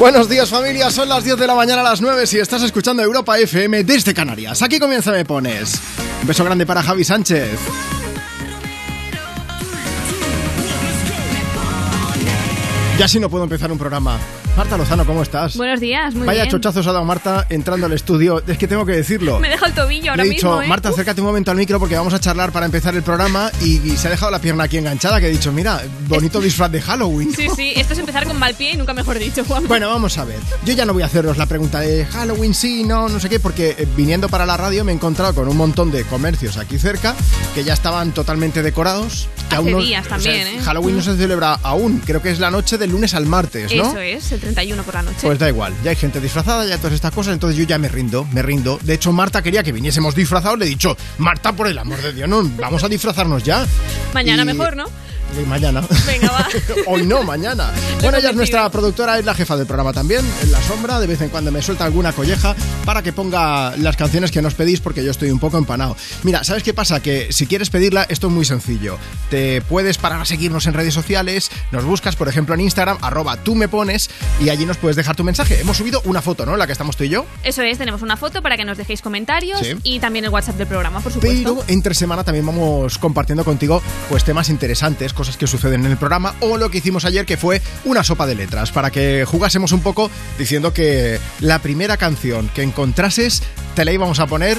Buenos días familia, son las 10 de la mañana a las 9 si estás escuchando Europa FM desde Canarias. Aquí comienza Me Pones. Un beso grande para Javi Sánchez. Ya si no puedo empezar un programa. Marta Lozano, ¿cómo estás? Buenos días, muy Vaya bien. chochazos ha dado Marta entrando al estudio. Es que tengo que decirlo. Me deja el tobillo ahora Le he dicho, mismo, ¿eh? Marta, acércate un momento al micro porque vamos a charlar para empezar el programa y, y se ha dejado la pierna aquí enganchada que he dicho, mira, bonito disfraz de Halloween. Sí, sí, esto es empezar con mal pie y nunca mejor dicho, Juan. Bueno, vamos a ver. Yo ya no voy a haceros la pregunta de Halloween sí, no, no sé qué, porque eh, viniendo para la radio me he encontrado con un montón de comercios aquí cerca que ya estaban totalmente decorados. Que Hace no- días también, ¿eh? Halloween no se celebra aún, creo que es la noche del lunes al martes, ¿no? Eso es, el 31 por la noche. Pues da igual, ya hay gente disfrazada, ya todas estas cosas, entonces yo ya me rindo, me rindo. De hecho, Marta quería que viniésemos disfrazados, le he dicho, Marta, por el amor de Dios, no, vamos a disfrazarnos ya. Mañana Y- mejor, ¿no? Y mañana. Venga, va. Hoy no, mañana. Bueno, ella es nuestra productora, es la jefa del programa también, en la sombra, de vez en cuando me suelta alguna colleja para que ponga las canciones que nos pedís porque yo estoy un poco empanado. Mira, ¿sabes qué pasa? Que si quieres pedirla, esto es muy sencillo. Te puedes parar a seguirnos en redes sociales, nos buscas, por ejemplo, en Instagram, arroba tú me pones, y allí nos puedes dejar tu mensaje. Hemos subido una foto, ¿no? En la que estamos tú y yo. Eso es, tenemos una foto para que nos dejéis comentarios Sí. y también el WhatsApp del programa, por supuesto. Pero entre semana también vamos compartiendo contigo pues temas interesantes, cosas que suceden en el programa o lo que hicimos ayer que fue una sopa de letras para que jugásemos un poco diciendo que la primera canción que encontrases te la íbamos a poner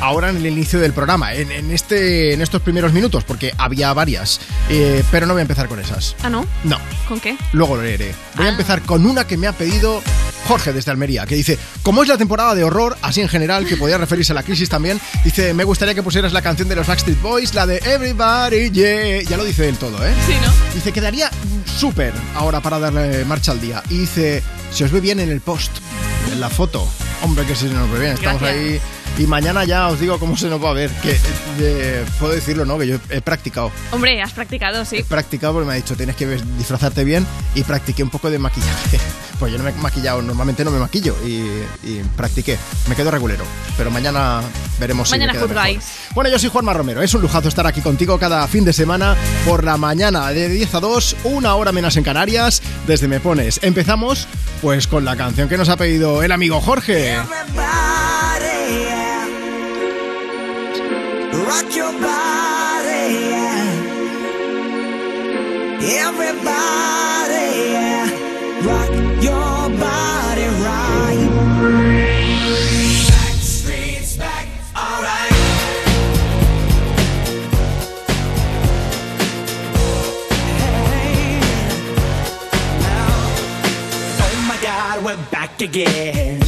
ahora en el inicio del programa, en, en este, en estos primeros minutos, porque había varias, Eh, pero no voy a empezar con esas. Ah, ¿no? No, ¿Con qué? luego lo leeré. Voy a Ah. empezar con una que me ha pedido Jorge desde Almería, que dice, como es la temporada de horror, así en general, que podría referirse a la crisis también, dice, me gustaría que pusieras la canción de los Backstreet Boys, la de Everybody, yeah. Ya lo dice del todo, ¿eh? Sí, ¿no? Dice, quedaría súper ahora para darle marcha al día. Y dice, se os ve bien en el post, en la foto. Hombre, que se nos ve bien, estamos Gracias. ahí. Y mañana ya os digo cómo se nos va a ver, que eh, puedo decirlo, ¿no? Que yo he practicado. Hombre, has practicado, sí. He practicado porque me ha dicho tienes que disfrazarte bien y practiqué un poco de maquillaje. Pues yo no me he maquillado, normalmente no me maquillo y, y practiqué. Me quedo regulero, pero mañana veremos Mañana si me queda. Bueno, yo soy Juanma Romero. Es un lujazo estar aquí contigo cada fin de semana por la mañana de 10 a 2, una hora menos en Canarias, desde Me Pones. Empezamos pues con la canción que nos ha pedido el amigo Jorge. Everybody, yeah. Rock your body, yeah. Everybody, yeah. Rock your body right. Backstreet's back, alright. Hey, now, oh my God, we're back again.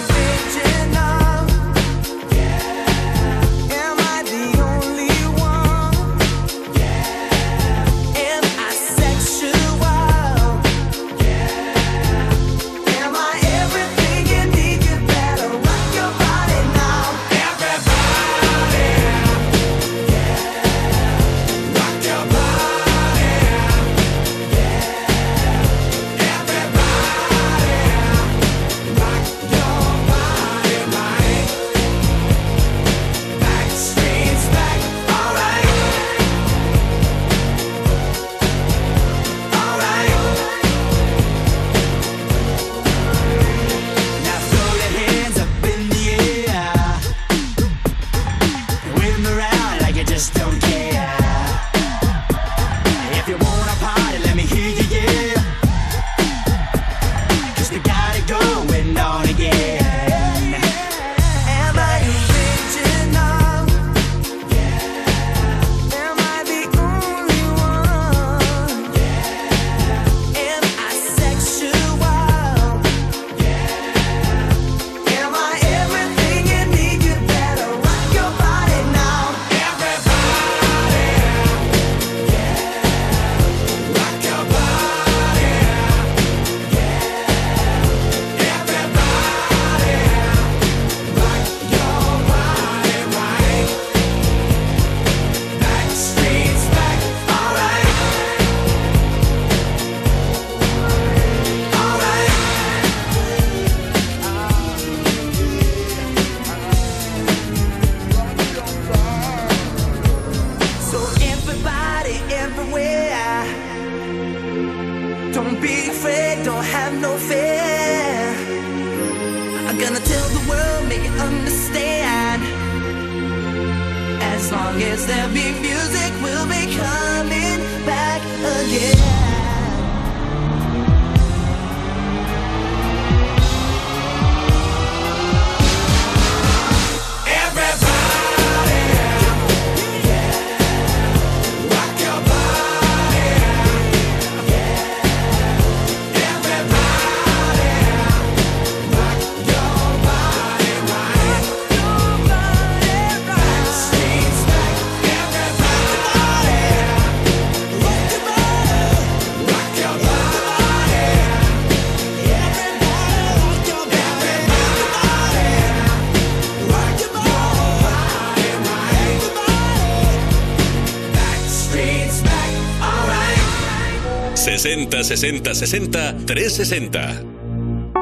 60 60 60 360.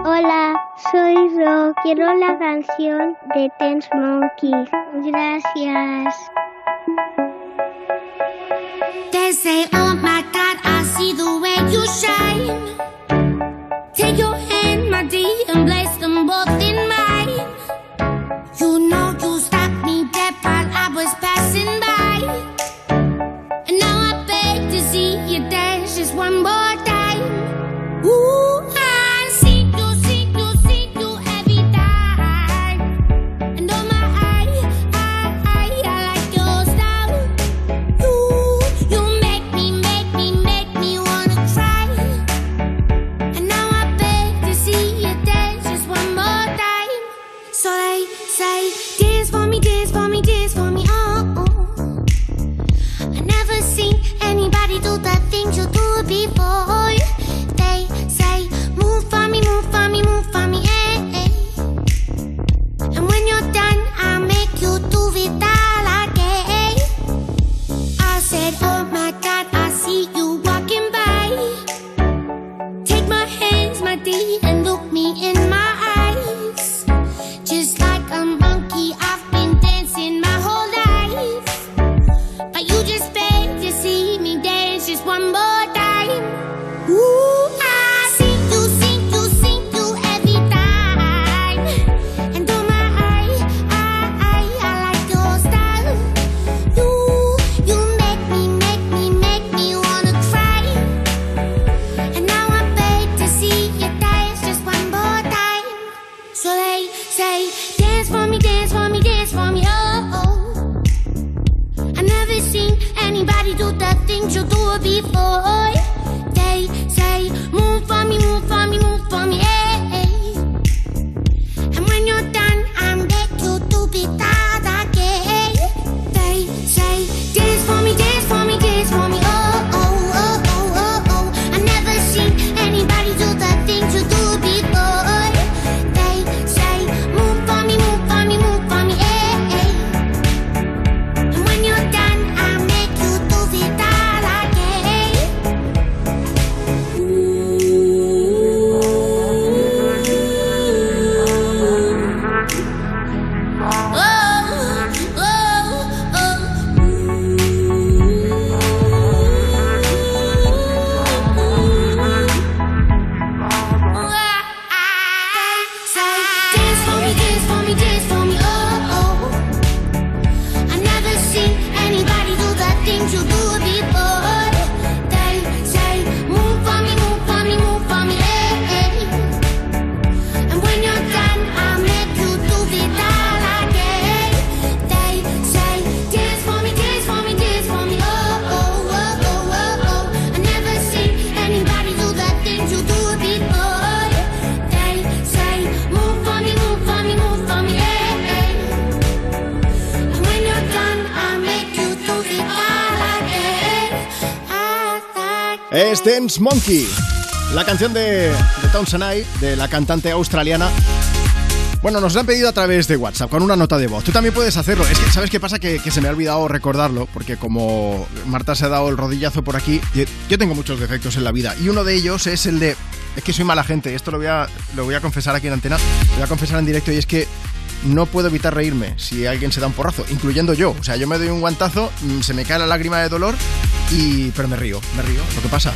Hola, soy Ro. Quiero la canción de Tense Monkey. Gracias. They say, oh my God, I see the way you shine. mati and look Monkey. La canción de, de Townsend de la cantante australiana. Bueno, nos la han pedido a través de WhatsApp, con una nota de voz. Tú también puedes hacerlo. Es que, ¿sabes qué pasa? Que, se me ha olvidado recordarlo, porque como Marta se ha dado el rodillazo por aquí, yo tengo muchos defectos en la vida. Y uno de ellos es el de. Es que soy mala gente. Esto lo voy a, lo voy a confesar aquí en antena. Lo voy a confesar en directo y es que no puedo evitar reírme si alguien se da un porrazo, incluyendo yo. O sea, yo me doy un guantazo, mm, se me cae la lágrima de dolor y pero me río, me río, lo que pasa.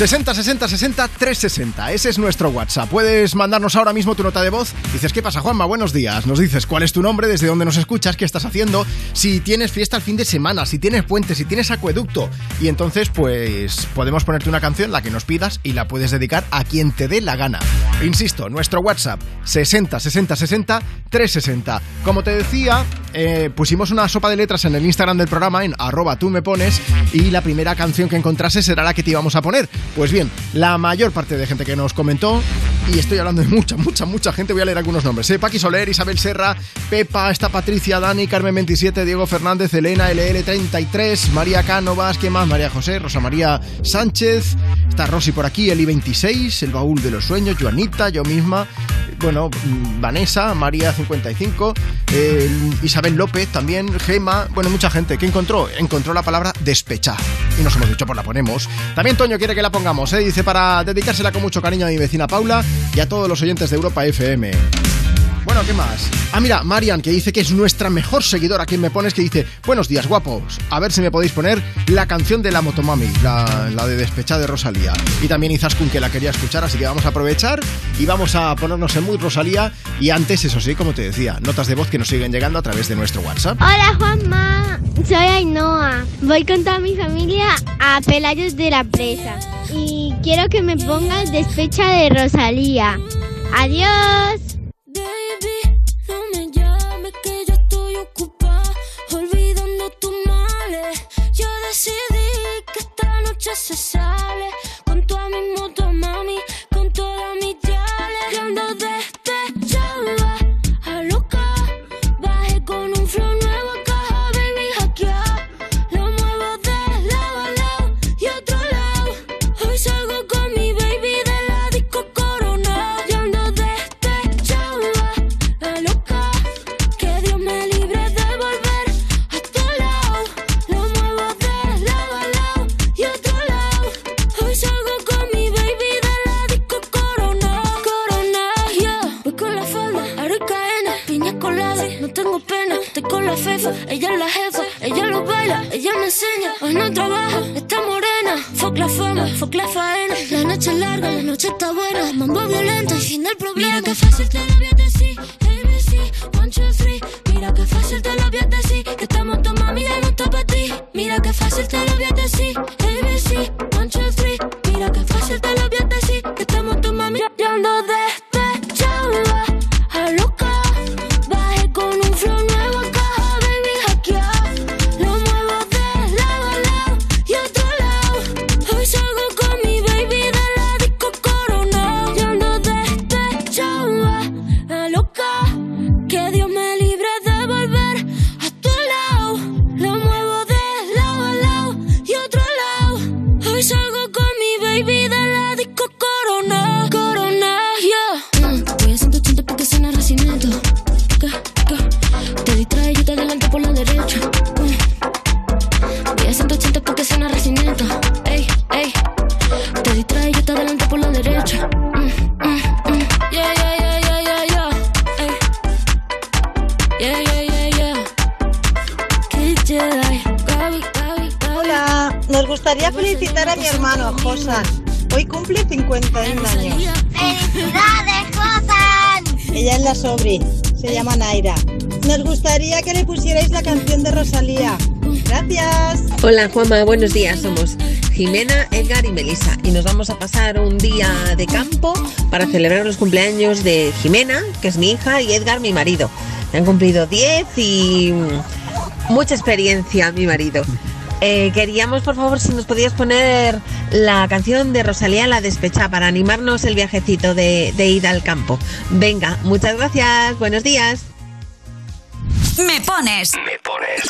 60 60 60 360, ese es nuestro WhatsApp. Puedes mandarnos ahora mismo tu nota de voz. Dices, ¿qué pasa, Juanma? Buenos días. Nos dices cuál es tu nombre, desde dónde nos escuchas, qué estás haciendo, si tienes fiesta el fin de semana, si tienes puente, si tienes acueducto. Y entonces, pues podemos ponerte una canción, la que nos pidas, y la puedes dedicar a quien te dé la gana. Insisto, nuestro WhatsApp 60 60 60 360. Como te decía, eh, pusimos una sopa de letras en el Instagram del programa, en arroba tú me pones, y la primera canción que encontrase será la que te íbamos a poner. Pues bien, la mayor parte de gente que nos comentó, y estoy hablando de mucha, mucha, mucha gente, voy a leer algunos nombres. ¿eh? Paqui Soler, Isabel Serra, Pepa, está Patricia, Dani, Carmen 27, Diego Fernández, Elena, LL33, María Cánovas, ¿qué más? María José, Rosa María Sánchez, está Rosy por aquí, Eli 26, El Baúl de los Sueños, Joanita, yo misma, bueno, mm, Vanessa, María 55, eh, Isabel López también, Gema, bueno, mucha gente. ¿Qué encontró? Encontró la palabra despechar. Y nos hemos dicho, pues la ponemos. También Toño quiere que la pongamos, ¿eh? dice para dedicársela con mucho cariño a mi vecina Paula y a todos los oyentes de Europa FM. Bueno, ¿qué más? Ah, mira, Marian, que dice que es nuestra mejor seguidora, quien me pones, que dice, buenos días, guapos. A ver si me podéis poner la canción de la Motomami, la, la de Despecha de Rosalía. Y también Izaskun, que la quería escuchar, así que vamos a aprovechar y vamos a ponernos en muy Rosalía. Y antes, eso sí, como te decía, notas de voz que nos siguen llegando a través de nuestro WhatsApp. Hola Juanma, soy Ainhoa. Voy con toda mi familia a Pelayos de la Presa. Y quiero que me pongas despecha de Rosalía. Adiós. Se sale con toda mi moto, la faena. La noche es larga, la noche está buena. Mambo violento y fin del problema. Mira que fácil te lo voy a decir. ABC, one, two, three. Mira que fácil te lo voy a decir. Que estamos tu mami, ya no está para ti. Mira que fácil te lo Hola Juanma, buenos días. Somos Jimena, Edgar y Melissa y nos vamos a pasar un día de campo para celebrar los cumpleaños de Jimena, que es mi hija, y Edgar, mi marido. Han cumplido 10 y mucha experiencia, mi marido. Eh, queríamos, por favor, si nos podías poner la canción de Rosalía La Despecha para animarnos el viajecito de, de ida al campo. Venga, muchas gracias. Buenos días. Me pones. Me pones.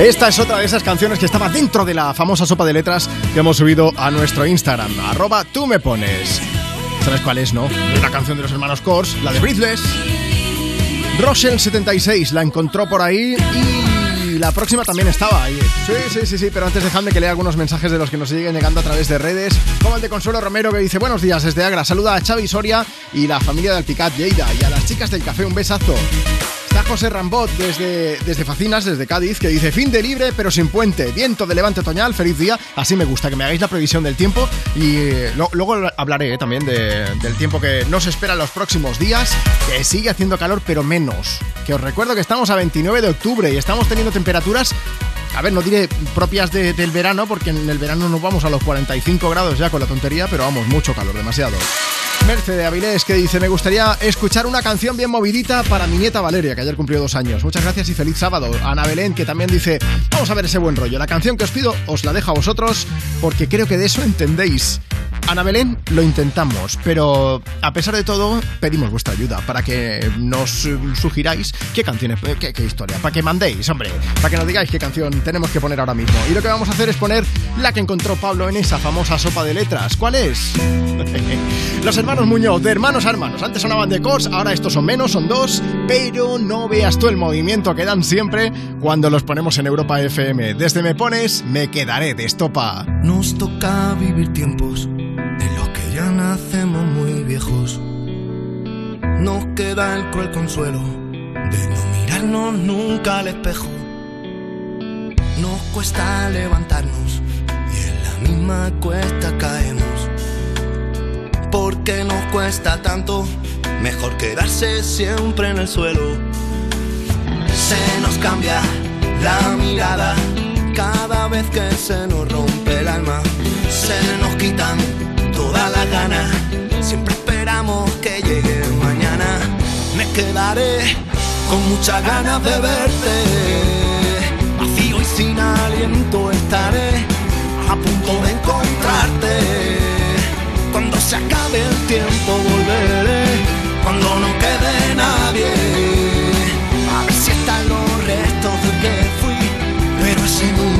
Esta es otra de esas canciones que estaba dentro de la famosa sopa de letras que hemos subido a nuestro Instagram, arroba tú me pones. ¿Sabes cuál es, no? La canción de los hermanos Kors, la de Breathless. Rochelle76 la encontró por ahí y la próxima también estaba ahí. Sí, sí, sí, sí, pero antes dejadme que lea algunos mensajes de los que nos siguen llegando a través de redes, como el de Consuelo Romero que dice buenos días desde Agra, saluda a Xavi Soria y la familia de Alpicat Lleida y a las chicas del café un besazo. José Rambot desde, desde Facinas, desde Cádiz, que dice fin de libre pero sin puente, viento de levante otoñal, feliz día. Así me gusta, que me hagáis la previsión del tiempo y eh, luego hablaré eh, también de- del tiempo que nos espera los próximos días, que sigue haciendo calor pero menos. Que os recuerdo que estamos a 29 de octubre y estamos teniendo temperaturas a ver, no diré propias de- del verano, porque en el verano nos vamos a los 45 grados ya con la tontería, pero vamos, mucho calor, demasiado. Merce de Avilés que dice, me gustaría escuchar una canción bien movidita para mi nieta Valeria, que ayer cumplió dos años. Muchas gracias y feliz sábado. Ana Belén, que también dice, vamos a ver ese buen rollo. La canción que os pido os la dejo a vosotros, porque creo que de eso entendéis. Ana Belén, lo intentamos, pero a pesar de todo, pedimos vuestra ayuda para que nos sugiráis qué canciones, eh, qué, historia, para que mandéis, hombre, para que nos digáis qué canción tenemos que poner ahora mismo. Y lo que vamos a hacer es poner la que encontró Pablo en esa famosa sopa de letras. ¿Cuál es? Los hermanos Muñoz, de hermanos a hermanos. Antes sonaban de cos, ahora estos son menos, son dos, pero no veas tú el movimiento que dan siempre cuando los ponemos en Europa FM. Desde Me Pones, me quedaré de estopa. Nos toca vivir tiempos nacemos muy viejos. Nos queda el cruel consuelo de no mirarnos nunca al espejo. Nos cuesta levantarnos y en la misma cuesta caemos. Porque nos cuesta tanto, mejor quedarse siempre en el suelo. Se nos cambia la mirada cada vez que se nos rompe el alma. Se nos quitan todas las ganas. Siempre esperamos que llegue mañana. Me quedaré con muchas ganas de verte. Vacío y sin aliento estaré a punto de encontrarte. Cuando se acabe el tiempo volveré. Cuando no quede nadie. A ver si están los restos de que fui. Pero ese nunca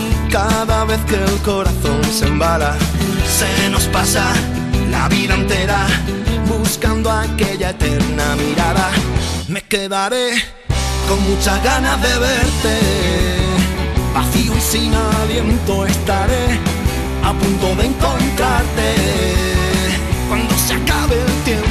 cada vez que el corazón se embala. Se nos pasa la vida entera buscando aquella eterna mirada. Me quedaré con muchas ganas de verte. Vacío y sin aliento estaré a punto de encontrarte. Cuando se acabe el tiempo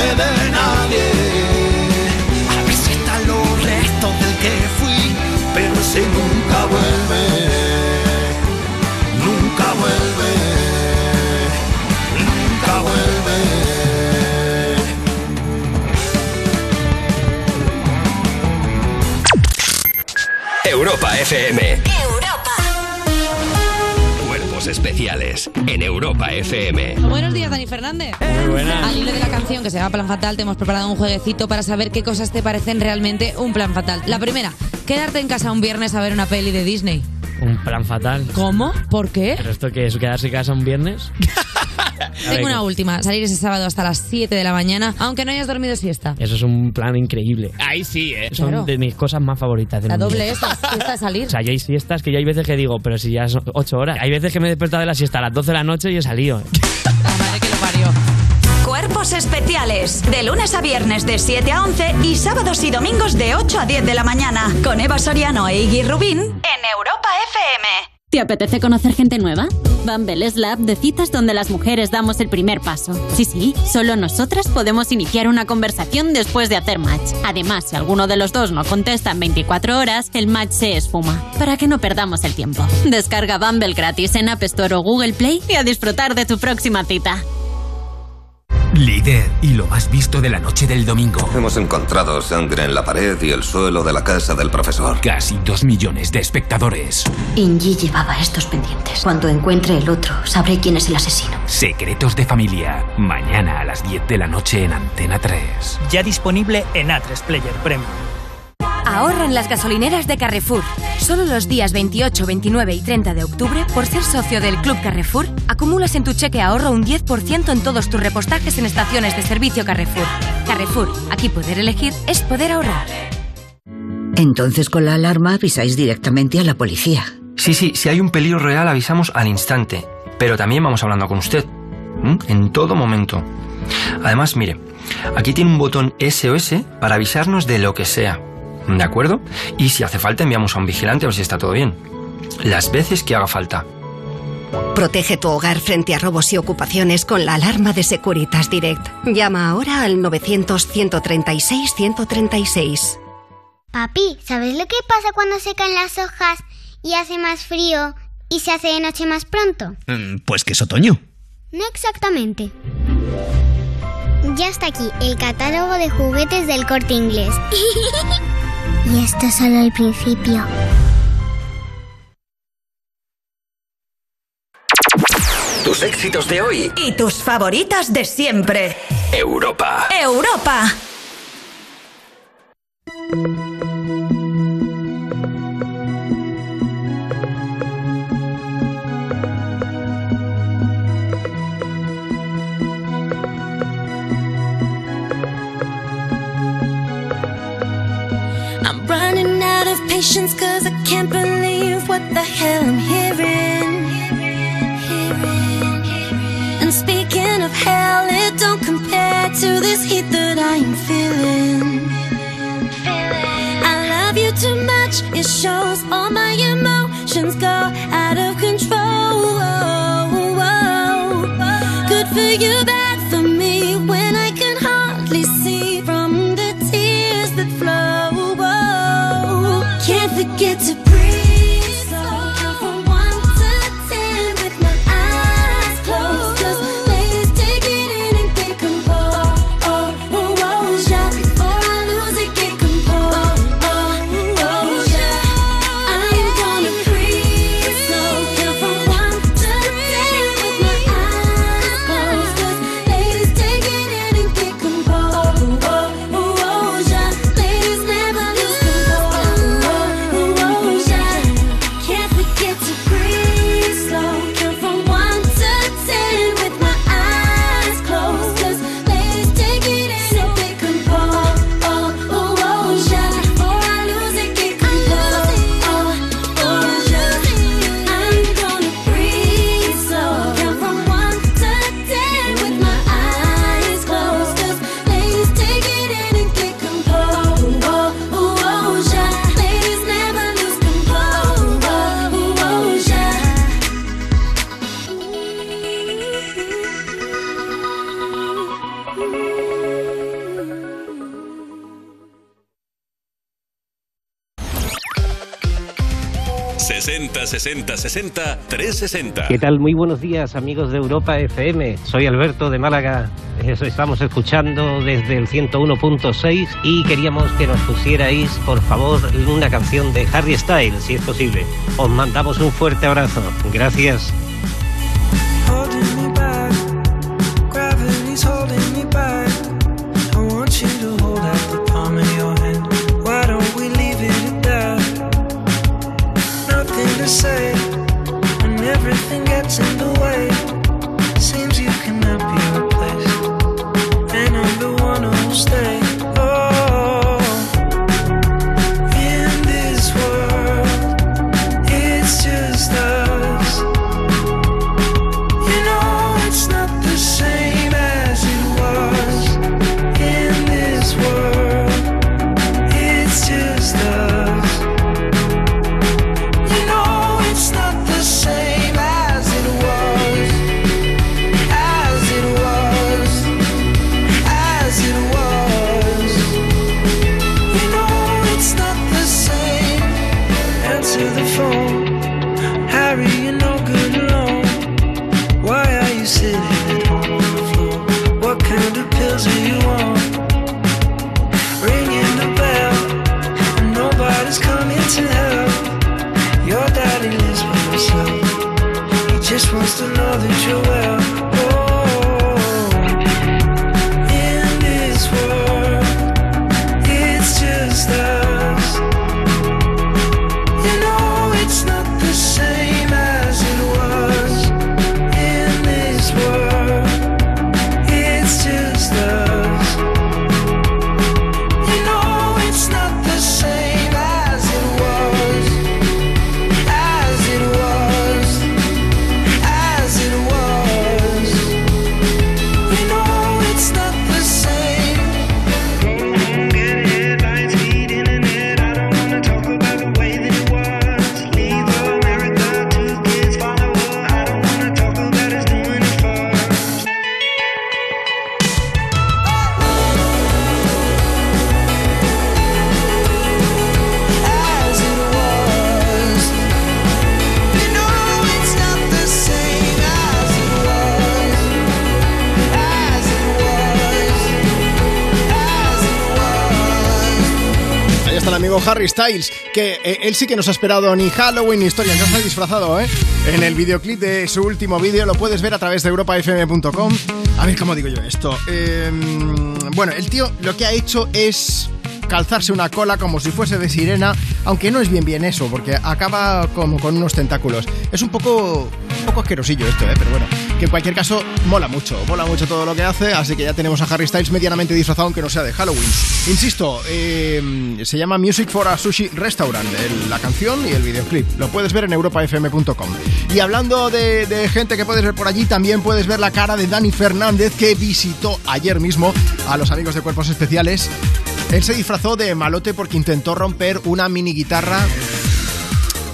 Quede nadie. A ver si están los restos del que fui. Pero ese nunca vuelve. Nunca vuelve. Nunca vuelve. Europa FM. Cuerpos especiales en Europa FM. Buenos días, Dani Fernández. Muy buenas. Al hilo de la canción que se llama Plan Fatal, te hemos preparado un jueguecito para saber qué cosas te parecen realmente un plan fatal. La primera, quedarte en casa un viernes a ver una peli de Disney. Un plan fatal. ¿Cómo? ¿Por qué? ¿Pero esto qué es? ¿Quedarse en casa un viernes? Tengo una última, salir ese sábado hasta las 7 de la mañana, aunque no hayas dormido siesta. Eso es un plan increíble. Ahí sí, ¿eh? Son Claro. de mis cosas más favoritas. del La mundo. doble esa, siesta de salir. O sea, yo hay siestas que yo hay veces que digo, pero si ya son ocho horas. Hay veces que me he despertado de la siesta a las 12 de la noche y he salido. Cuerpos especiales. De lunes a viernes de 7 a 11 y sábados y domingos de 8 a 10 de la mañana. Con Eva Soriano e Iggy Rubín en Europa FM. ¿Te apetece conocer gente nueva? Bumble es la app de citas donde las mujeres damos el primer paso. Sí, sí, solo nosotras podemos iniciar una conversación después de hacer match. Además, si alguno de los dos no contesta en 24 horas, el match se esfuma. Para que no perdamos el tiempo. Descarga Bumble gratis en App Store o Google Play y a disfrutar de tu próxima cita. Líder y lo más visto de la noche del domingo. Hemos encontrado sangre en la pared y el suelo de la casa del profesor. Casi dos millones de espectadores. Ingi llevaba estos pendientes. Cuando encuentre el otro, sabré quién es el asesino. Secretos de familia. Mañana a las 10 de la noche en Antena 3. Ya disponible en A3 Player Premium. Ahorra en las gasolineras de Carrefour. Solo los días 28, 29 y 30 de octubre, por ser socio del Club Carrefour, acumulas en tu cheque ahorro un 10% en todos tus repostajes en estaciones de servicio Carrefour. Carrefour, aquí poder elegir es poder ahorrar. Entonces con la alarma avisáis directamente a la policía. Sí, sí, si hay un peligro real avisamos al instante, pero también vamos hablando con usted, en todo momento. Además, mire, aquí tiene un botón SOS para avisarnos de lo que sea, ¿de acuerdo? Y si hace falta enviamos a un vigilante a ver si está todo bien. Las veces que haga falta. Protege tu hogar frente a robos y ocupaciones con la alarma de Securitas Direct. Llama ahora al 900-136-136. Papi, ¿sabes lo que pasa cuando se caen las hojas y hace más frío y se hace de noche más pronto? Mm, Pues que es otoño. No exactamente. Ya está aquí el catálogo de juguetes del corte inglés. y esto es solo el principio. Tus éxitos de hoy. Y tus favoritas de siempre. Europa. Europa. Patience cause I can't believe what the hell I'm hearing. And speaking of hell, it don't compare to this heat that I am feeling. I love you too much, it shows all my emotions go out of control. Good for you, bad ...60 60 60 360. ¿Qué tal? Muy buenos días, amigos de Europa FM. Soy Alberto de Málaga. Eso estamos escuchando desde el 101.6 y queríamos que nos pusierais, por favor, una canción de Harry Styles, si es posible. Os mandamos un fuerte abrazo. Gracias. Styles, que eh, él sí que nos ha esperado ni Halloween ni historia, ya está disfrazado, ¿eh? En el videoclip de su último vídeo lo puedes ver a través de europafm.com. A ver cómo digo yo esto. Eh, bueno, el tío lo que ha hecho es calzarse una cola como si fuese de sirena, aunque no es bien bien eso, porque acaba como con unos tentáculos. Es un poco, un poco asquerosillo esto, ¿eh? pero bueno, que en cualquier caso mola mucho, mola mucho todo lo que hace, así que ya tenemos a Harry Styles medianamente disfrazado, aunque no sea de Halloween. Insisto, eh, se llama Music for a Sushi Restaurant, la canción y el videoclip. Lo puedes ver en europafm.com. Y hablando de, de gente que puedes ver por allí, también puedes ver la cara de Dani Fernández, que visitó ayer mismo a los amigos de Cuerpos Especiales. Él se disfrazó de malote porque intentó romper una mini guitarra.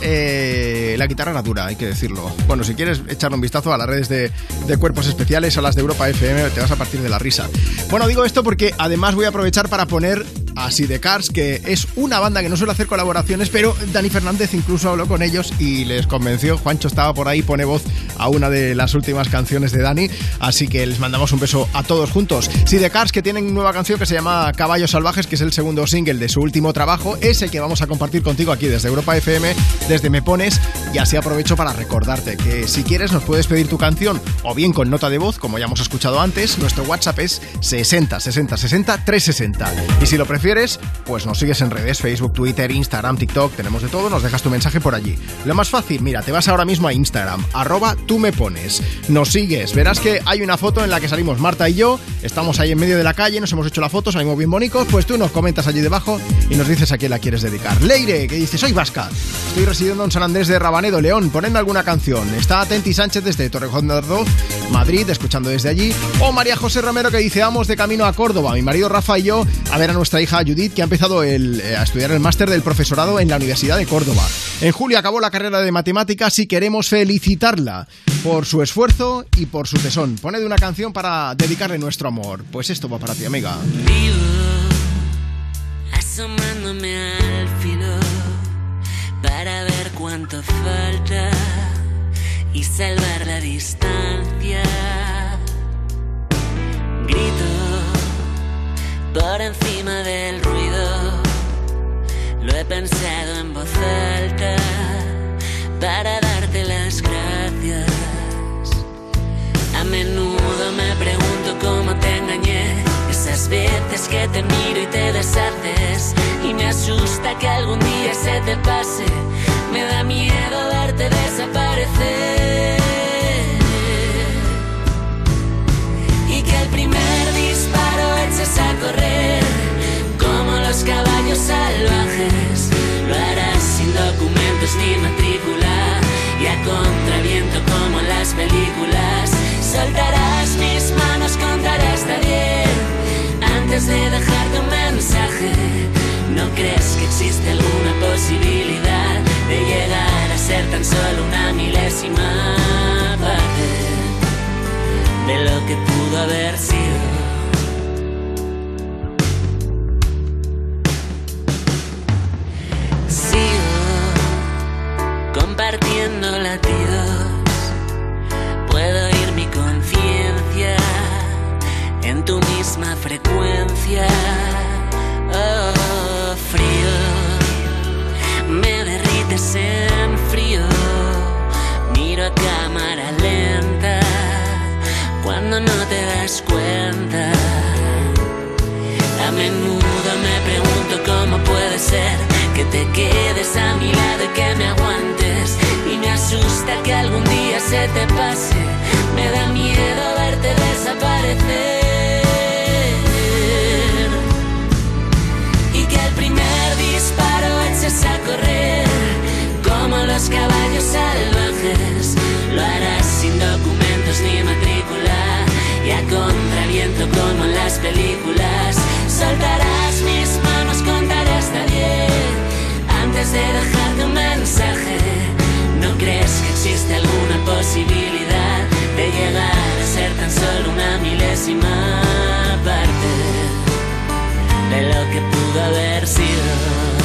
Eh, la guitarra era dura, hay que decirlo. Bueno, si quieres echarle un vistazo a las redes de, de cuerpos especiales, a las de Europa FM, te vas a partir de la risa. Bueno, digo esto porque además voy a aprovechar para poner así de Cars, que es una banda que no suele hacer colaboraciones, pero Dani Fernández incluso habló con ellos y les convenció. Juancho estaba por ahí, pone voz a una de las últimas canciones de Dani, así que les mandamos un beso a todos juntos. Sí, de Cars, que tienen nueva canción que se llama Caballos Salvajes, que es el segundo single de su último trabajo, ese que vamos a compartir contigo aquí desde Europa FM, desde Me Pones, y así aprovecho para recordarte que si quieres nos puedes pedir tu canción o bien con nota de voz, como ya hemos escuchado antes, nuestro WhatsApp es 60 60 60 360. Y si lo prefieres, pues nos sigues en redes, Facebook, Twitter, Instagram, TikTok, tenemos de todo, nos dejas tu mensaje por allí. Lo más fácil, mira, te vas ahora mismo a Instagram, arroba tú me pones, nos sigues, verás que hay una foto en la que salimos Marta y yo, estamos ahí en medio de la calle, nos hemos hecho la foto, salimos bien bonitos, pues tú nos comentas allí debajo y nos dices a quién la quieres dedicar. Leire, que dice, soy vasca, estoy residiendo en San Andrés de Rabanedo, León, ponedme alguna canción. Está Atenti Sánchez desde Torrejón de Ardoz, Madrid, escuchando desde allí. O María José Romero que dice, vamos de camino a Córdoba, mi marido Rafa y yo, a ver a nuestra hija Judith, que ha empezado eh, a estudiar el máster del profesorado en la Universidad de Córdoba. En julio acabó la carrera de matemáticas y queremos felicitarla por su esfuerzo y por su tesón. Poned una canción para dedicarle nuestro amor. Pues esto va para ti, amiga. asomándome al filo para ver cuánto falta y salvar la distancia. Grito por encima del ruido, lo he pensado en voz alta para darte las gracias. A menudo me pregunto cómo te engañé. Esas veces que te miro y te deshaces. Y me asusta que algún día se te pase. Me da miedo ni matrícula. Y a contraviento como las películas. Soltarás mis manos, contarás hasta diez antes de dejarte un mensaje. ¿No crees que existe alguna posibilidad de llegar a ser tan solo una milésima parte de lo que pudo haber sido? compartiendo latidos. Puedo oír mi conciencia en tu misma frecuencia. Oh, frío, me derrites en frío. Miro a cámara lenta cuando no te das cuenta. A menudo me pregunto cómo puede ser que te quedes a mi lado y que me aguantes. Asusta que algún día se te pase. Me da miedo verte desaparecer. Y que el primer disparo eches a correr como los caballos salvajes. Lo harás sin documentos ni matrícula y a contraviento como en las películas. Soltarás mis manos, contaré hasta diez antes de dejarte un mensaje. ¿No crees que existe alguna posibilidad de llegar a ser tan solo una milésima parte de lo que pudo haber sido?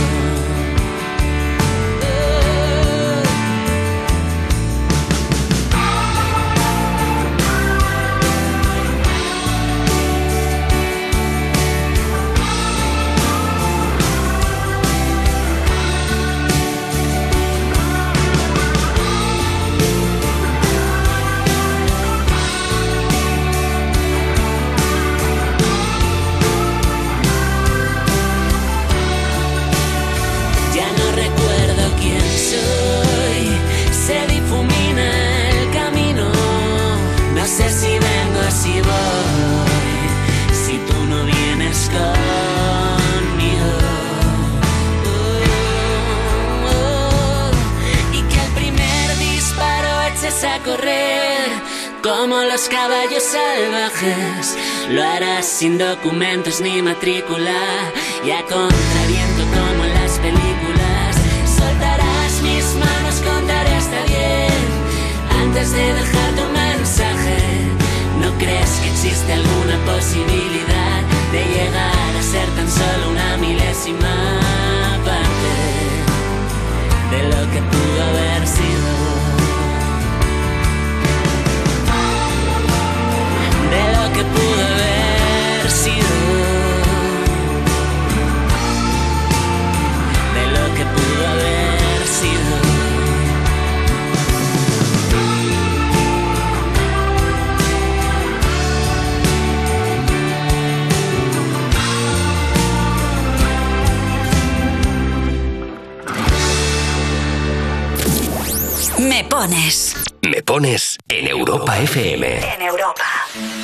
Correr como los caballos salvajes. Lo harás sin documentos ni matrícula y a contraviento como las películas. Soltarás mis manos, contaré hasta diez antes de dejarte un mensaje. ¿No crees que existe alguna posibilidad de llegar a ser tan solo una milésima parte de lo que pudo haber sido? Que pudo haber sido, de lo que pudo haber sido. Me pones. Me pones en Europa FM. En Europa.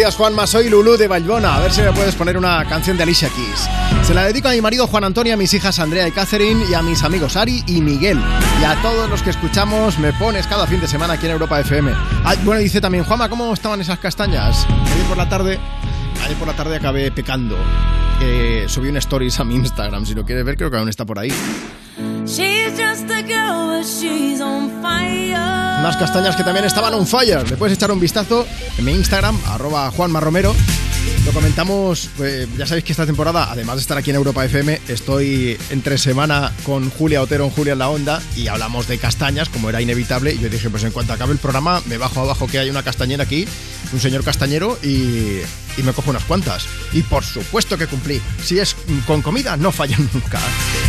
días, Juanma. Soy Lulú de Vallbona. A ver si me puedes poner una canción de Alicia Keys. Se la dedico a mi marido Juan Antonio, a mis hijas Andrea y Catherine, y a mis amigos Ari y Miguel. Y a todos los que escuchamos Me Pones cada fin de semana aquí en Europa FM. Ah, bueno, dice también, Juanma, ¿cómo estaban esas castañas? Ayer por la tarde, ayer por la tarde acabé pecando. Eh, subí un stories a mi Instagram. Si lo quieres ver, creo que aún está por ahí. Unas castañas que también estaban on fire. Le puedes echar un vistazo en mi Instagram, arroba Juanma Romero. Lo comentamos, eh, ya sabéis que esta temporada, además de estar aquí en Europa FM, estoy entre semana con Julia Otero en Julia en la Onda y hablamos de castañas, como era inevitable. Y yo dije, pues en cuanto acabe el programa, me bajo abajo que hay una castañera aquí, un señor castañero, y, y me cojo unas cuantas. Y por supuesto que cumplí. Si es con comida, no fallan nunca.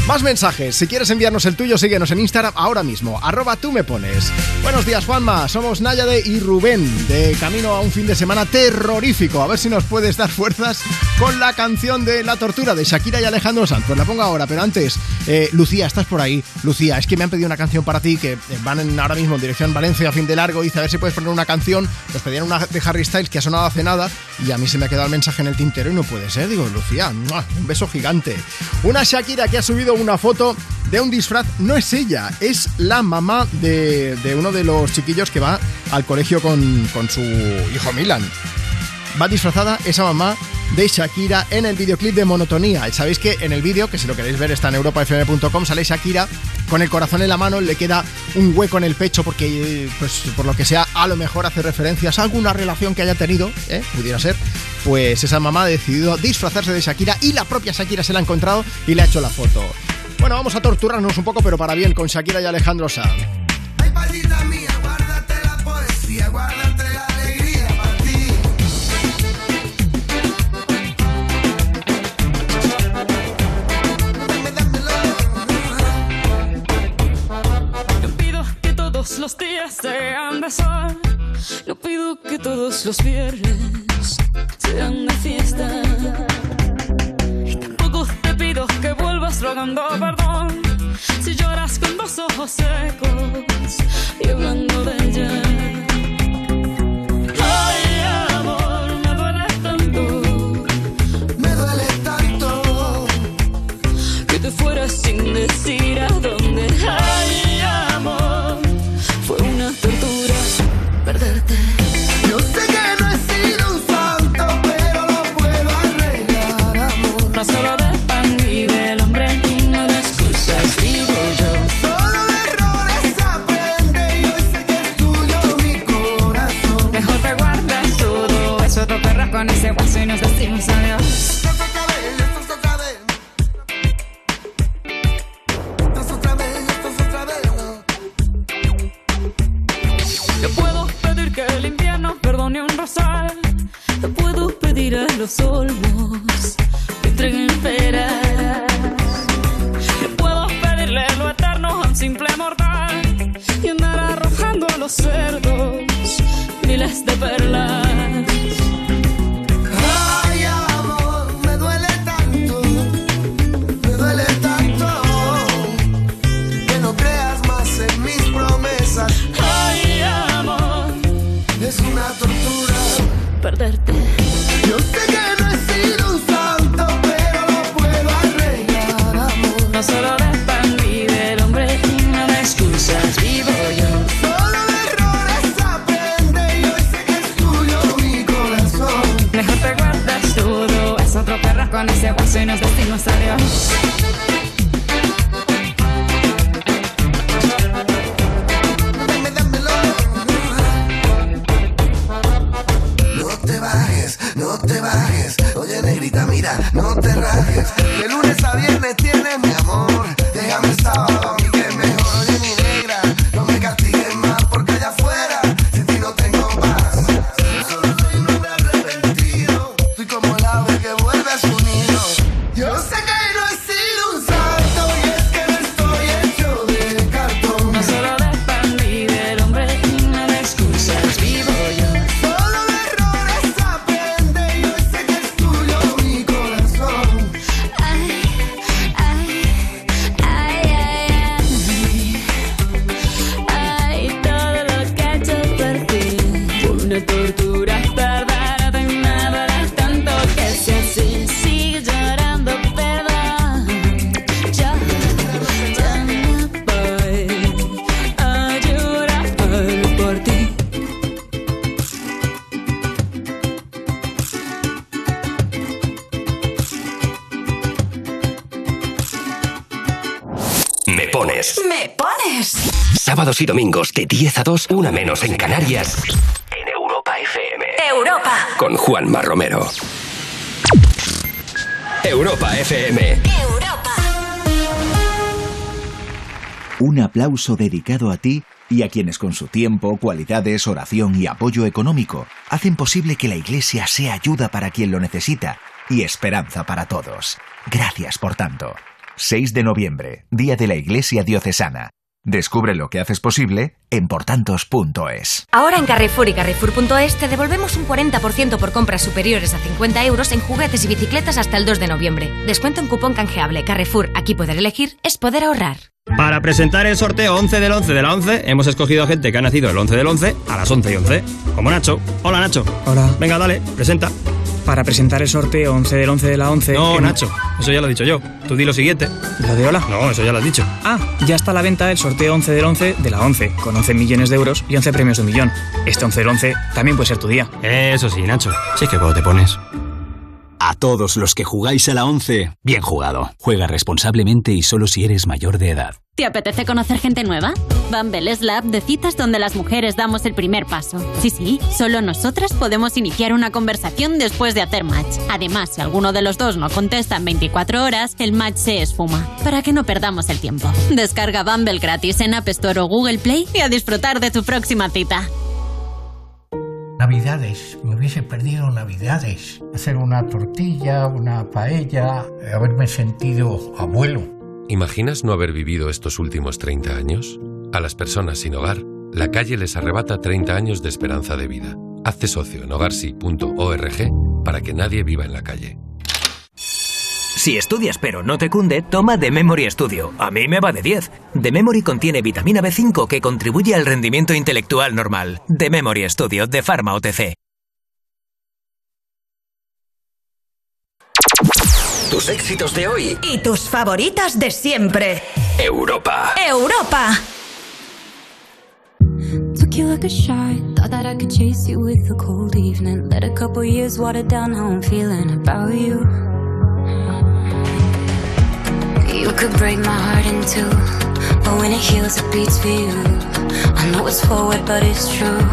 Más mensajes. Si quieres enviarnos el tuyo, síguenos en Instagram ahora mismo. Arroba tú me pones. Buenos días, Juanma. Somos Náyade y Rubén, de camino a un fin de semana terrorífico. A ver si nos puedes dar fuerzas con la canción de La Tortura de Shakira y Alejandro Sanz. Pues la pongo ahora, pero antes, eh, Lucía, estás por ahí. Lucía, es que me han pedido una canción para ti que eh, van en- ahora mismo en dirección Valencia a fin de largo. Dice, a ver si puedes poner una canción. Nos pedían una de Harry Styles que ha sonado hace nada y a mí se me ha quedado el mensaje en el tintero y no puede ser. Digo, Lucía, un beso gigante. Una Shakira que ha subido una foto de un disfraz. No es ella, es la mamá de, de uno de los chiquillos que va al colegio con, con su hijo Milan va disfrazada esa mamá de Shakira en el videoclip de Monotonía. Y Sabéis que en el vídeo, que si lo queréis ver está en europafm.com, sale Shakira con el corazón en la mano, le queda un hueco en el pecho porque, pues por lo que sea, a lo mejor hace referencias a alguna relación que haya tenido, ¿eh? pudiera ser. Pues esa mamá ha decidido disfrazarse de Shakira y la propia Shakira se la ha encontrado y le ha hecho la foto. Bueno, vamos a torturarnos un poco, pero para bien, con Shakira y Alejandro Sanz. Los días sean de sol. No pido que todos los viernes sean de fiesta. Y tampoco te pido que vuelvas rogando perdón. Si lloras con los ojos secos y hablando de ella. Sábados y domingos de 10 a 2, una menos en Canarias. En Europa FM. Europa. Con Juanma Romero. Europa FM. Un aplauso dedicado a ti y a quienes con su tiempo, cualidades, oración y apoyo económico hacen posible que la Iglesia sea ayuda para quien lo necesita y esperanza para todos. Gracias por tanto. 6 de noviembre, Día de la Iglesia Diocesana. Descubre lo que haces posible en portantos.es. Ahora en Carrefour y Carrefour.es te devolvemos un 40% por compras superiores a 50 euros en juguetes y bicicletas hasta el 2 de noviembre. Descuento en cupón canjeable. Carrefour, aquí poder elegir es poder ahorrar. Para presentar el sorteo 11 del 11 de la 11, hemos escogido a gente que ha nacido el 11 del 11 a las 11 y 11. Como Nacho. Hola, Nacho. Hola. Venga, dale, presenta. Para presentar el sorteo 11 del 11 de la 11... No, hemos- Nacho, eso ya lo he dicho yo. Tú di lo siguiente. ¿Lo de hola? No, eso ya lo has dicho. Ah, ya está a la venta el sorteo 11 del 11 de la 11, con 11 millones de euros y 11 premios de un millón. Este 11 del 11 también puede ser tu día. Eso sí, Nacho. Sí que cuando te pones. A todos los que jugáis a la 11, bien jugado. Juega responsablemente y solo si eres mayor de edad. ¿Te apetece conocer gente nueva? Bumble es la app de citas donde las mujeres damos el primer paso. Sí, sí, solo nosotras podemos iniciar una conversación después de hacer match. Además, si alguno de los dos no contesta en 24 horas, el match se esfuma. Para que no perdamos el tiempo. Descarga Bumble gratis en App Store o Google Play y a disfrutar de tu próxima cita. Navidades, me hubiese perdido Navidades. Hacer una tortilla, una paella, haberme sentido abuelo. ¿Imaginas no haber vivido estos últimos 30 años? A las personas sin hogar, la calle les arrebata 30 años de esperanza de vida. Hazte socio en hogarsi.org para que nadie viva en la calle. Si estudias pero no te cunde, toma The Memory Studio. A mí me va de 10. The Memory contiene vitamina B5 que contribuye al rendimiento intelectual normal. The Memory Studio de Pharma OTC. Tus éxitos de hoy. Y tus favoritas de siempre. Europa. Europa. Took you like a shot. Thought that I could chase you with a cold evening. Let a couple years water down how I'm feeling about you. You could break my heart in two. But when it heals, it beats for you. I know it's forward, but it's true.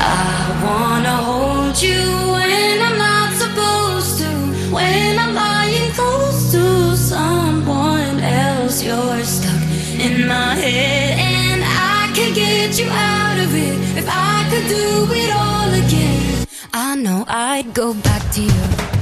I wanna hold you when I'm not supposed to. When I'm lying close to someone else, you're stuck in my head. And I could get you out of it if I could do it all again. I know I'd go back to you.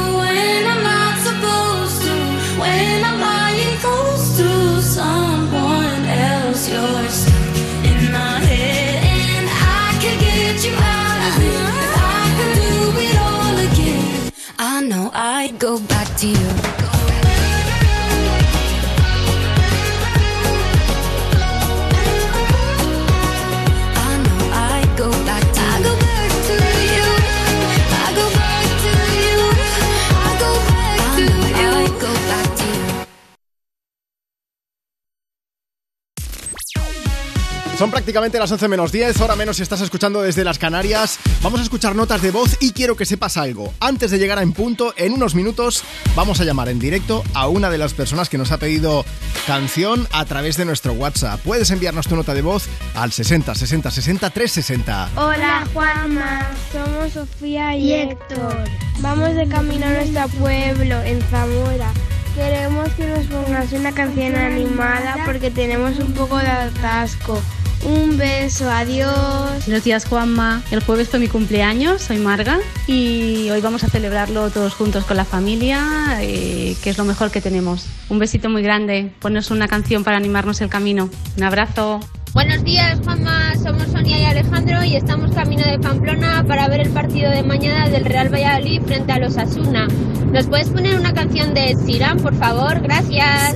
go back to you. Son prácticamente las 11 menos 10, hora menos si estás escuchando desde las Canarias. Vamos a escuchar notas de voz y quiero que sepas algo. Antes de llegar a En Punto, en unos minutos vamos a llamar en directo a una de las personas que nos ha pedido canción a través de nuestro WhatsApp. Puedes enviarnos tu nota de voz al 60 60 60 360. Hola Juanma, somos Sofía y Héctor. Vamos de camino a nuestro pueblo, en Zamora. Queremos que nos pongas una canción animada porque tenemos un poco de atasco. Un beso, adiós. Buenos días, Juanma. El jueves fue mi cumpleaños, soy Marga, y hoy vamos a celebrarlo todos juntos con la familia, eh, que es lo mejor que tenemos. Un besito muy grande. Ponnos una canción para animarnos el camino. Un abrazo. Buenos días, Juanma. Somos Sonia y Alejandro y estamos camino de Pamplona para ver el partido de mañana del Real Valladolid frente a los Asuna. ¿Nos puedes poner una canción de Siran, por favor? Gracias.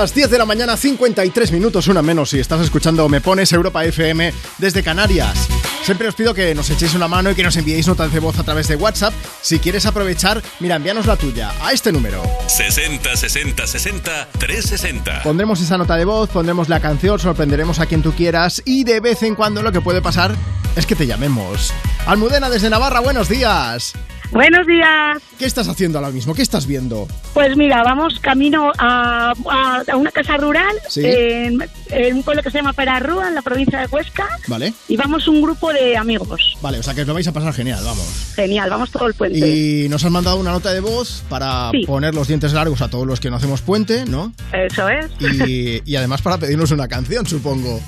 las 10 de la mañana, 53 minutos, una menos, si estás escuchando Me Pones Europa FM desde Canarias. Siempre os pido que nos echéis una mano y que nos enviéis notas de voz a través de WhatsApp. Si quieres aprovechar, mira, envíanos la tuya a este número. 60 60 60 360. Pondremos esa nota de voz, pondremos la canción, sorprenderemos a quien tú quieras y de vez en cuando lo que puede pasar es que te llamemos. Almudena desde Navarra, buenos días. Buenos días. ¿Qué estás haciendo ahora mismo? ¿Qué estás viendo? Pues mira, vamos camino a, a- a una casa rural Sí. en, en un pueblo que se llama Perarrúa, en la provincia de Huesca, Vale. y vamos un grupo de amigos. Vale, o sea que os lo vais a pasar genial, vamos. Genial, vamos todo el puente. Y nos has mandado una nota de voz para Sí. poner los dientes largos a todos los que no hacemos puente, ¿no? Eso es. Y, y además para pedirnos una canción, supongo.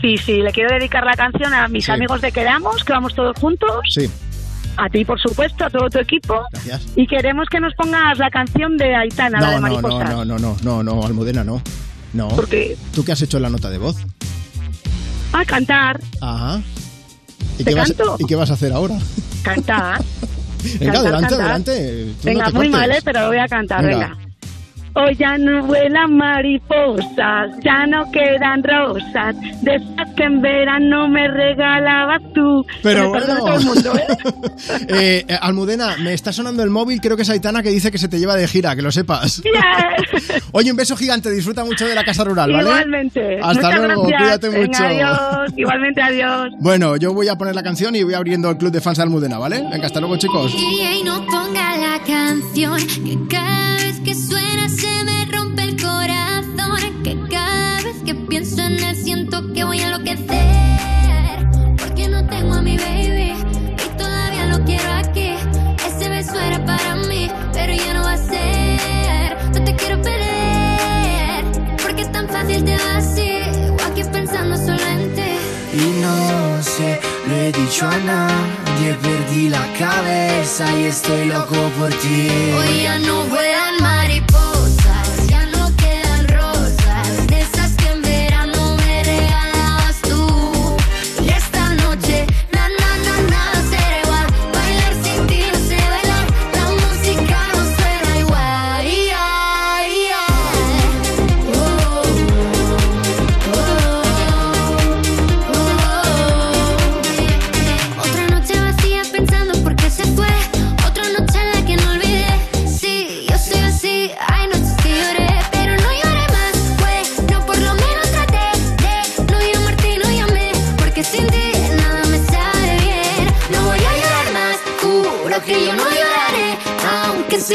Sí, sí, le quiero dedicar la canción a mis Sí. amigos de Queramos, que vamos todos juntos. Sí, A ti, por supuesto, a todo tu equipo. gracias. Y queremos que nos pongas la canción de Aitana, la de No, no, no, no, no, no, no, Almudena, no. No. ¿Por qué? ¿Tú qué has hecho en la nota de voz? A cantar, Ajá. ¿Y ¿Te qué, vas, canto? ¿Y qué vas a hacer ahora? cantar. Venga, Cantar, adelante, cantar. adelante. Tú Venga, muy mal, ¿eh? pero lo voy a cantar, Venga. venga. Hoy ya no vuelan mariposas, ya no quedan rosas, de esas que en verano me regalabas tú. Pero bueno. todo el mundo, ¿eh? Eh, eh, Almudena, me está sonando el móvil, creo que es Aitana que dice que se te lleva de gira, que lo sepas. Oye, un beso gigante, disfruta mucho de la casa rural, ¿vale? Igualmente. Hasta Muchas luego, gracias. cuídate Venga, mucho. Adiós, igualmente adiós. Bueno, yo voy a poner la canción y voy abriendo el club de fans de Almudena, ¿vale? Venga, hasta luego, chicos. Y no ponga la canción que cada vez que suena él siento que voy a enloquecer. Porque no tengo a mi baby y todavía lo quiero aquí. Ese beso era para mí, pero ya no va a ser. No te quiero perder porque es tan fácil te va así. O aquí pensando solo en ti. Y no sé, lo he dicho a nadie, perdí la cabeza y estoy loco por ti. Hoy ya no vuelan mariposas,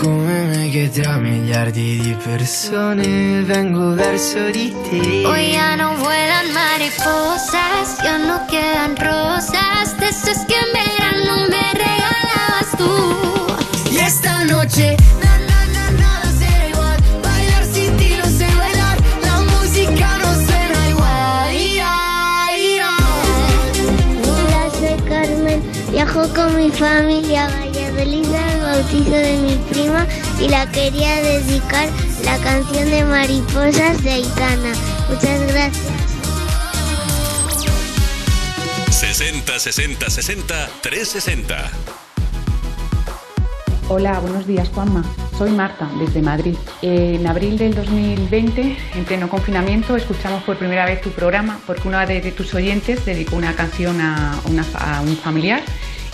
come me che tra miliardi di persone vengo verso di te. Hoy ya no vuelan mariposas, ya no quedan rosas, de esas que en verano me regalabas tú. Y esta noche, na na na nada será igual, bailar sin ti no sé bailar, la música no suena igual. Yeah, yeah. Hola, soy Carmen. Viajo con mi familia Valladolid al bautizo de mi prima y la quería dedicar la canción de Mariposas de Aitana. Muchas gracias. 60 60 60 360. Hola, buenos días Juanma. Soy Marta, desde Madrid. En abril del 2020, en pleno confinamiento, escuchamos por primera vez tu programa porque una de, tus oyentes dedicó una canción a, una fa- a un familiar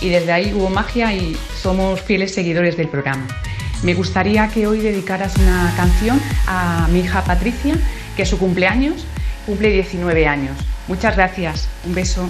y desde ahí hubo magia y somos fieles seguidores del programa. Me gustaría que hoy dedicaras una canción a mi hija Patricia, que es su cumpleaños, cumple 19 años. Muchas gracias, un beso.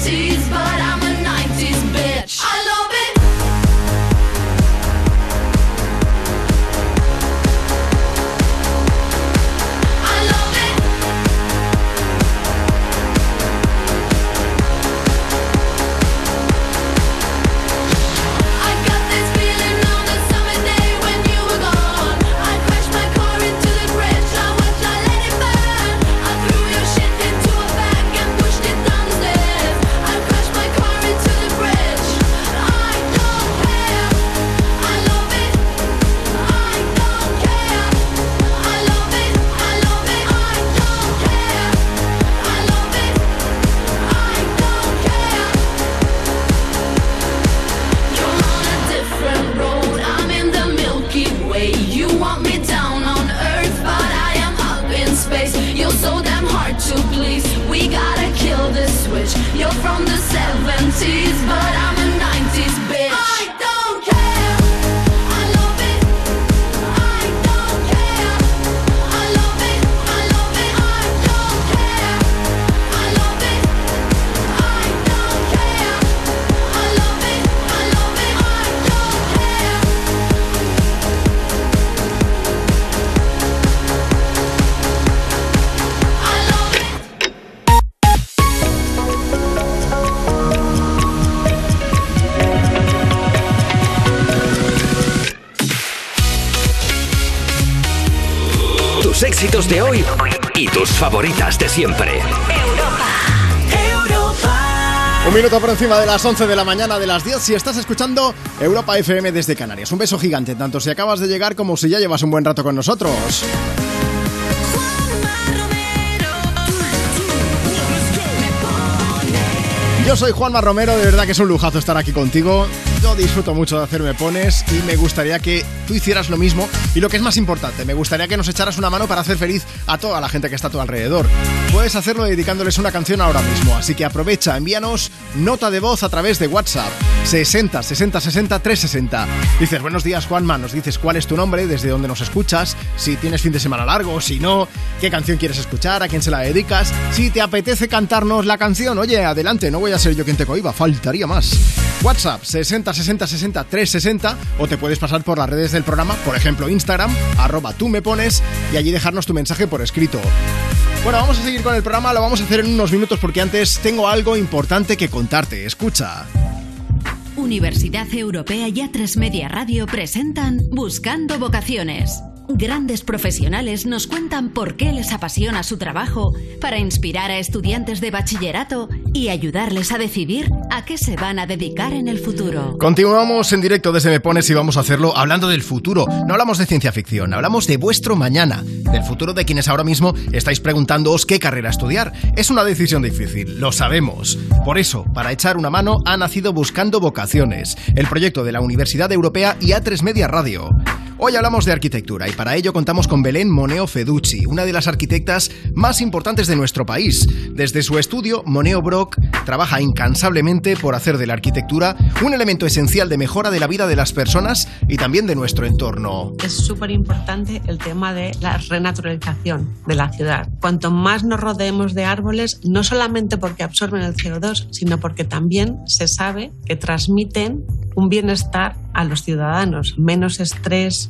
70s, but I'm We gotta kill this switch. You're from the 70s, but éxitos de hoy y tus favoritas de siempre. Un minuto por encima de las 11 de la mañana de las 10 si estás escuchando Europa FM desde Canarias. Un beso gigante, tanto si acabas de llegar como si ya llevas un buen rato con nosotros. Yo soy Juanma Romero, de verdad que es un lujazo estar aquí contigo. Yo disfruto mucho de hacerme pones y me gustaría que tú hicieras lo mismo. Y lo que es más importante, me gustaría que nos echaras una mano para hacer feliz a toda la gente que está a tu alrededor. Puedes hacerlo dedicándoles una canción ahora mismo, así que aprovecha, envíanos nota de voz a través de WhatsApp 60 60 60 360. Dices, buenos días Juanma, nos dices cuál es tu nombre, desde dónde nos escuchas, si tienes fin de semana largo, si no, qué canción quieres escuchar, a quién se la dedicas, si te apetece cantarnos la canción, oye, adelante, no voy a ser yo quien te cohiba, faltaría más. WhatsApp 60 60 60 360 o te puedes pasar por las redes del programa, por ejemplo Instagram, arroba tú me pones y allí dejarnos tu mensaje por escrito. Bueno, vamos a seguir con el programa, lo vamos a hacer en unos minutos porque antes tengo algo importante que contarte. Escucha. Universidad Europea y A3 Media Radio presentan Buscando Vocaciones. Grandes profesionales nos cuentan por qué les apasiona su trabajo para inspirar a estudiantes de bachillerato y ayudarles a decidir a qué se van a dedicar en el futuro. Continuamos en directo desde Me Pones y vamos a hacerlo hablando del futuro. No hablamos de ciencia ficción, hablamos de vuestro mañana, del futuro de quienes ahora mismo estáis preguntándoos qué carrera estudiar. Es una decisión difícil, lo sabemos. Por eso, para echar una mano, ha nacido Buscando Vocaciones, el proyecto de la Universidad Europea y A3 Media Radio. Hoy hablamos de arquitectura y para ello contamos con Belén Moneo Feducci, una de las arquitectas más importantes de nuestro país. Desde su estudio, Moneo Brock trabaja incansablemente por hacer de la arquitectura un elemento esencial de mejora de la vida de las personas y también de nuestro entorno. Es súper importante el tema de la renaturalización de la ciudad. Cuanto más nos rodeemos de árboles, no solamente porque absorben el CO2, sino porque también se sabe que transmiten un bienestar a los ciudadanos, menos estrés,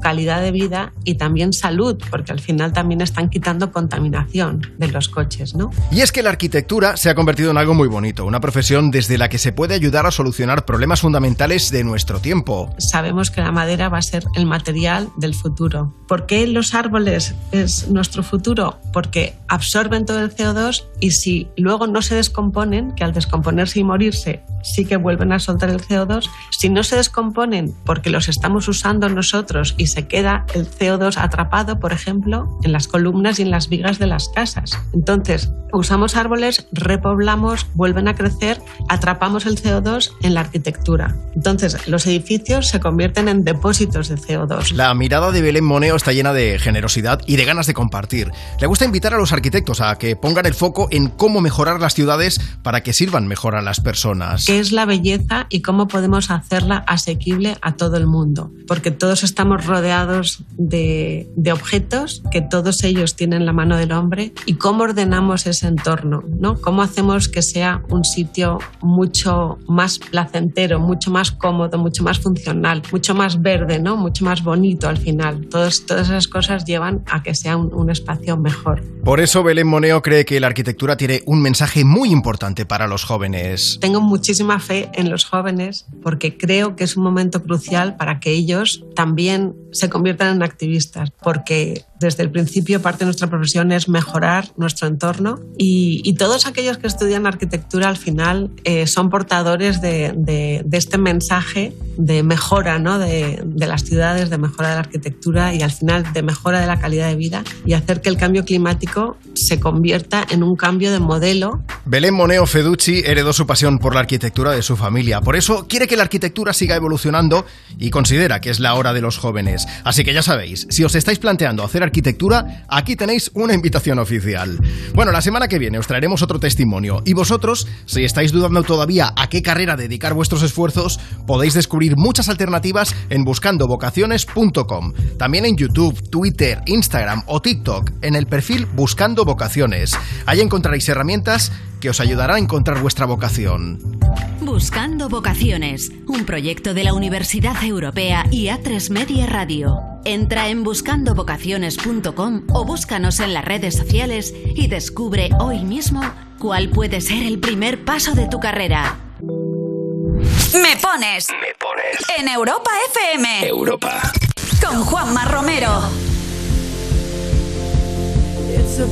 calidad de vida y también salud, porque al final también están quitando contaminación de los coches, ¿no? Y es que la arquitectura se ha convertido en algo muy bonito, una profesión desde la que se puede ayudar a solucionar problemas fundamentales de nuestro tiempo. Sabemos que la madera va a ser el material del futuro. ¿Por qué los árboles es nuestro futuro? Porque absorben todo el CO2 y si luego no se descomponen, que al descomponerse y morirse sí que vuelven a soltar el CO2, si no se descomponen porque los estamos usando nosotros y se queda el CO2 atrapado, por ejemplo, en las columnas y en las vigas de las casas. Entonces, usamos árboles, repoblamos, vuelven a crecer, atrapamos el CO2 en la arquitectura. Entonces, los edificios se convierten en depósitos de CO2. La mirada de Belén Moneo está llena de generosidad y de ganas de compartir. Le gusta invitar a los arquitectos a que pongan el foco en cómo mejorar las ciudades para que sirvan mejor a las personas. ¿Qué es la belleza y cómo podemos hacerla asequible a todo el mundo? Porque todos estamos rodeados de, de objetos, que todos ellos tienen la mano del hombre, y cómo ordenamos ese entorno, ¿no? ¿Cómo hacemos que sea un sitio mucho más placentero, mucho más cómodo, mucho más funcional, mucho más verde, ¿no? Mucho más bonito al final. Todos, todas esas cosas llevan a que sea un, un espacio mejor. Por eso Belén Moneo cree que la arquitectura tiene un mensaje muy importante para los jóvenes. Tengo muchísima fe en los jóvenes porque creo que es un momento crucial para que ellos también se conviertan en activistas, porque desde el principio parte de nuestra profesión es mejorar nuestro entorno y, y todos aquellos que estudian arquitectura al final eh, son portadores de, de, de, este mensaje de mejora ¿no? de, de, las ciudades, de mejora de la arquitectura y al final de mejora de la calidad de vida y hacer que el cambio climático se convierta en un cambio de modelo. Belén Moneo Feducci heredó su pasión por la arquitectura de su familia, por eso quiere que la arquitectura siga evolucionando y considera que es la hora de los jóvenes. Así que ya sabéis, si os estáis planteando hacer arquitectura, aquí tenéis una invitación oficial. Bueno, la semana que viene os traeremos otro testimonio y vosotros, si estáis dudando todavía a qué carrera dedicar vuestros esfuerzos, podéis descubrir muchas alternativas en buscandovocaciones.com. También en YouTube, Twitter, Instagram o TikTok, en el perfil Buscando Vocaciones. Ahí encontraréis herramientas que os ayudará a encontrar vuestra vocación. Buscando Vocaciones, un proyecto de la Universidad Europea y A3 Media Radio. Entra en buscandovocaciones.com o búscanos en las redes sociales y descubre hoy mismo cuál puede ser el primer paso de tu carrera. Me pones. Me pones. En Europa FM. Europa. Con Juanma Romero. It's a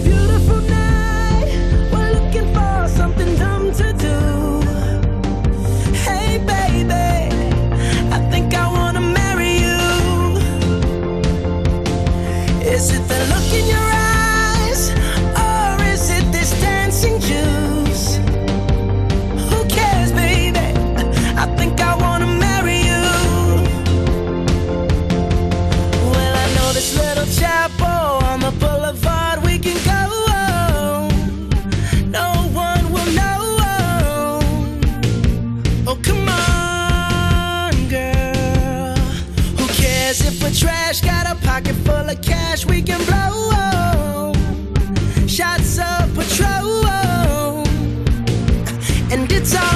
on the boulevard we can go. No one will know. Oh, come on, girl. Who cares if we're trash? Got a pocket full of cash we can blow. Shots of Patron. And it's on,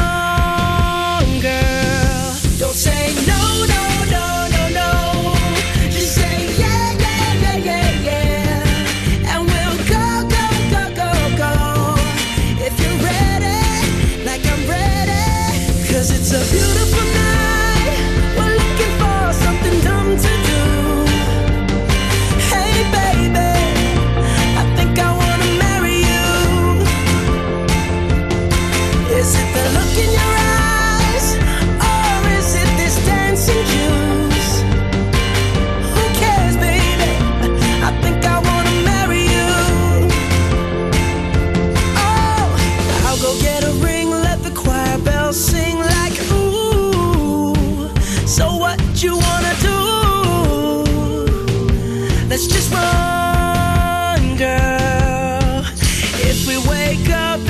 up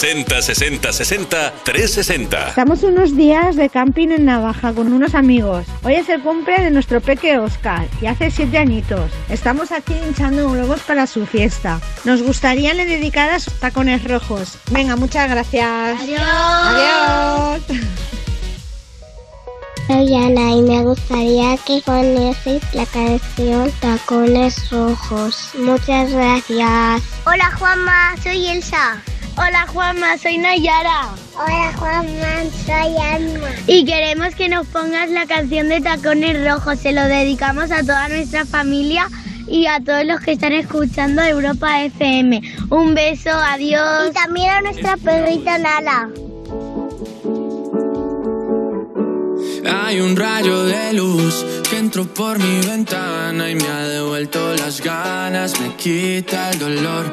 60 60 60 360. Estamos unos días de camping en Navaja con unos amigos. Hoy es el cumple de nuestro peque Oscar y hace siete añitos. Estamos aquí hinchando globos para su fiesta. Nos gustaría le dedicar sus tacones rojos. Venga, muchas gracias. Adiós. Adiós. Soy Ana y me gustaría que ponieseis la canción Tacones Rojos. Muchas gracias. Hola Juanma, soy Elsa. Hola Juanma, soy Nayara. Hola Juanma, soy Alma. Y queremos que nos pongas la canción de Tacones Rojos. Se lo dedicamos a toda nuestra familia y a todos los que están escuchando Europa FM. Un beso, adiós. Y también a nuestra perrita Nala. Hay un rayo de luz que entró por mi ventana y me ha devuelto las ganas, me quita el dolor.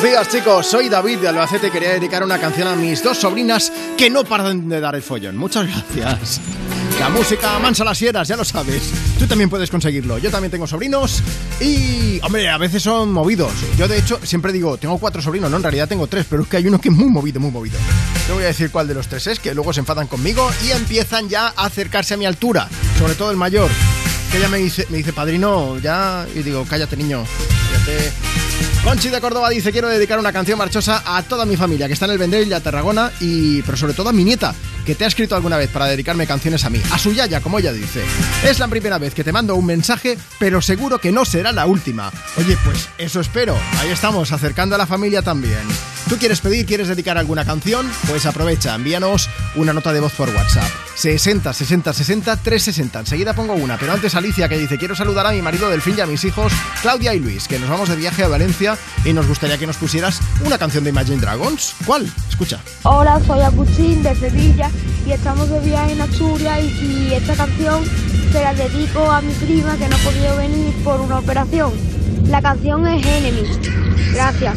Buenos días chicos, soy David de Albacete y quería dedicar una canción a mis dos sobrinas que no paran de dar el follón. Muchas gracias. La música mansa las sierras, ya lo sabes. Tú también puedes conseguirlo. Yo también tengo sobrinos y, hombre, a veces son movidos. Yo de hecho siempre digo, tengo cuatro sobrinos, no, en realidad tengo tres, pero es que hay uno que es muy movido, muy movido. No voy a decir cuál de los tres es, que luego se enfadan conmigo y empiezan ya a acercarse a mi altura, sobre todo el mayor, que ya me dice, me dice, padrino, ya, y digo, cállate niño, cállate. Conchi de Córdoba dice, quiero dedicar una canción marchosa a toda mi familia que está en el Vendrell y a Tarragona y, pero sobre todo a mi nieta, que te ha escrito alguna vez para dedicarme canciones a mí, a su yaya, como ella dice. Es la primera vez que te mando un mensaje, pero seguro que no será la última. Oye, pues eso espero. Ahí estamos, acercando a la familia también. ¿Tú quieres pedir, quieres dedicar alguna canción? Pues aprovecha, envíanos una nota de voz por WhatsApp. 60 60 60 360. Enseguida pongo una, pero antes Alicia que dice, quiero saludar a mi marido Delfín y a mis hijos Claudia y Luis, que nos vamos de viaje a Valencia y nos gustaría que nos pusieras una canción de Imagine Dragons. ¿Cuál? Escucha. Hola, soy Agustín de Sevilla y estamos de viaje en Asturias y, y esta canción se la dedico a mi prima que no ha podido venir por una operación. La canción es Enemy. Gracias.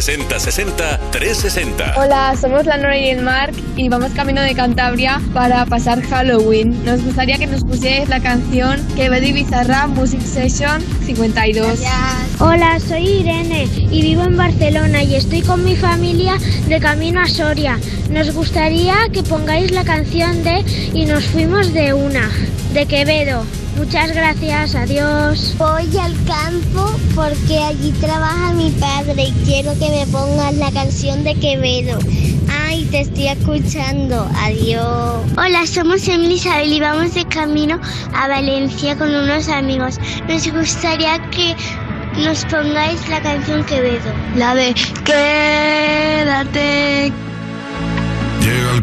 60 60 60 360. Hola, somos la Nora y el Mark y vamos camino de Cantabria para pasar Halloween. Nos gustaría que nos pusierais la canción Quevedo y Bizarra Music Session 52. Hola, soy Irene y vivo en Barcelona y estoy con mi familia de camino a Soria. Nos gustaría que pongáis la canción de Y nos fuimos de una, de Quevedo. Muchas gracias, adiós. Voy al campo porque allí trabaja mi padre y quiero que me pongas la canción de Quevedo. Ay, te estoy escuchando. Adiós. Hola, somos Emily Isabel y vamos de camino a Valencia con unos amigos. Nos gustaría que nos pongáis la canción Quevedo. La de Quédate,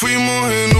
fuimos en una,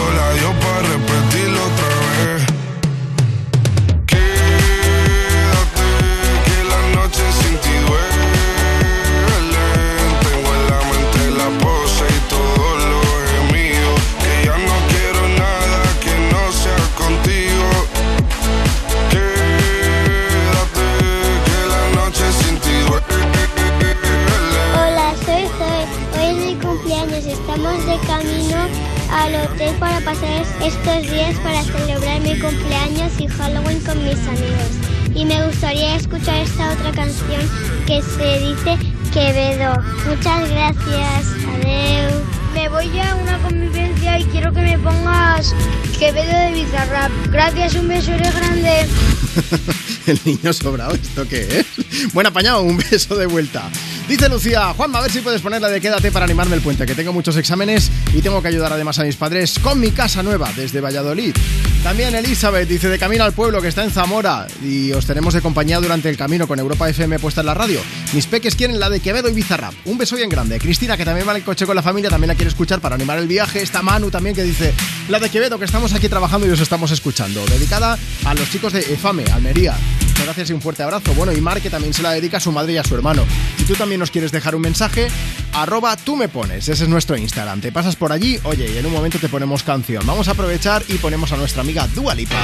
El niño sobrado, ¿esto qué es? Buen apañado, un beso de vuelta. Dice Lucía, Juanma, a ver si puedes poner la de quédate para animarme el puente, que tengo muchos exámenes y tengo que ayudar además a mis padres con mi casa nueva desde Valladolid. También Elizabeth dice de camino al pueblo que está en Zamora y os tenemos de compañía durante el camino con Europa FM puesta en la radio. Mis peques quieren la de Quevedo y Bizarrap. Un beso bien grande. Cristina, que también va en el coche con la familia, también la quiere escuchar para animar el viaje. Está Manu también que dice la de Quevedo, que estamos aquí trabajando y os estamos escuchando. Dedicada a los chicos de EFAME, Almería. Gracias y un fuerte abrazo. Bueno, y Mar, que también se la dedica a su madre y a su hermano. Si tú también nos quieres dejar un mensaje, arroba tú me pones. Ese es nuestro Instagram. Te pasas por allí, oye, y en un momento te ponemos canción. Vamos a aprovechar y ponemos a nuestra amiga Dua Lipa.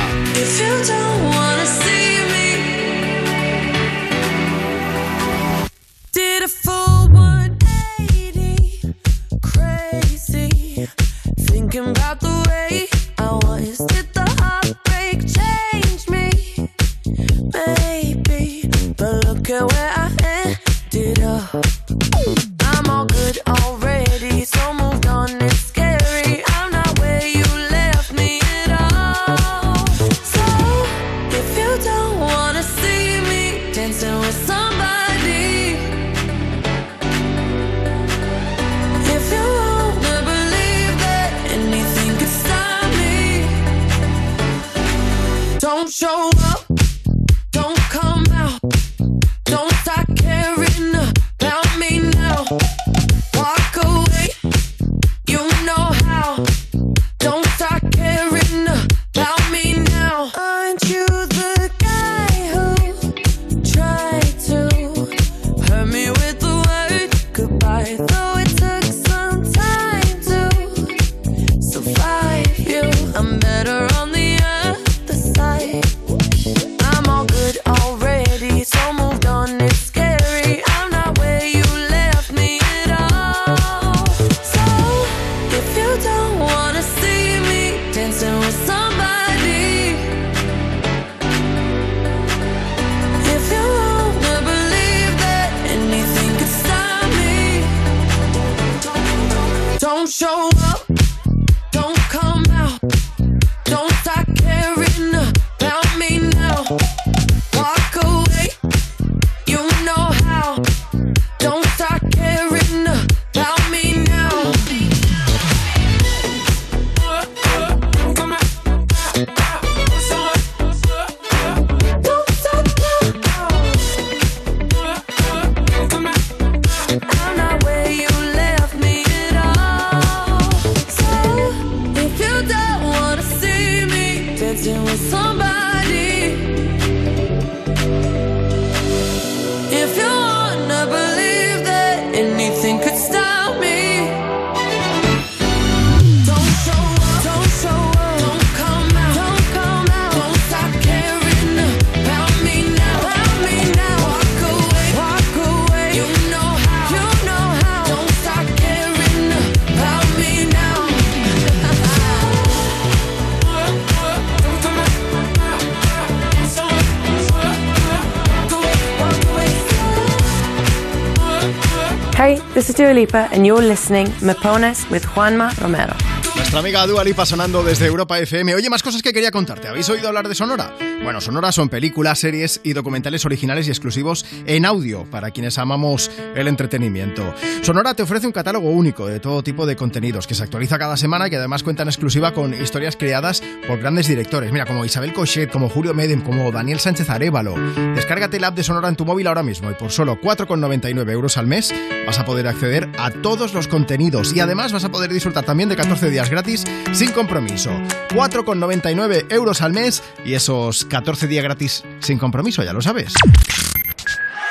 Dua and you're listening Me Pones with Juanma Romero. Nuestra amiga Dua Lipa sonando desde Europa FM. Oye, más cosas que quería contarte. ¿Habéis oído hablar de Sonora? Bueno, Sonora son películas, series y documentales originales y exclusivos en audio para quienes amamos el entretenimiento. Sonora te ofrece un catálogo único de todo tipo de contenidos que se actualiza cada semana y que además cuenta en exclusiva con historias creadas por grandes directores. Mira, como Isabel Cochet, como Julio Medem, como Daniel Sánchez Arevalo. Descárgate la app de Sonora en tu móvil ahora mismo y por solo 4,99 euros al mes vas a poder acceder a todos los contenidos y además vas a poder disfrutar también de 14 días gratis sin compromiso. 4,99 euros al mes y esos 14 días gratis sin compromiso, ya lo sabes.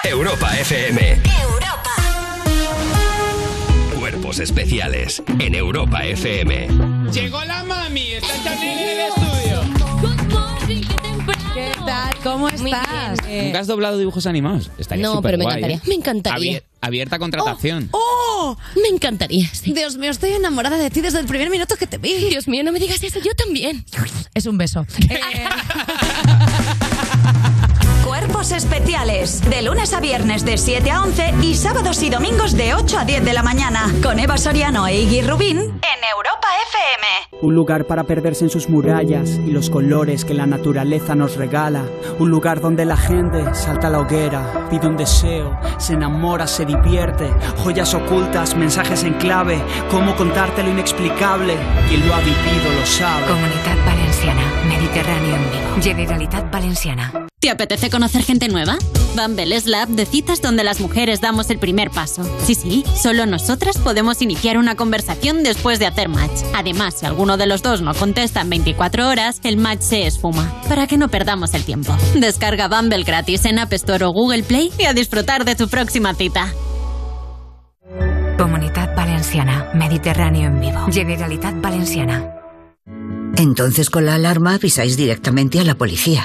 Europa FM. Cuerpos especiales en Europa FM. Llegó la mami, está también en el estudio. ¿Qué tal? ¿Cómo estás? ¿Nunca has doblado dibujos animados? Estaría No, pero me encantaría. ¿eh? Me encantaría. Abier- abierta contratación. ¡Oh! Me encantaría. Dios mío, estoy enamorada de ti desde el primer minuto que te vi. Dios mío, no me digas eso, yo también. Es un beso. Cuerpos especiales. De lunes a viernes de 7 a 11 y sábados y domingos de 8 a 10 de la mañana. Con Eva Soriano e Iggy Rubín en Europa FM. Un lugar para perderse en sus murallas y los colores que la naturaleza nos regala. Un lugar donde la gente salta a la hoguera, pide un deseo, se enamora, se divierte. Joyas ocultas, mensajes en clave, cómo contarte lo inexplicable. Quien lo ha vivido lo sabe. Comunitat Valenciana, Mediterráneo en vivo. Generalitat Valenciana. ¿Te apetece conocer gente nueva? Bumble es la app de citas donde las mujeres damos el primer paso. Sí, sí, solo nosotras podemos iniciar una conversación después de hacer match. Además, si alguno de los dos no contesta en 24 horas, el match se esfuma. Para que no perdamos el tiempo. Descarga Bumble gratis en App Store o Google Play y a disfrutar de tu próxima cita. Comunitat Valenciana, Mediterráneo en vivo. Generalitat Valenciana. Entonces con la alarma avisáis directamente a la policía.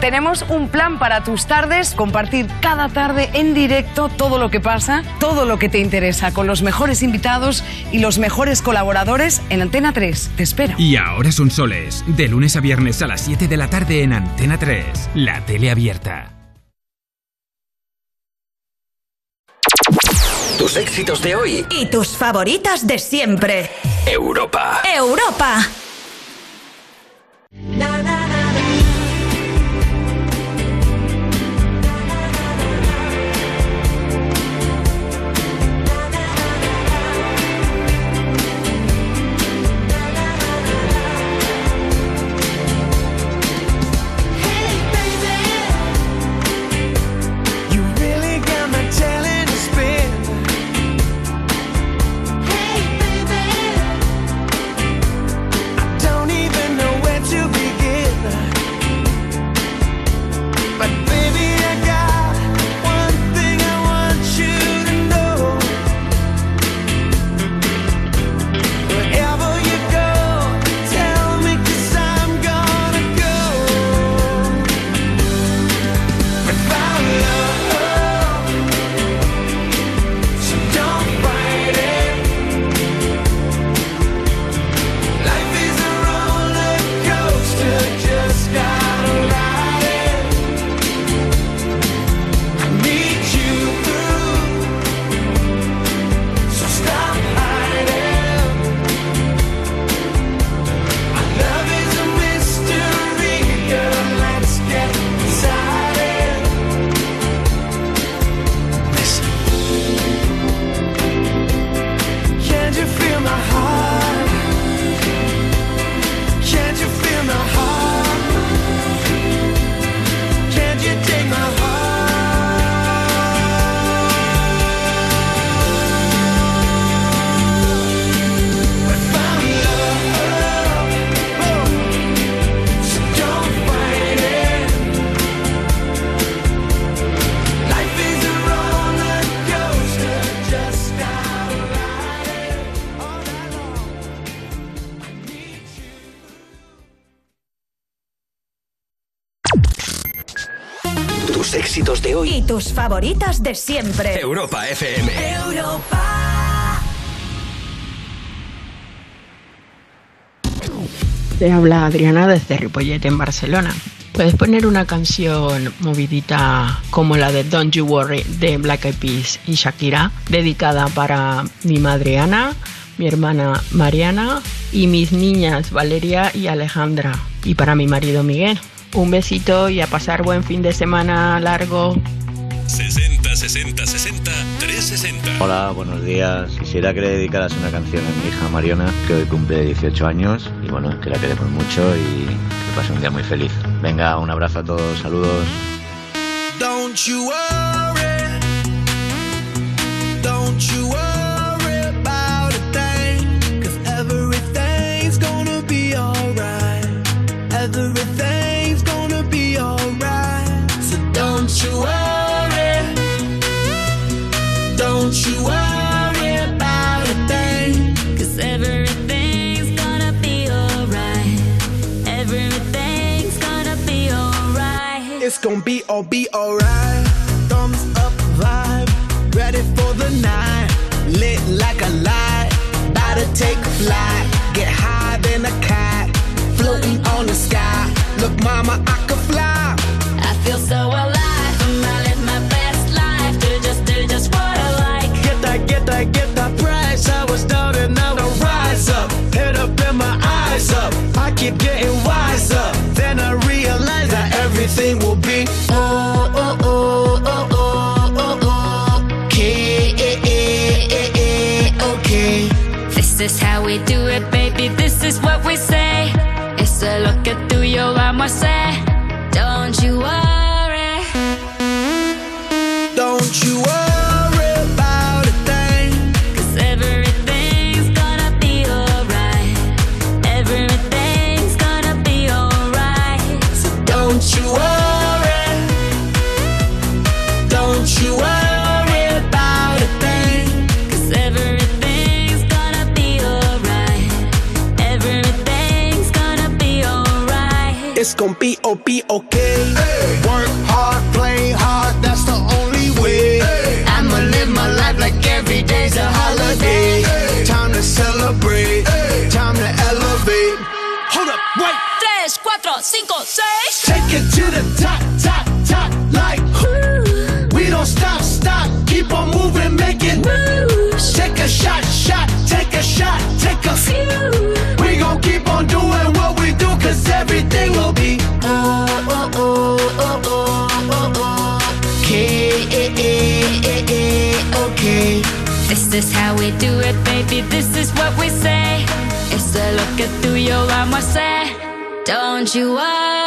Tenemos un plan para tus tardes, compartir cada tarde en directo todo lo que pasa, todo lo que te interesa, con los mejores invitados y los mejores colaboradores en Antena 3. Te espero. Y ahora son soles, de lunes a viernes a las 7 de la tarde en Antena 3, la tele abierta. Tus éxitos de hoy. Y tus favoritas de siempre. Europa. Europa. Tus favoritas de siempre. Europa FM. Te habla Adriana desde Ripollet en Barcelona. Puedes poner una canción movidita como la de Don't You Worry de Black Eyed Peas y Shakira, dedicada para mi madre Ana, mi hermana Mariana y mis niñas Valeria y Alejandra, y para mi marido Miguel. Un besito y a pasar buen fin de semana largo. 60 60 60 360. Hola, buenos días. Quisiera que le dedicaras una canción a mi hija Mariona, que hoy cumple 18 años. Y bueno, que la queremos mucho y que pase un día muy feliz. Venga, un abrazo a todos, saludos. Don't you It's gonna be all be alright. Thumbs up vibe, ready for the night. Lit like a light, about to take a flight. Get higher than a cat, floating on the sky. Look, mama, I could fly. I feel so alive. Live my best life. Do just, do just what I like. Get that, get that, get that price. I was down and I rise up. Head up and my eyes up. I keep getting wiser. Then I realize that everything will is how we do it, baby. This is what we say. It's a lo que tú y yo vamos a This is how we do it, baby. This is what we say. It's a lo que tú y yo vamos a hacer. Don't you worry.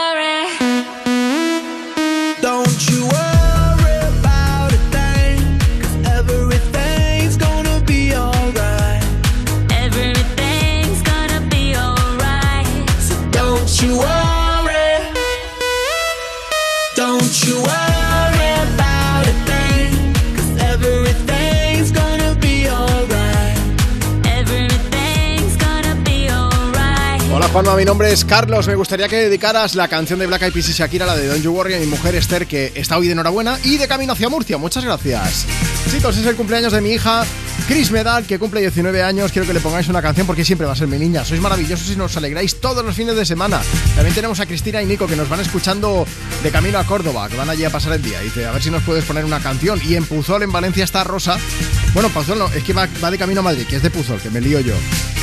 Juanma, mi nombre es Carlos. Me gustaría que dedicaras la canción de Black Eyed Peas y Shakira, la de Don't You Worry, a mi mujer Esther, que está hoy de enhorabuena y de camino hacia Murcia. Muchas gracias. Chicos, es el cumpleaños de mi hija Chris Medal, que cumple 19 años. Quiero que le pongáis una canción porque siempre va a ser mi niña. Sois maravillosos y nos alegráis todos los fines de semana. También tenemos a Cristina y Nico que nos van escuchando de camino a Córdoba, que van allí a pasar el día. Dice, a ver si nos puedes poner una canción. Y en Puzol, en Valencia, está Rosa. Bueno, Puzol no, es que va, va de camino a Madrid, que es de Puzol, que me lío yo.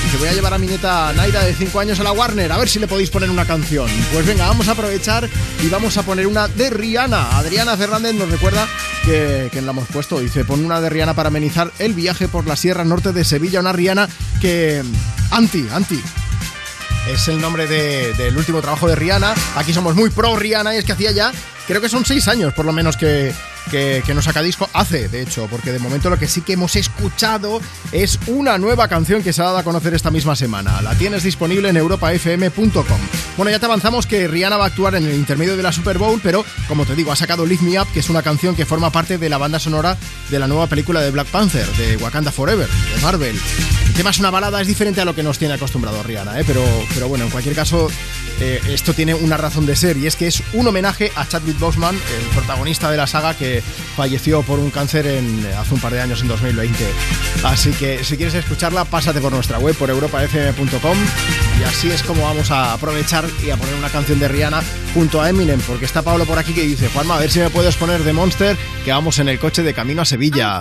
Dice, voy a llevar a mi nieta Naira de 5 años a la Warner, a ver si le podéis poner una canción. Pues venga, vamos a aprovechar y vamos a poner una de Rihanna. Adriana Fernández nos recuerda que, que la hemos puesto. Dice, pon una de Rihanna para amenizar el viaje por la Sierra Norte de Sevilla. Una Rihanna que... Anti, anti. Es el nombre de- del último trabajo de Rihanna. Aquí somos muy pro Rihanna y es que hacía ya, creo que son seis años por lo menos que, que, que nos saca disco. Hace, de hecho, porque de momento lo que sí que hemos escuchado es una nueva canción que se ha dado a conocer esta misma semana. La tienes disponible en europafm.com. Bueno, ya te avanzamos que Rihanna va a actuar en el intermedio de la Super Bowl, pero como te digo, ha sacado Lift Me Up, que es una canción que forma parte de la banda sonora de la nueva película de Black Panther, de Wakanda Forever, de Marvel. El tema es una balada, es diferente a lo que nos tiene acostumbrado Rihanna, ¿eh? pero, pero bueno, en cualquier caso, eh, esto tiene una razón de ser y es que es un homenaje a Chadwick Boseman, el protagonista de la saga que falleció por un cáncer hace un par de años, en 2020. Así que si quieres escucharla, pásate por nuestra web, por europafm.com y así es como vamos a aprovechar y a poner una canción de Rihanna junto a Eminem, porque está Pablo por aquí que dice, Juanma, a ver si me puedes poner de Monster, que vamos en el coche de camino a Sevilla.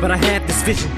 but I had this vision.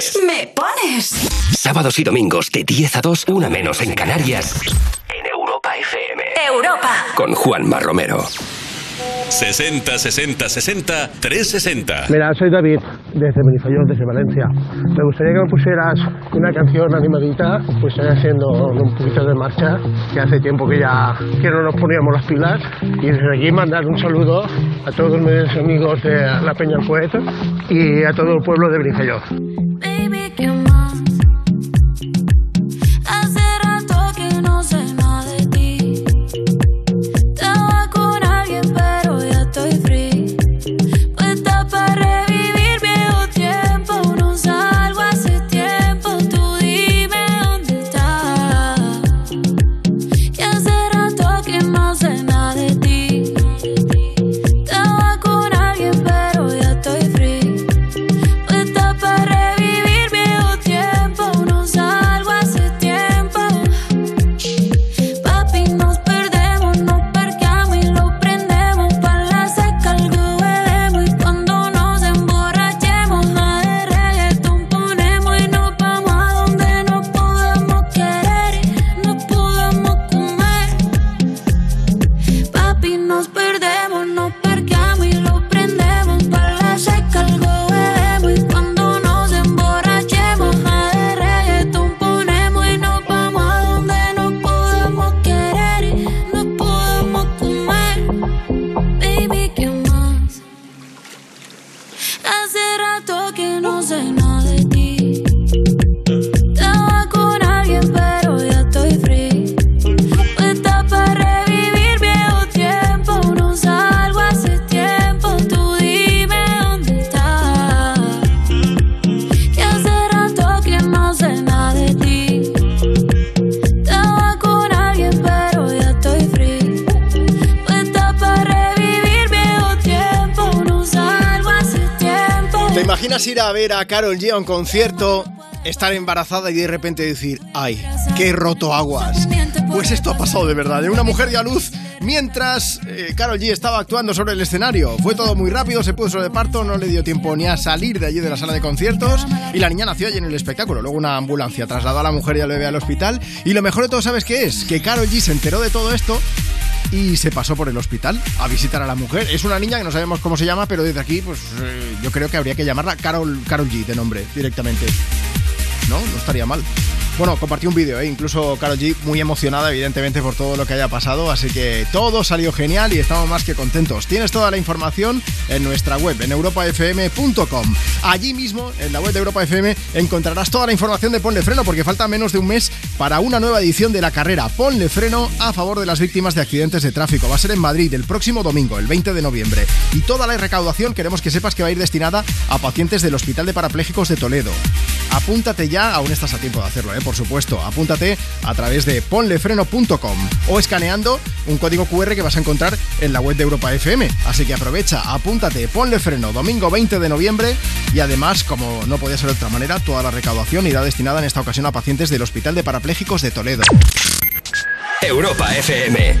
pones. Me pones. Sábados y domingos de 10 a 2, una menos en Canarias. En Europa FM. Europa. Con Juanma Romero. 60 60 60 360. Mira, soy David, desde Benifayón, desde Valencia. Me gustaría que me pusieras una canción animadita, pues haciendo un poquito de marcha, que hace tiempo que ya que no nos poníamos las pilas. Y desde aquí mandar un saludo a todos mis amigos de la Peña del Poeta y a todo el pueblo de Benifayón. ¿Te imaginas ir a ver a Carol G a un concierto, estar embarazada y de repente decir, ay, qué roto aguas? Pues esto ha pasado de verdad. De una mujer dio a luz mientras eh, Carol G estaba actuando sobre el escenario. Fue todo muy rápido, se puso de parto, no le dio tiempo ni a salir de allí de la sala de conciertos y la niña nació allí en el espectáculo. Luego una ambulancia trasladó a la mujer y al bebé al hospital. Y lo mejor de todo, ¿sabes qué es? Que Carol G se enteró de todo esto y se pasó por el hospital a visitar a la mujer. Es una niña que no sabemos cómo se llama, pero desde aquí, pues eh, yo creo que habría que llamarla Carol, Carol G de nombre directamente. No, no estaría mal. Bueno, compartí un vídeo, ¿eh? incluso Carol G muy emocionada, evidentemente, por todo lo que haya pasado, así que todo salió genial y estamos más que contentos. Tienes toda la información en nuestra web, en europafm.com. Allí mismo, en la web de Europa FM, encontrarás toda la información de Ponle Freno, porque falta menos de un mes para una nueva edición de la carrera Ponle Freno a favor de las víctimas de accidentes de tráfico. Va a ser en Madrid el próximo domingo, el 20 de noviembre. Y toda la recaudación queremos que sepas que va a ir destinada a pacientes del Hospital de Parapléjicos de Toledo. Apúntate ya, aún estás a tiempo de hacerlo, ¿eh? por supuesto. Apúntate a través de ponlefreno.com o escaneando un código QR que vas a encontrar en la web de Europa FM. Así que aprovecha, apúntate, ponle freno, domingo 20 de noviembre y además, como no podía ser de otra manera, toda la recaudación irá destinada en esta ocasión a pacientes del Hospital de Parapléjicos de Toledo. Europa FM.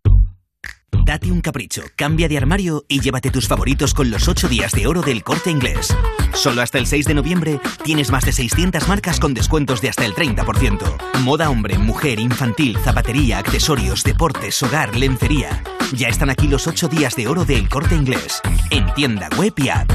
Date un capricho, cambia de armario y llévate tus favoritos con los 8 días de oro del corte inglés. Solo hasta el 6 de noviembre tienes más de 600 marcas con descuentos de hasta el 30%. Moda hombre, mujer, infantil, zapatería, accesorios, deportes, hogar, lencería. Ya están aquí los 8 días de oro del corte inglés. En tienda web y app.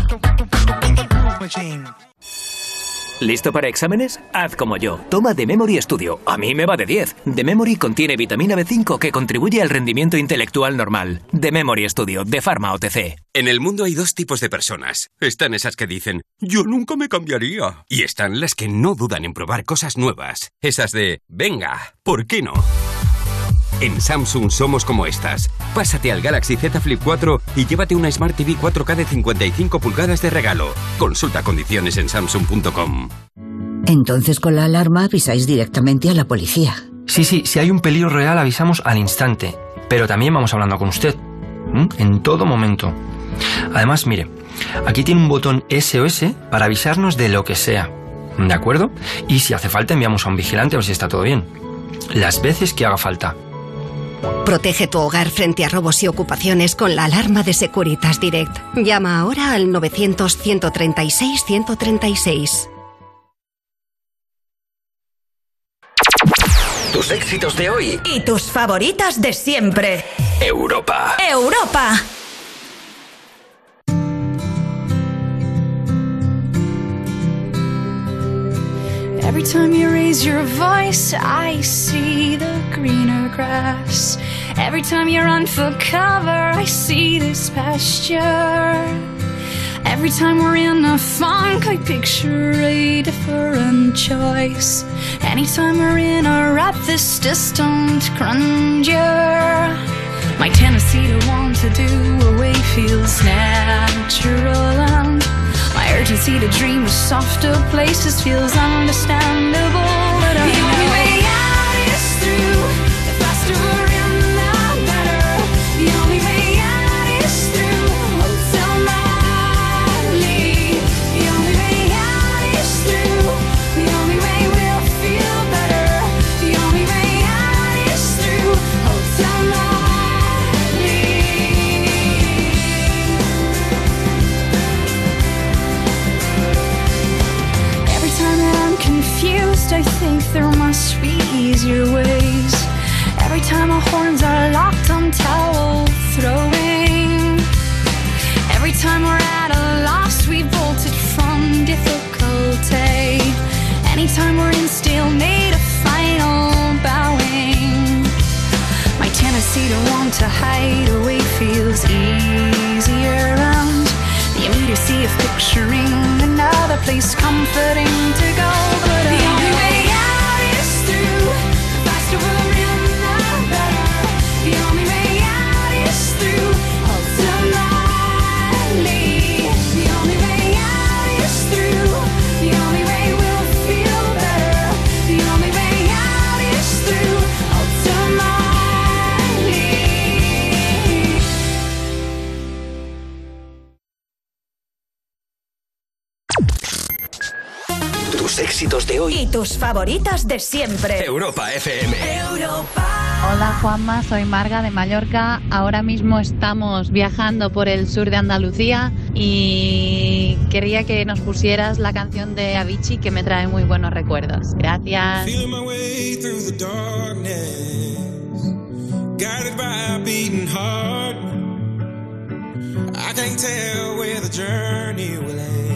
¿Listo para exámenes? Haz como yo. Toma The Memory Studio. A mí me va de 10. The Memory contiene vitamina B5 que contribuye al rendimiento intelectual normal. The Memory Studio, de Pharma OTC. En el mundo hay dos tipos de personas. Están esas que dicen, yo nunca me cambiaría. Y están las que no dudan en probar cosas nuevas. Esas de, venga, ¿por qué no? En Samsung somos como estas. Pásate al Galaxy Z Flip 4 y llévate una Smart TV 4K de 55 pulgadas de regalo. Consulta condiciones en samsung.com. Entonces con la alarma avisáis directamente a la policía. Sí, sí, si hay un peligro real avisamos al instante. pero también vamos hablando con usted. En todo momento. Además, mire, aquí tiene un botón SOS para avisarnos de lo que sea. ¿De acuerdo? Y si hace falta enviamos a un vigilante a ver si está todo bien. Las veces que haga falta. Protege tu hogar frente a robos y ocupaciones con la alarma de Securitas Direct. Llama ahora al 900-136-136. Tus éxitos de hoy. Y tus favoritas de siempre. Europa. Europa. Every time you raise your voice, I see the greener grass. Every time you run for cover, I see this pasture. Every time we're in a funk, I picture a different choice. Anytime we're in a rut, this distant grandeur. My Tennessee to want to do away feels natural and my urgency to dream of softer places feels understandable. But only way there must be easier ways. Every time our horns are locked on towel throwing. Every time we're at a loss, we bolted from difficulty. Anytime we're in stalemate, a final bowing. My tendency to want to hide away feels easier and the immediacy of picturing another place comforting to go. Éxitos de hoy. Y tus favoritas de siempre. Europa FM. Hola Juanma, soy Marga de Mallorca. Ahora mismo estamos viajando por el sur de Andalucía y quería que nos pusieras la canción de Avicii que me trae muy buenos recuerdos. Gracias. Feeling my way through the darkness, guided by a beating heart. I can't tell where the journey will end,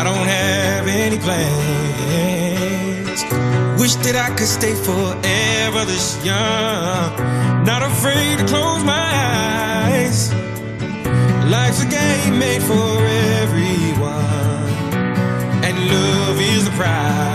I don't have any plans. Wish that I could stay forever this young. Not afraid to close my eyes. Life's a game made for everyone, and love is the prize.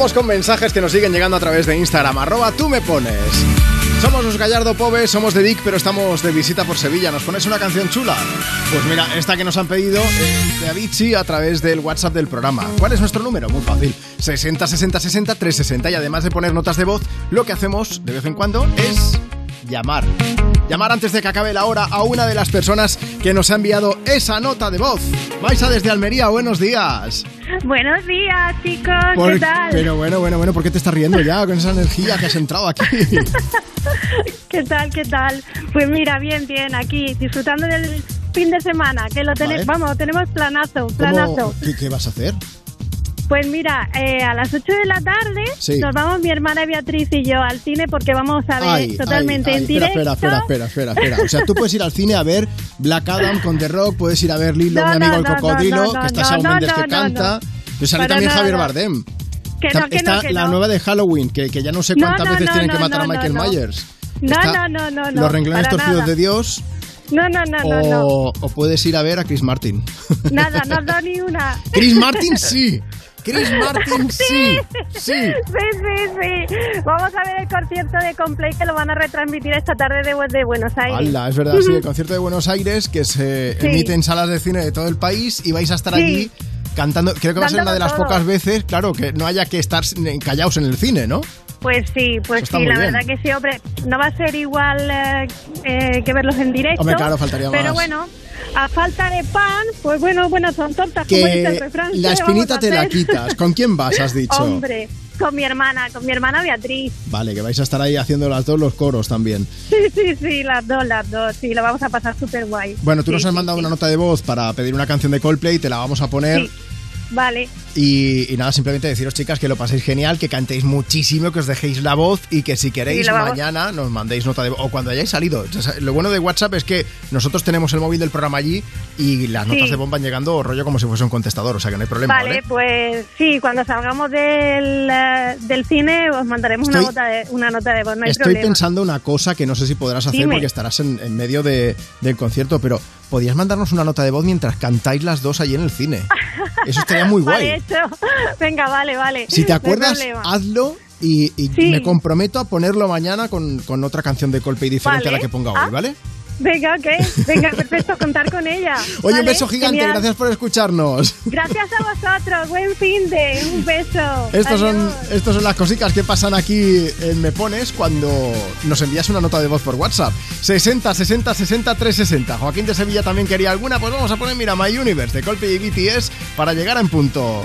Con mensajes que nos siguen llegando a través de Instagram, arroba tú me pones. Somos los Gallardo Pobes, somos de Dick, pero estamos de visita por Sevilla. ¿Nos pones una canción chula? Pues mira, esta que nos han pedido eh, de Avicii a través del WhatsApp del programa. ¿Cuál es nuestro número? Muy fácil. 60 60 60 360 y además de poner notas de voz, lo que hacemos de vez en cuando es llamar. Llamar antes de que acabe la hora a una de las personas que nos ha enviado esa nota de voz. Maisa desde Almería, buenos días. Buenos días, chicos. Por- ¿Qué tal? Pero bueno, bueno, bueno, ¿por qué te estás riendo ya con esa energía que has entrado aquí? ¿Qué tal? ¿Qué tal? Pues mira, bien, bien, aquí disfrutando del fin de semana, que lo tenemos, Vale. vamos, tenemos planazo, planazo. ¿Cómo- qué, qué vas a hacer? Pues mira, eh, a las 8 de la tarde Sí. nos vamos mi hermana Beatriz y yo al cine porque vamos a ver Ay, totalmente ay, ay, en directo. Espera, espera, espera, espera, espera. O sea, tú puedes ir al cine a ver Black Adam con The Rock, puedes ir a ver Lilo, No, mi amigo no, el no, cocodrilo, no, no, que está no, Shawn no, Mendes no, que no, canta. no. Pero sale Para también. Javier Bardem. Que Está, no, que está no, que la no. nueva de Halloween, que, que ya no sé No, cuántas no, veces no, tienen que no, matar a no, Michael no. Myers. No, Está no, no, no, no. Los renglones torcidos nada. de Dios. No, no, no, no, no. O, o puedes ir a ver a Chris Martin. Nada, no has dado ni una. Chris Martin sí. Chris Martin sí. Sí. Sí, sí, sí. Vamos a ver el concierto de Complay que lo van a retransmitir esta tarde de, de Buenos Aires. Hala, es verdad, sí, el concierto de Buenos Aires que se Sí. emite en salas de cine de todo el país y vais a estar allí cantando. Creo que va a ser una de las todo. pocas veces, claro, que no haya que estar callados en el cine, ¿no? Pues sí, pues sí, la bien. verdad que sí, hombre, no va a ser igual eh, eh, que verlos en directo. Hombre, claro, faltaría Pero más. bueno, a falta de pan, pues bueno, bueno, son tortas, como dice el Que refrán. la ¿qué espinita te la quitas. ¿Con quién vas, has dicho? Hombre, con mi hermana, con mi hermana Beatriz. Vale, que vais a estar ahí haciendo las dos los coros también. Sí, sí, sí, las dos, las dos, sí, lo vamos a pasar súper guay. Bueno, tú Sí, nos has sí, mandado sí. una nota de voz para pedir una canción de Coldplay, te la vamos a poner. Vale, Y, y nada, simplemente deciros, chicas, que lo paséis genial, que cantéis muchísimo, que os dejéis la voz y que si queréis Sí, mañana nos mandéis nota de voz. O cuando hayáis salido. Lo bueno de WhatsApp es que nosotros tenemos el móvil del programa allí y las notas Sí. de voz van llegando rollo como si fuese un contestador, o sea que no hay problema, ¿vale? vale, pues sí, cuando salgamos del, eh, del cine os mandaremos una, nota de, una nota de voz, no hay Estoy problema. pensando una cosa que no sé si podrás hacer Dime. porque estarás en, en medio de- del concierto, pero podías mandarnos una nota de voz mientras cantáis las dos allí en el cine. Eso estaría muy guay. Vale, hecho. Venga, vale, vale. Si te acuerdas, hazlo y, y Sí. me comprometo a ponerlo mañana con, con otra canción de Coldplay diferente a la que ponga Ah. hoy, ¿vale? Venga, ok. Venga, perfecto, contar con ella. Oye, un beso gigante, genial. gracias por escucharnos. Gracias a vosotros, buen fin de, un beso. Estas son, estas son las cositas que pasan aquí en Me Pones cuando nos envías una nota de voz por WhatsApp. 60 60 60 360. Joaquín de Sevilla también quería alguna, pues vamos a poner, mira, My Universe de Coldplay y BTS para llegar en punto.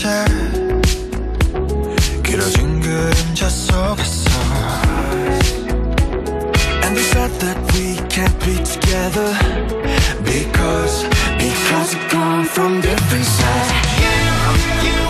변했었지 길어진 그림자 속에서 And they said that we can't be together Because, because we come from different sides You, you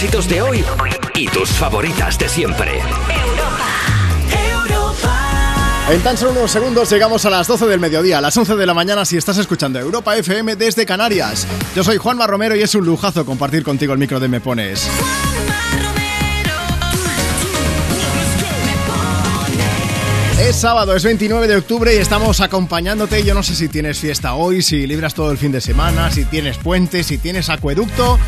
éxitos de hoy y tus favoritas de siempre. En tan solo unos segundos llegamos a las 12 del mediodía, a las 11 de la mañana si estás escuchando Europa FM desde Canarias. Yo soy Juanma Romero y es un lujazo compartir contigo el micro de Me Pones. Es sábado, es 29 de octubre y estamos acompañándote. Yo no sé si tienes fiesta hoy, si libras todo el fin de semana, si tienes puente, si tienes acueducto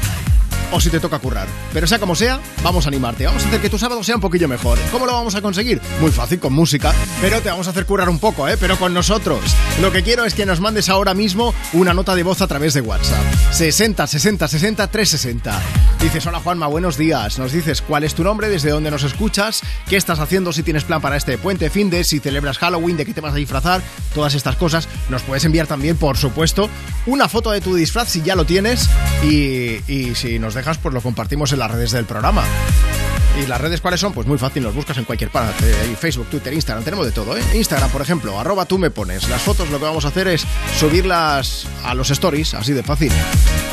o si te toca currar. Pero sea como sea, vamos a animarte. Vamos a hacer que tu sábado sea un poquillo mejor. ¿Cómo lo vamos a conseguir? Muy fácil, con música. Pero te vamos a hacer currar un poco, ¿eh? Pero con nosotros. Lo que quiero es que nos mandes ahora mismo una nota de voz a través de WhatsApp. 60 60 60 360. Dices, hola Juanma, buenos días. Nos dices cuál es tu nombre, desde dónde nos escuchas, qué estás haciendo, si tienes plan para este puente fin de, si celebras Halloween, de qué te vas a disfrazar, todas estas cosas. Nos puedes enviar también, por supuesto, una foto de tu disfraz si ya lo tienes y, y si nos dejas, pues lo compartimos en las redes del programa. ¿Y las redes cuáles son? Pues muy fácil, nos buscas en cualquier parte. eh, Facebook, Twitter, Instagram, tenemos de todo, ¿eh? Instagram, por ejemplo, arroba tú me pones. Las fotos lo que vamos a hacer es subirlas a los stories, así de fácil.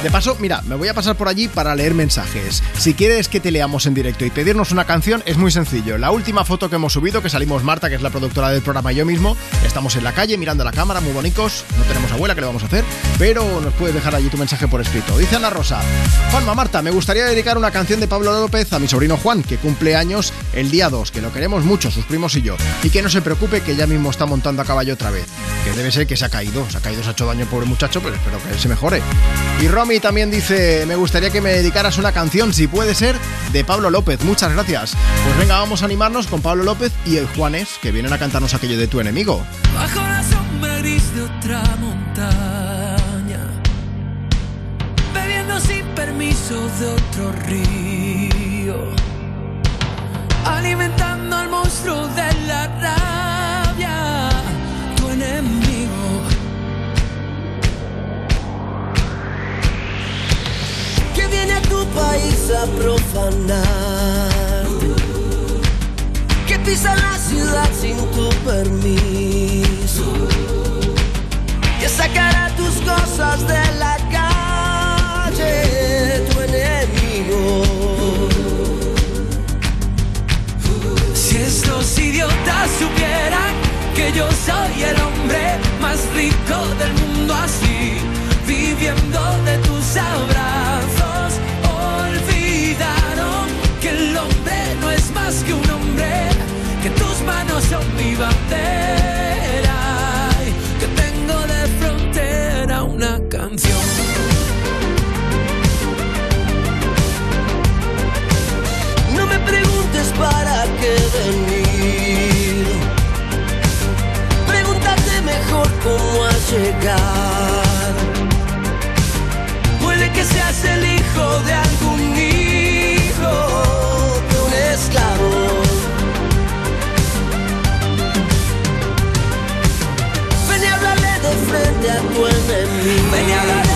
De paso, mira, me voy a pasar por allí para leer mensajes. Si quieres que te leamos en directo y pedirnos una canción, es muy sencillo. La última foto que hemos subido, que salimos Marta, que es la productora del programa, y yo mismo, estamos en la calle mirando la cámara, muy bonitos. No tenemos abuela, ¿qué le vamos a hacer? Pero nos puedes dejar allí tu mensaje por escrito. Dice Ana Rosa, Juanma Marta, me gustaría dedicar una canción de Pablo López a mi sobrino Juan, que cumple años el día 2, que lo queremos mucho, sus primos y yo. Y que no se preocupe, que ya mismo está montando a caballo otra vez. Que debe ser que se ha caído, se ha caído, se ha hecho daño, pobre muchacho, pero espero que se mejore. Y Romy también dice, me gustaría que me dedicaras una canción, si puede ser, de Pablo López. Muchas gracias. Pues venga, vamos a animarnos con Pablo López y el Juanes, que vienen a cantarnos aquello de tu enemigo. Bajo la sombra de otra montaña, bebiendo sin permiso de otro río, alimentando al monstruo de la rabia, tu enemigo. que viene a tu país a profanar, que pisa la ciudad sin tu permiso. Que sacará tus cosas de la supieran que yo soy el hombre más rico del mundo así, viviendo de tus abrazos, olvidaron que el hombre no es más que un hombre, que tus manos son mi bandera, cómo has llegado. Puede que seas el hijo de algún hijo de un esclavo. Ven y háblale de frente a tu enemigo.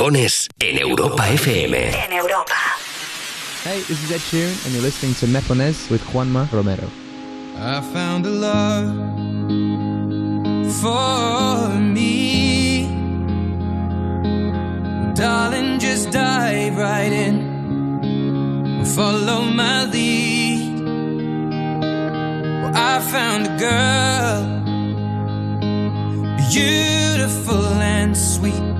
Pones en Europa FM. En Europa. Hey, this is Ed Sheeran, and you're listening to Mepones with Juanma Romero. I found a love for me. Darling, just dive right in. Follow my lead. Well, I found a girl, beautiful and sweet.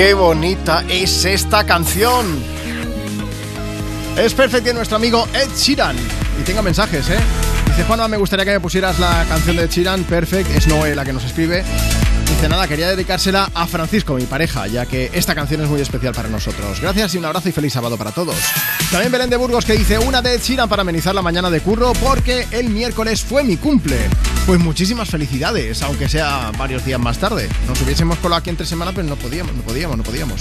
Qué bonita es esta canción. Es perfecto de nuestro amigo Ed Sheeran. Y tengo mensajes, ¿eh? Dice Juanma, me gustaría que me pusieras la canción de Ed Sheeran. Perfect, es Noé la que nos escribe. Dice nada, quería dedicársela a Francisco, mi pareja, ya que esta canción es muy especial para nosotros. Gracias y un abrazo y feliz sábado para todos. También Belén de Burgos que dice una de Ed Sheeran para amenizar la mañana de curro porque el miércoles fue mi cumple. Pues muchísimas felicidades, aunque sea varios días más tarde. Nos hubiésemos colado aquí entre semana, pero no podíamos, no podíamos, no podíamos.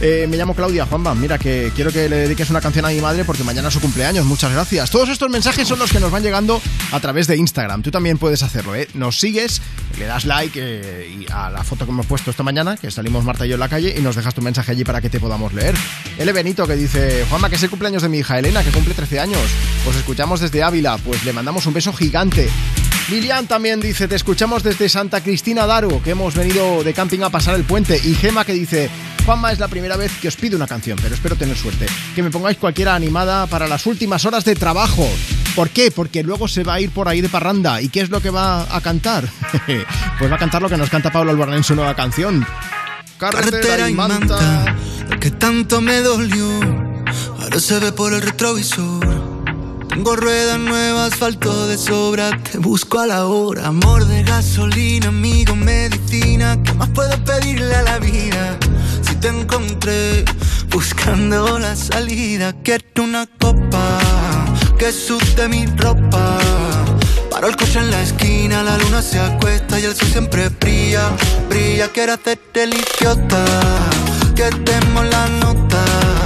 Eh, me llamo Claudia Juanba. Mira, que quiero que le dediques una canción a mi madre porque mañana es su cumpleaños. Muchas gracias. Todos estos mensajes son los que nos van llegando a través de Instagram. Tú también puedes hacerlo, ¿eh? Nos sigues, le das like eh, y a la foto que hemos puesto esta mañana, que salimos Marta y yo en la calle, y nos dejas tu mensaje allí para que te podamos leer. L. Benito que dice: Juanma, que es el cumpleaños de mi hija Elena, que cumple 13 años. Os escuchamos desde Ávila, pues le mandamos un beso gigante. Lilian también dice, te escuchamos desde Santa Cristina Daro, que hemos venido de camping a pasar el puente. Y Gema que dice, Juanma es la primera vez que os pido una canción, pero espero tener suerte. Que me pongáis cualquiera animada para las últimas horas de trabajo. ¿Por qué? Porque luego se va a ir por ahí de parranda. ¿Y qué es lo que va a cantar? pues va a cantar lo que nos canta Pablo Albarrán en su nueva canción. Carretera y manta, que tanto me dolió, ahora se ve por el retrovisor. Tengo ruedas nuevas, asfalto de sobra, te busco a la hora. Amor de gasolina, amigo, medicina, ¿qué más puedo pedirle a la vida? Si te encontré buscando la salida, quiero una copa que sude mi ropa. Paro el coche en la esquina, la luna se acuesta y el sol siempre brilla, brilla. Quiero hacerte el idiota, que demos la nota.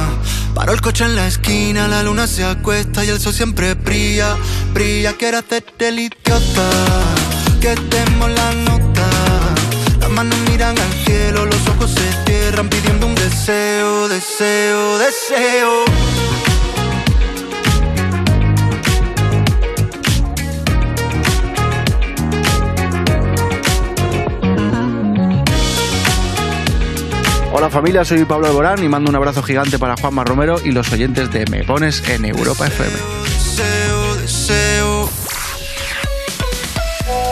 Paro el coche en la esquina, la luna se acuesta y el sol siempre brilla, brilla. Quiero hacerte el idiota, que demos la nota. Las manos miran al cielo, los ojos se cierran pidiendo un deseo, deseo, deseo. Hola familia, soy Pablo Alborán y mando un abrazo gigante para Juanma Romero y los oyentes de Me Pones en Europa FM. Deseo, deseo.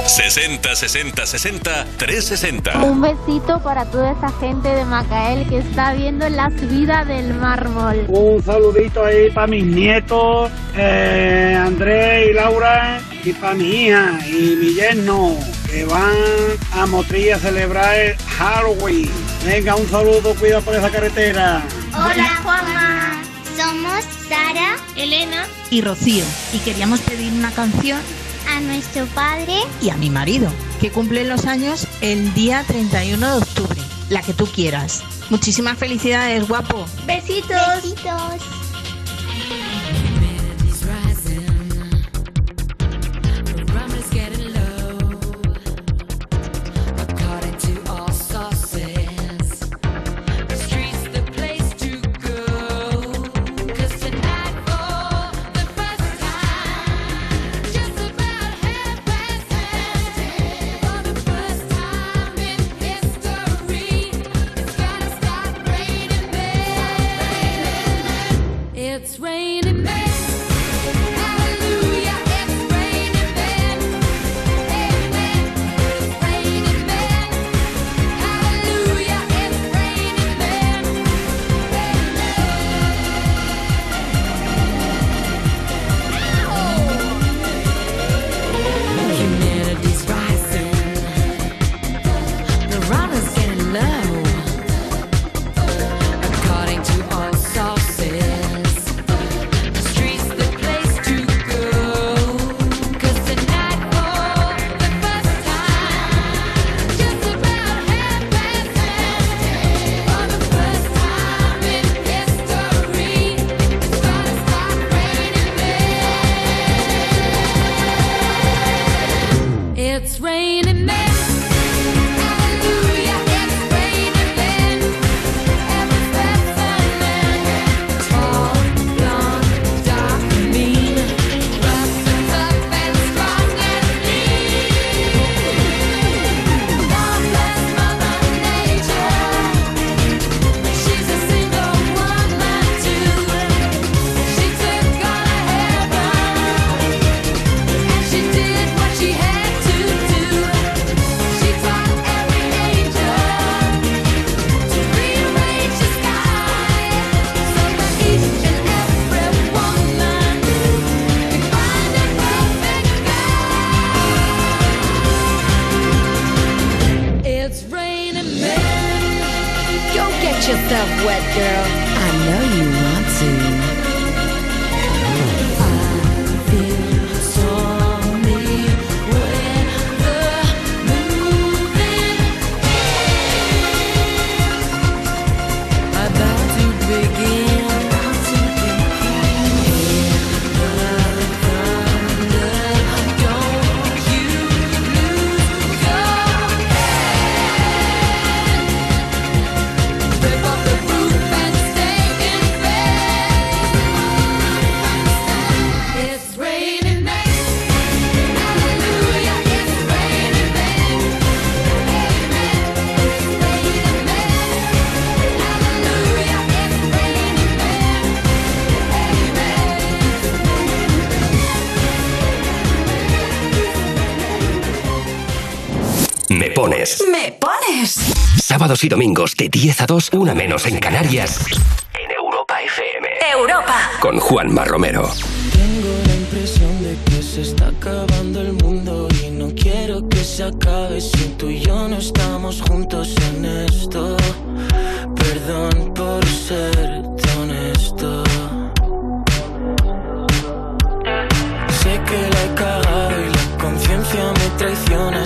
60 60 60 360. Un besito para toda esa gente de Macael que está viendo la subida del mármol. Un saludito ahí para mis nietos, eh, Andrés y Laura, y para mi hija y mi yerno, que van a Motrilla a celebrar el Halloween. Venga, un saludo, cuida por esa carretera. Hola Juanma, somos Sara, Elena y Rocío y queríamos pedir una canción a nuestro padre y a mi marido, que cumplen los años el día 31 de octubre, la que tú quieras. Muchísimas felicidades, guapo. Besitos. Besitos. Sábados y domingos de 10 a 2, una menos en Canarias. En Europa FM. Europa. Con Juanma Romero. Tengo la impresión de que se está acabando el mundo y no quiero que se acabe si tú y yo no estamos juntos en esto. Perdón por ser tan honesto. Sé que la he cagado y la conciencia me traiciona.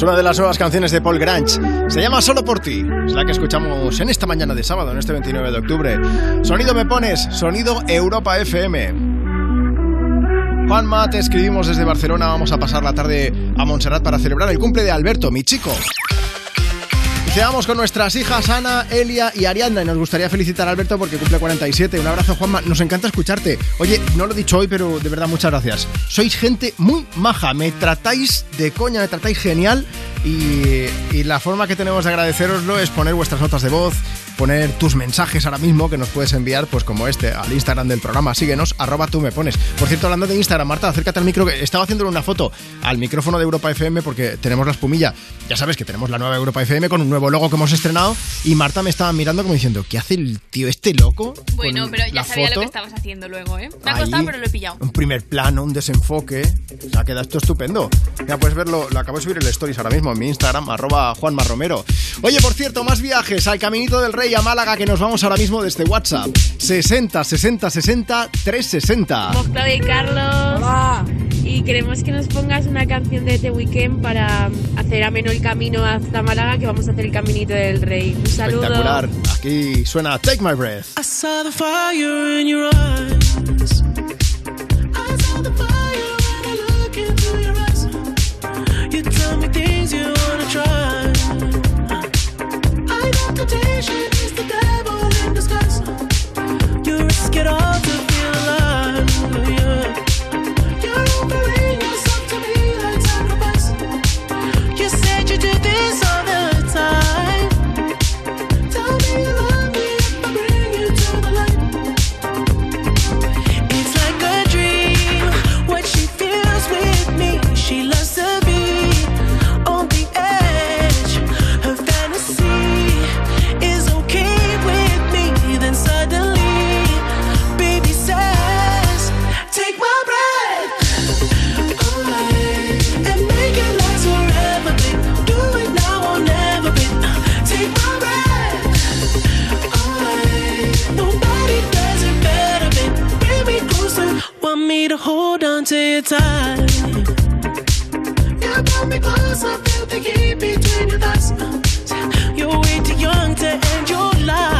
Es una de las nuevas canciones de Paul Grange. Se llama Solo por ti. Es la que escuchamos en esta mañana de sábado, en este 29 de octubre. Sonido me pones, sonido Europa FM. Juanma, te escribimos desde Barcelona. Vamos a pasar la tarde a Montserrat para celebrar el cumple de Alberto, mi chico. Quedamos con nuestras hijas Ana, Elia y Arianda. Y nos gustaría felicitar a Alberto porque cumple 47. Un abrazo, Juanma. Nos encanta escucharte. Oye, no lo he dicho hoy, pero de verdad muchas gracias. Sois gente muy maja. Me tratáis de coña, me tratáis genial. Y, y la forma que tenemos de agradeceroslo es poner vuestras notas de voz, poner tus mensajes ahora mismo que nos puedes enviar, pues como este, al Instagram del programa. Síguenos, arroba tú me pones. Por cierto, hablando de Instagram, Marta, acércate al micro, que estaba haciéndole una foto al micrófono de Europa FM porque tenemos la espumilla. Ya sabes que tenemos la nueva Europa FM con un nuevo logo que hemos estrenado y Marta me estaba mirando como diciendo, ¿qué hace el tío este loco? Bueno, pero ya sabía lo que estabas haciendo luego, ¿eh? Me ha costado, pero lo he pillado. Un primer plano, un desenfoque. O sea, queda esto estupendo. Ya puedes verlo, lo acabo de subir el stories ahora mismo en mi Instagram, arroba Juanma Romero. Oye, por cierto, más viajes al Caminito del Rey y a Málaga que nos vamos ahora mismo desde WhatsApp. 60 60 60 360. Somos Claudia y Carlos. Y queremos que nos pongas una canción de The Weeknd para hacer ameno el camino hasta Málaga, que vamos a hacer el caminito del rey. Un saludo. Espectacular. Aquí suena Take My Breath. I saw the fire in your eyes. I saw the fire when I look into your eyes. You tell me things you wanna try. I the hold on to you brought me closer, feel the heat between your thighs. You're way too young to end your life.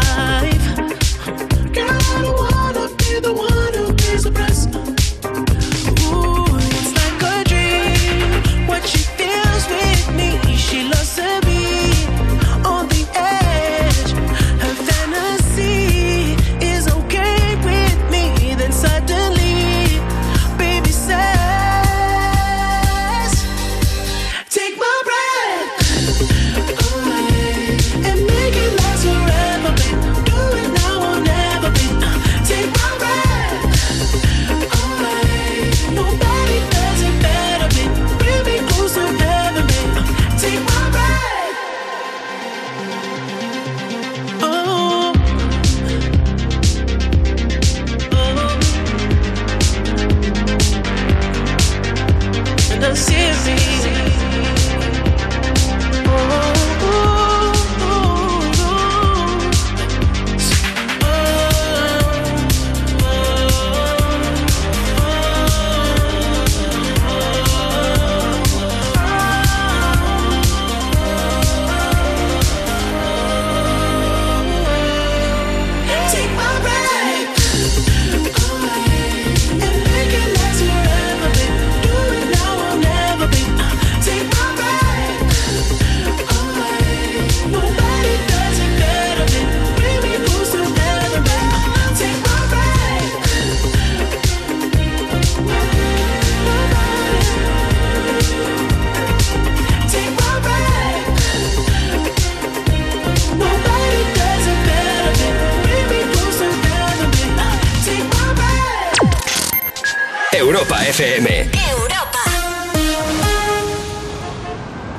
Europa FM.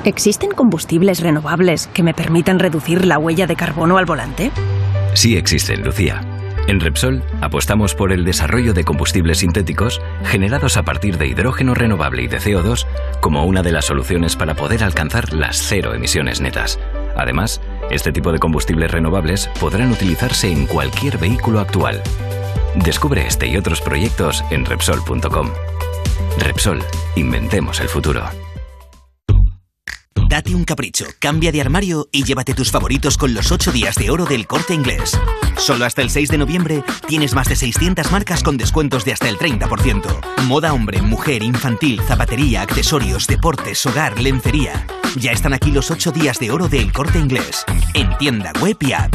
¿Existen combustibles renovables que me permitan reducir la huella de carbono al volante? Sí existen, Lucía. En Repsol apostamos por el desarrollo de combustibles sintéticos generados a partir de hidrógeno renovable y de CO2 como una de las soluciones para poder alcanzar las cero emisiones netas. Además, este tipo de combustibles renovables podrán utilizarse en cualquier vehículo actual. Descubre este y otros proyectos en Repsol.com. Repsol, inventemos el futuro. Date un capricho, cambia de armario y llévate tus favoritos con los 8 días de oro del corte inglés. Solo hasta el 6 de noviembre tienes más de 600 marcas con descuentos de hasta el 30%. Moda hombre, mujer, infantil, zapatería, accesorios, deportes, hogar, lencería. Ya están aquí los 8 días de oro del corte inglés. En tienda web y app.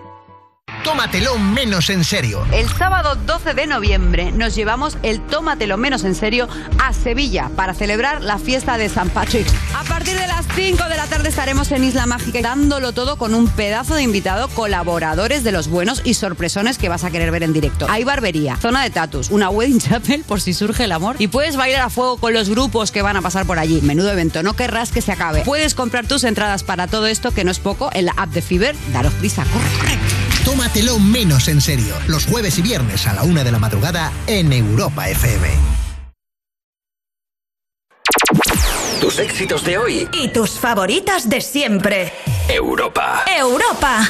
Tómatelo menos en serio. El sábado 12 de noviembre nos llevamos el Tómatelo menos en serio a Sevilla para celebrar la fiesta de San Patrick. A partir de las 5 de la tarde estaremos en Isla Mágica dándolo todo con un pedazo de invitado, colaboradores de los buenos y sorpresones que vas a querer ver en directo. Hay barbería, zona de tatus, una wedding chapel por si surge el amor y puedes bailar a fuego con los grupos que van a pasar por allí. Menudo evento, no querrás que se acabe. Puedes comprar tus entradas para todo esto que no es poco en la app de Fiverr. Daros prisa, corre, corre. Tómatelo menos en serio. Los jueves y viernes a la una de la madrugada en Europa FM. Tus éxitos de hoy. Y tus favoritas de siempre. Europa. Europa.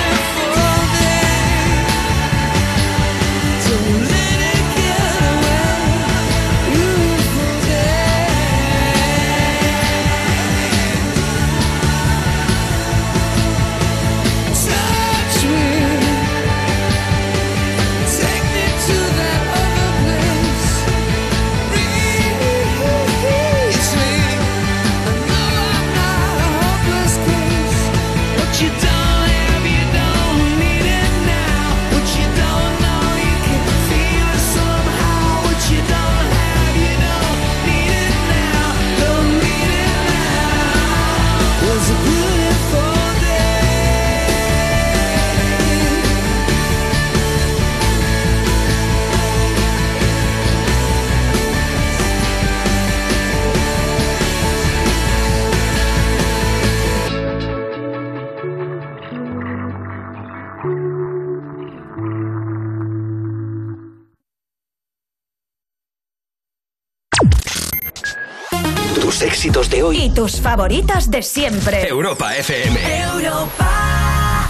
Éxitos de hoy. Y tus favoritas de siempre. Europa FM. Europa.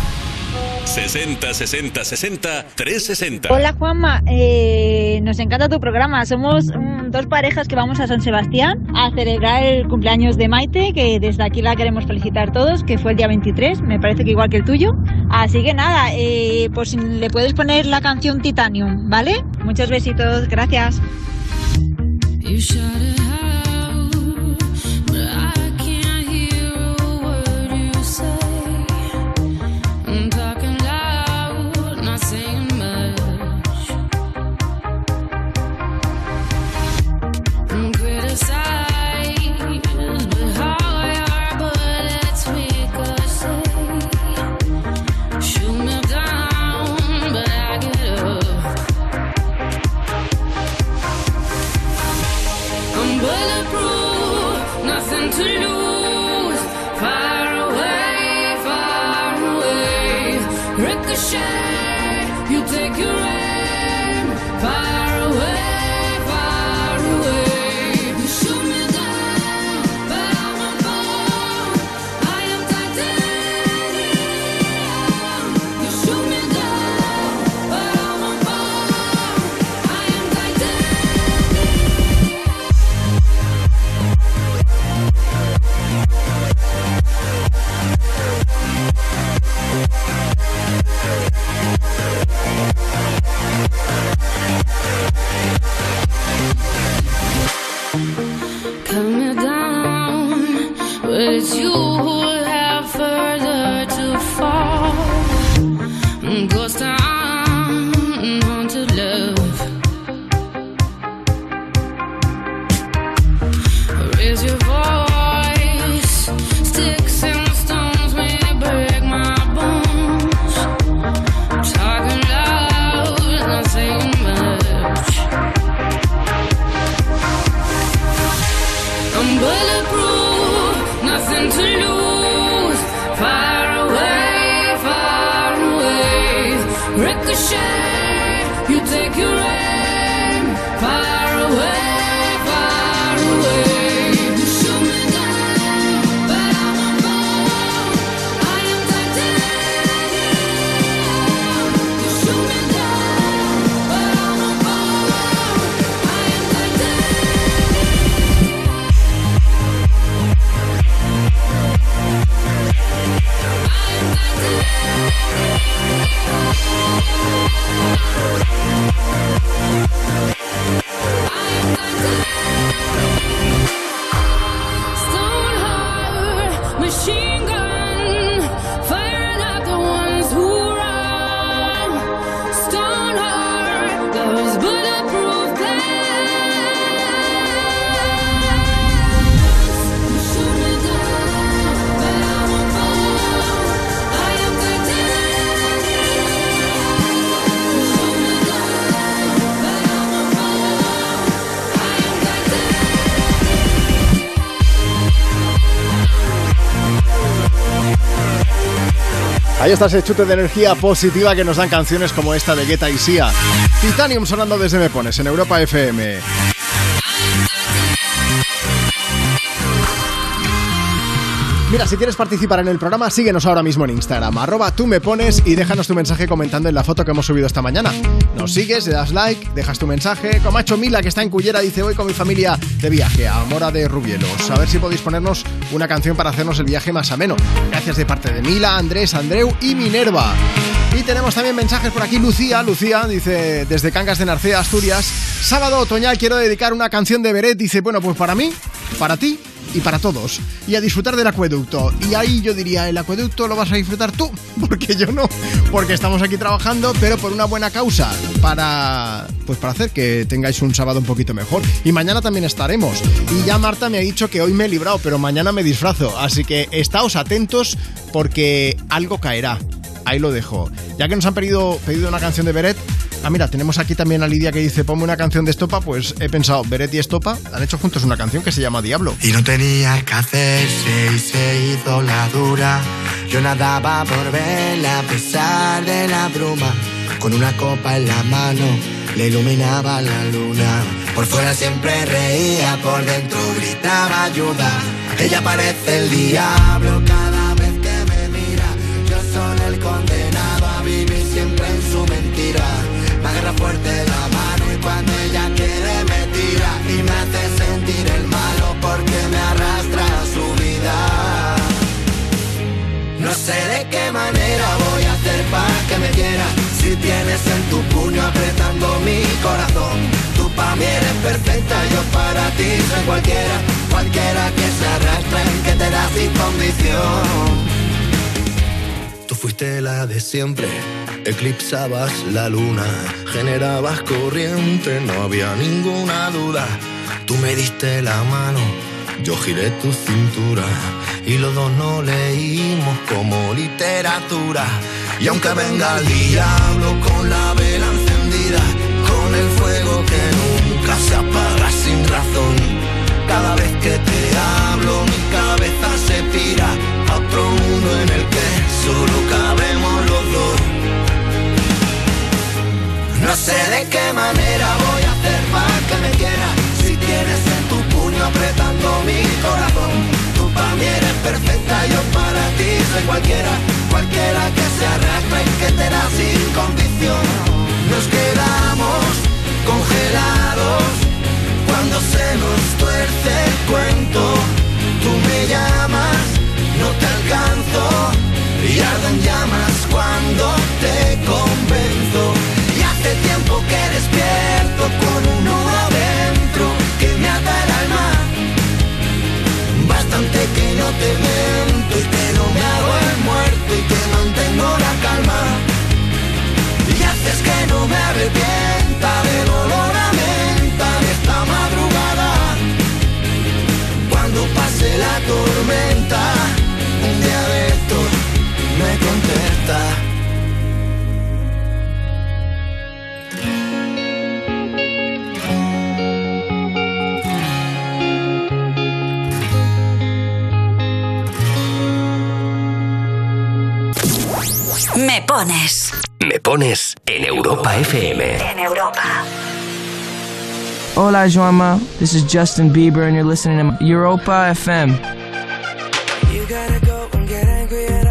60 60 60 360. Hola Juanma, eh, nos encanta tu programa. Somos mm, dos parejas que vamos a San Sebastián a celebrar el cumpleaños de Maite, que desde aquí la queremos felicitar todos, que fue el día 23, me parece que igual que el tuyo. Así que nada, eh, pues si le puedes poner la canción Titanium, ¿vale? Muchos besitos, gracias. You heart, Ahí está chute de energía positiva que nos dan canciones como esta de Guetta y Sia. Titanium sonando desde Me Pones en Europa FM. Mira, si quieres participar en el programa, síguenos ahora mismo en Instagram, arroba tú me pones y déjanos tu mensaje comentando en la foto que hemos subido esta mañana. Nos sigues, le das like, dejas tu mensaje. Hecho Mila, que está en Cullera, dice voy con mi familia de viaje a Mora de Rubielos. A ver si podéis ponernos una canción para hacernos el viaje más ameno. Gracias de parte de Mila, Andrés, Andreu y Minerva. Y tenemos también mensajes por aquí. Lucía, Lucía, dice desde Cangas de Narcea, Asturias. Sábado otoñal quiero dedicar una canción de Beret. Dice, bueno, pues para mí, para ti y para todos. Y a disfrutar del acueducto. Y ahí yo diría, el acueducto lo vas a disfrutar tú, porque yo no. Porque estamos aquí trabajando, pero por una buena causa. Para, pues para hacer que tengáis un sábado un poquito mejor. Y mañana también estaremos. Y ya Marta me ha dicho que hoy me he librado, pero mañana me disfrazo. Así que estáos atentos porque algo caerá. Ahí lo dejo. Ya que nos han pedido, pedido una canción de Beret, Ah, mira, tenemos aquí también a Lidia que dice, ponme una canción de Estopa, pues he pensado, Beret y Estopa han hecho juntos una canción que se llama Diablo. Y no tenía que hacerse y se hizo la dura. Yo nadaba por verla a pesar de la bruma. Con una copa en la mano le iluminaba la luna. Por fuera siempre reía, por dentro gritaba ayuda. Ella parece el diablo cada vez que me mira. Yo soy el condenado fuerte la mano y cuando ella quiere me tira y me hace sentir el malo porque me arrastra a su vida. No sé de qué manera voy a hacer para que me quiera. Si tienes en tu puño apretando mi corazón Tú para mí eres perfecta, yo para ti soy cualquiera. Cualquiera que se arrastra y que te da sin condición Tú fuiste la de siempre, eclipsabas la luna, generabas corriente, no había ninguna duda. Tú me diste la mano, yo giré tu cintura y los dos no leímos como literatura. Y aunque venga el diablo con la vela encendida, con el fuego que nunca se apaga sin razón, cada vez que te hablo mi cabeza se pira solo cabemos los dos. No sé de qué manera voy a hacer para que me quieras Si tienes en tu puño apretando mi corazón Tú para mí eres perfecta, yo para ti soy cualquiera. Cualquiera que se arrastra y que te da sin condición. Nos quedamos congelados Cuando se nos tuerce el cuento. Tú me llamas, no te alcanzo Y arden llamas cuando te convenzo y hace tiempo que despierto con un nudo adentro que me ata el alma. Bastante que no te miento y que no me hago el muerto y que mantengo la calma. Y haces que no me arrepienta contesta. Me pones. Me pones en Europa FM. En Europa. Hola, Joama. This is Justin Bieber, and you're listening to Europa FM. You gotta go and get angry at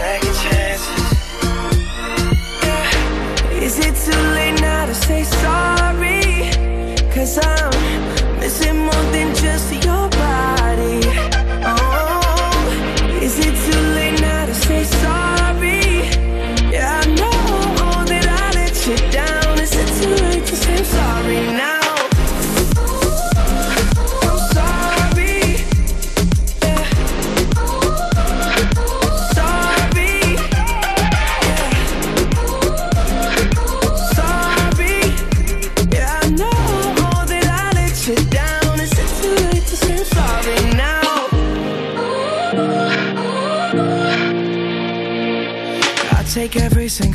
second chances Yeah. Is it too late now to say sorry? Cause I'm missing more than just your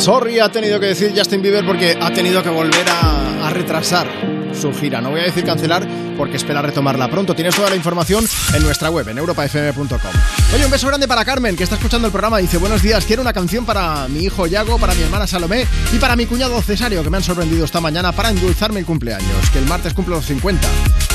Sorry ha tenido que decir Justin Bieber porque ha tenido que volver a, retrasar su gira. No voy a decir cancelar porque espera retomarla pronto. Tienes toda la información en nuestra web, en europafm.com. Oye, un beso grande para Carmen, que está escuchando el programa. Dice, buenos días, quiero una canción para mi hijo Yago, para mi hermana Salomé y para mi cuñado Cesario, que me han sorprendido esta mañana para endulzarme el cumpleaños, que el martes cumplo los 50.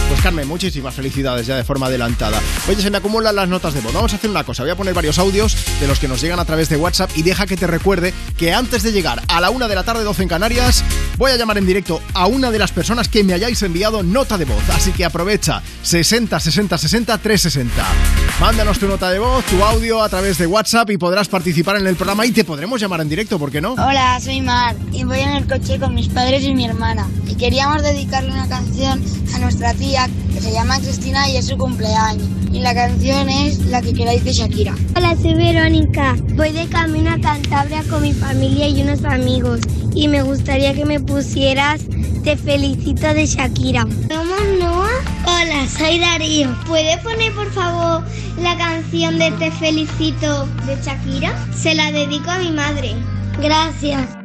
Pues Carmen, muchísimas felicidades ya de forma adelantada. Oye, se me acumulan las notas de voz. Vamos a hacer una cosa, voy a poner varios audios de los que nos llegan a través de WhatsApp y deja que te recuerde que antes de llegar a la una de la tarde, 12 en Canarias, voy a llamar en directo a una de las personas que me hayáis enviado nota de voz. Así que aprovecha 60 60 60 360. Mándanos tu nota de voz, tu audio a través de WhatsApp y podrás participar en el programa y te podremos llamar en directo, ¿por qué no? Hola, soy Mar y voy en el coche con mis padres y mi hermana. Y queríamos dedicarle una canción a nuestra tía que se llama Cristina y es su cumpleaños. Y la canción es La que queráis de Shakira. Hola, soy Verónica. Voy de camino a Cantabria con mi familia y unos amigos. Y me gustaría que me pusieras Te felicito de Shakira. ¿Somos Noah? Hola, soy Darío. ¿Puede poner por favor la canción de Te felicito de Shakira? Se la dedico a mi madre. Gracias.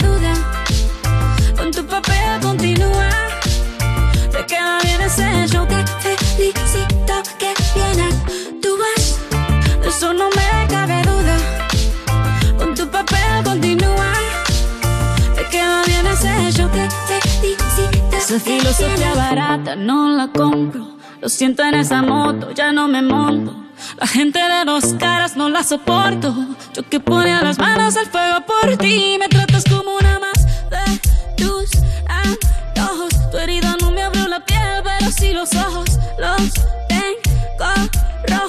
eso no me cabe duda. Con tu papel continúa. Te queda bien ese yo que te Esa filosofía barata no la compro. Lo siento en esa moto, ya no me monto. La gente de dos caras no la soporto. Yo que ponía las manos al fuego por ti. Me tratas como una más de tus antojos. Tu herida no me abrió la piel, pero sí los ojos los tengo.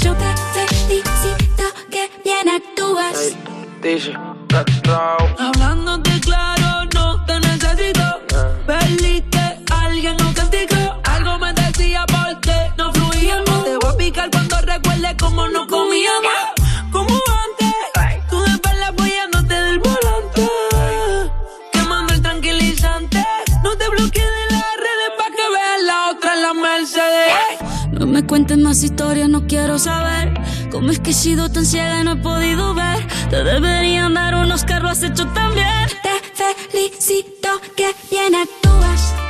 Hecho. Te felicito que bien actúas. Hablándote claro, no te necesito. Perdiste, alguien no castigó. Algo me decía porque no fluíamos. Te voy a picar cuando recuerde cómo no comíamos. Me cuentes más historias, no quiero saber cómo es que he sido tan ciega y no he podido ver. Te deberían dar unos carros has hecho también. Te felicito que bien actúas.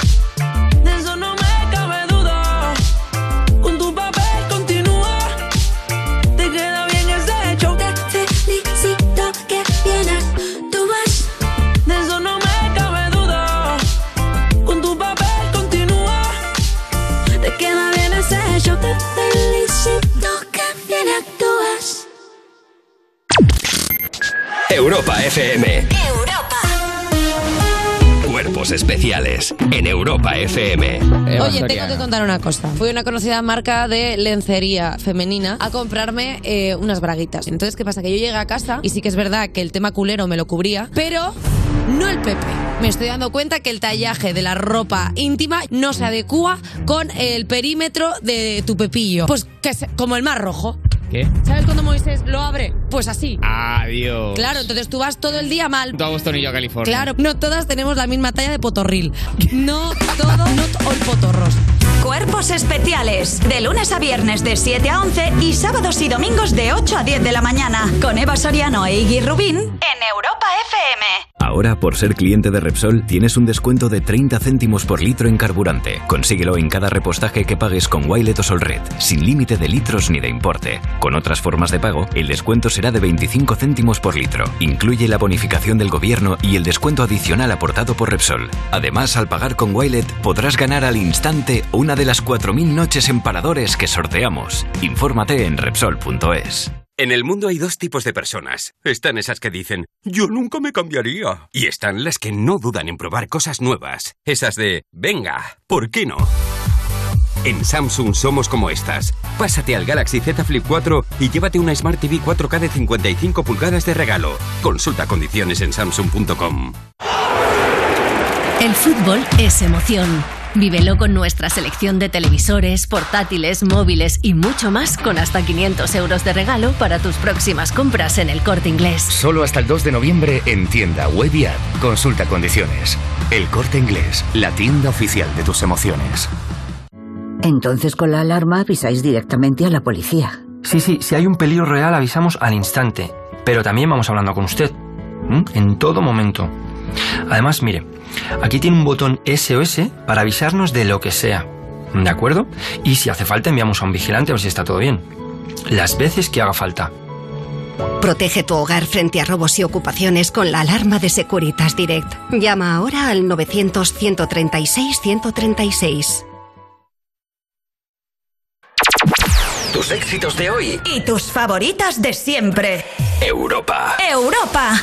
Europa FM. Cuerpos especiales en Europa FM. Oye, tengo que contar una cosa. Fui a una conocida marca de lencería femenina a comprarme eh, unas braguitas. Entonces, ¿qué pasa? Que yo llegué a casa y sí que es verdad que el tema culero me lo cubría, pero no el Pepe. Me estoy dando cuenta que el tallaje de la ropa íntima no se adecua con el perímetro de tu pepillo. Pues que se- como el mar rojo. ¿Qué? ¿Sabes cuando Moisés lo abre? Pues así. Adiós. Claro, entonces tú vas todo el día mal. Tú a Boston y yo a California. Claro, no todas tenemos la misma talla de potorril. No todo, no hoy potorros. Cuerpos especiales. De lunes a viernes de 7 a 11 y sábados y domingos de 8 a 10 de la mañana. Con Eva Soriano e Iggy Rubín en Europa FM. Ahora, por ser cliente de Repsol, tienes un descuento de 30 céntimos por litro en carburante. Consíguelo en cada repostaje que pagues con Wilet o Solred, sin límite de litros ni de importe. Con otras formas de pago, el descuento será de 25 céntimos por litro. Incluye la bonificación del gobierno y el descuento adicional aportado por Repsol. Además, al pagar con Wilet, podrás ganar al instante una de las 4.000 noches en paradores que sorteamos. Infórmate en Repsol.es. En el mundo hay dos tipos de personas. Están esas que dicen, yo nunca me cambiaría. Y están las que no dudan en probar cosas nuevas. Esas de, venga, ¿por qué no? En Samsung somos como estas. Pásate al Galaxy Z Flip 4 y llévate una Smart TV 4K de 55 pulgadas de regalo. Consulta condiciones en samsung.com. El fútbol es emoción. Vívelo con nuestra selección de televisores, portátiles, móviles y mucho más con hasta 500 euros de regalo para tus próximas compras en el corte inglés. Solo hasta el 2 de noviembre en tienda web y app. Consulta condiciones. El corte inglés, la tienda oficial de tus emociones. Entonces con la alarma avisáis directamente a la policía. Sí, sí, si hay un peligro real avisamos al instante, pero también vamos hablando con usted, en todo momento. Además, mire, aquí tiene un botón SOS para avisarnos de lo que sea, ¿de acuerdo? Y si hace falta enviamos a un vigilante a ver si está todo bien. Las veces que haga falta. Protege tu hogar frente a robos y ocupaciones con la alarma de Securitas Direct. Llama ahora al 900-136-136. Tus éxitos de hoy. Y tus favoritas de siempre. Europa. Europa.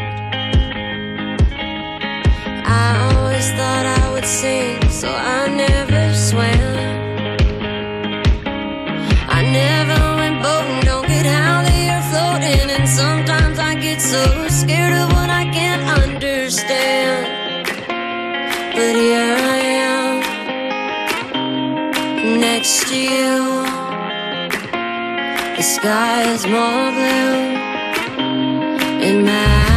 I always thought I would sink, so I never swam. I never went boating, don't get how they are floating, and sometimes I get so scared of what I can't understand. But here I am, next to you. The sky is more blue in Malibu.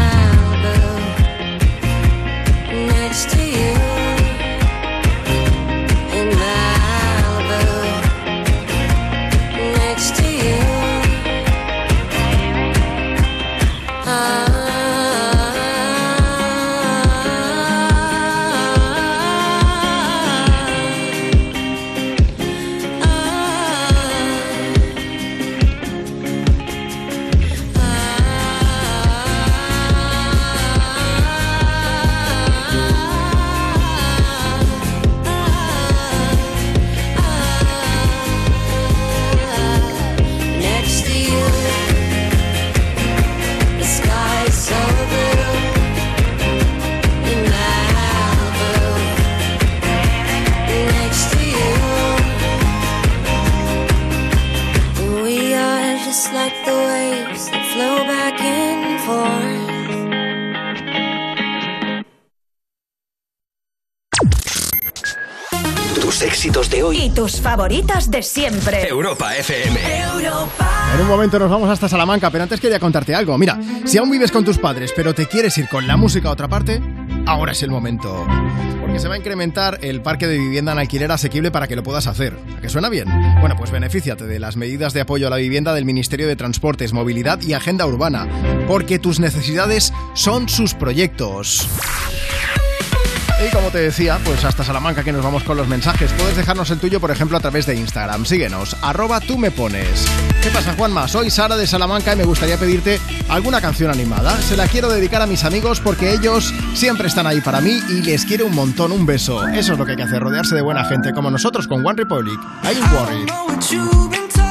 Favoritas de siempre. Europa FM. En un momento nos vamos hasta Salamanca, pero antes quería contarte algo. Mira, si aún vives con tus padres, pero te quieres ir con la música a otra parte, ahora es el momento. Porque se va a incrementar el parque de vivienda en alquiler asequible para que lo puedas hacer. ¿A que suena bien? Bueno, pues benefíciate de las medidas de apoyo a la vivienda del Ministerio de Transportes, Movilidad y Agenda Urbana, porque tus necesidades son sus proyectos. Y como te decía, pues hasta Salamanca que nos vamos con los mensajes. Puedes dejarnos el tuyo, por ejemplo, a través de Instagram. Síguenos, arroba tú me pones. ¿Qué pasa, Juanma? Soy Sara de Salamanca y me gustaría pedirte alguna canción animada. Se la quiero dedicar a mis amigos porque ellos siempre están ahí para mí y les quiero un montón, un beso. Eso es lo que hay que hacer, rodearse de buena gente, como nosotros con One Republic. I ain't worried.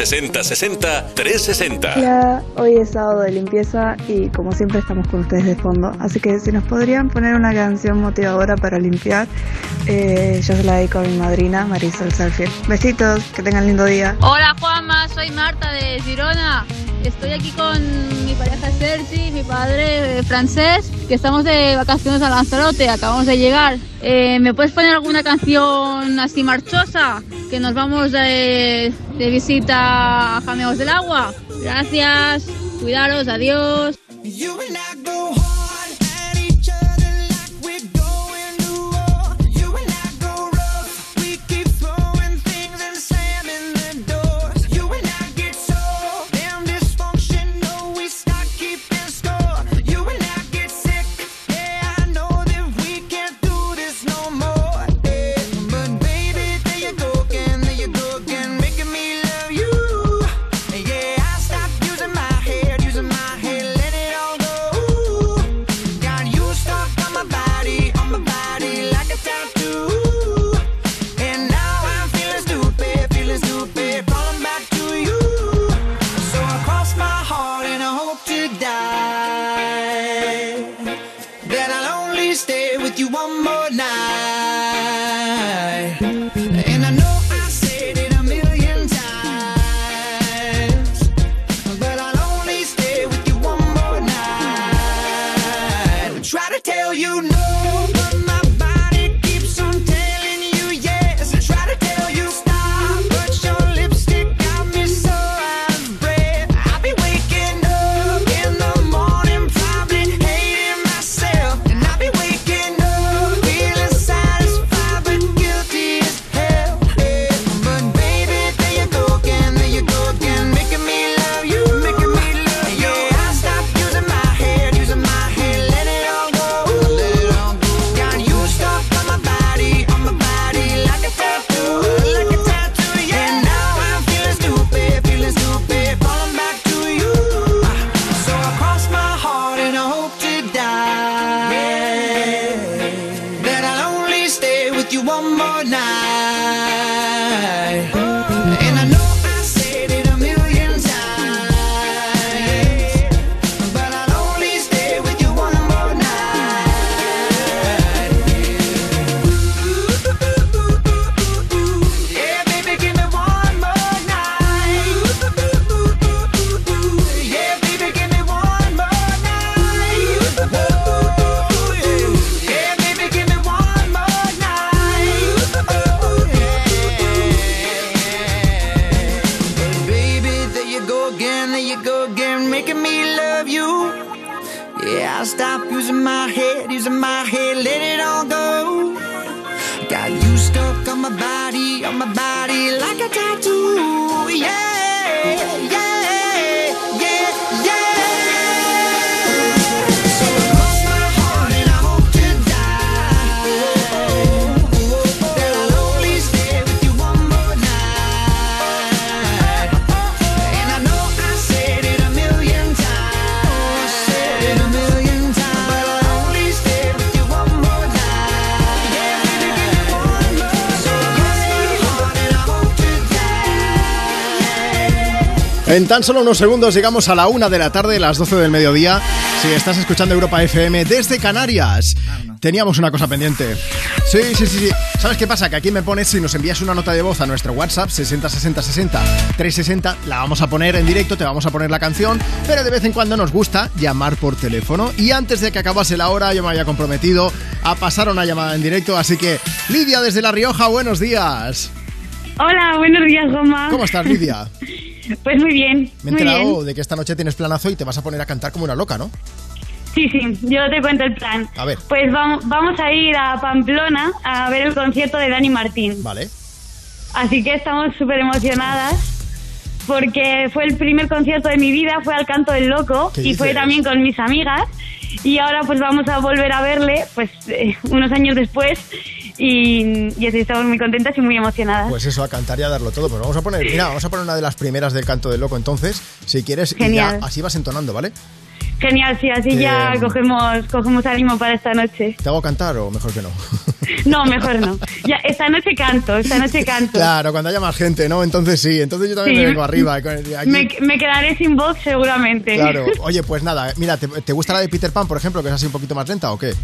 60 60 60 360. Hola, hoy es sábado de limpieza y como siempre estamos con ustedes de fondo, así que si nos podrían poner una canción motivadora para limpiar, eh, yo se la dedico a mi madrina Marisol Salfiel. Besitos, que tengan lindo día. Hola Juanma, soy Marta de Girona Estoy aquí con mi pareja Sergi, mi padre eh, francés, que estamos de vacaciones a Lanzarote, acabamos de llegar. Eh, ¿Me puedes poner alguna canción así marchosa? Que nos vamos de, de visita a Jameos del Agua. Gracias, cuidaros, adiós. En tan solo unos segundos llegamos a la una de la tarde, las 12 del mediodía. Si estás escuchando Europa FM desde Canarias, teníamos una cosa pendiente. Sí, sí, sí, sí. ¿Sabes qué pasa? Que aquí me pones, si nos envías una nota de voz a nuestro WhatsApp, 60 60 60 360, la vamos a poner en directo, te vamos a poner la canción, pero de vez en cuando nos gusta llamar por teléfono. Y antes de que acabase la hora, yo me había comprometido a pasar una llamada en directo, así que Lidia desde La Rioja, buenos días. Hola, buenos días, Goma. ¿Cómo estás, Lidia? Pues muy bien. Me he enterado bien. de que esta noche tienes planazo y te vas a poner a cantar como una loca, ¿no? Sí, sí, yo te cuento el plan. A ver. Pues vamos, vamos a ir a Pamplona a ver el concierto de Dani Martín. Vale. Así que estamos súper emocionadas porque fue el primer concierto de mi vida, fue al Canto del Loco ¿Qué y fue también con mis amigas. Y ahora pues vamos a volver a verle pues eh, unos años después y, y así estamos muy contentas y muy emocionadas. Pues eso, a cantar y a darlo todo. Pues vamos a poner, mira, vamos a poner una de las primeras del canto del loco entonces, si quieres, y Genial. ya así vas entonando, ¿vale? Genial, sí, así Que- ya cogemos, cogemos ánimo para esta noche. ¿Te hago cantar o mejor que no? No, mejor no. Ya, esta noche canto, esta noche canto. Claro, cuando haya más gente, ¿no? Entonces sí, entonces yo también Sí. me vengo arriba. aquí- Me, me quedaré sin voz seguramente. Claro, oye, pues nada, mira, ¿te, te gusta la de Peter Pan, por ejemplo, que es así un poquito más lenta o qué?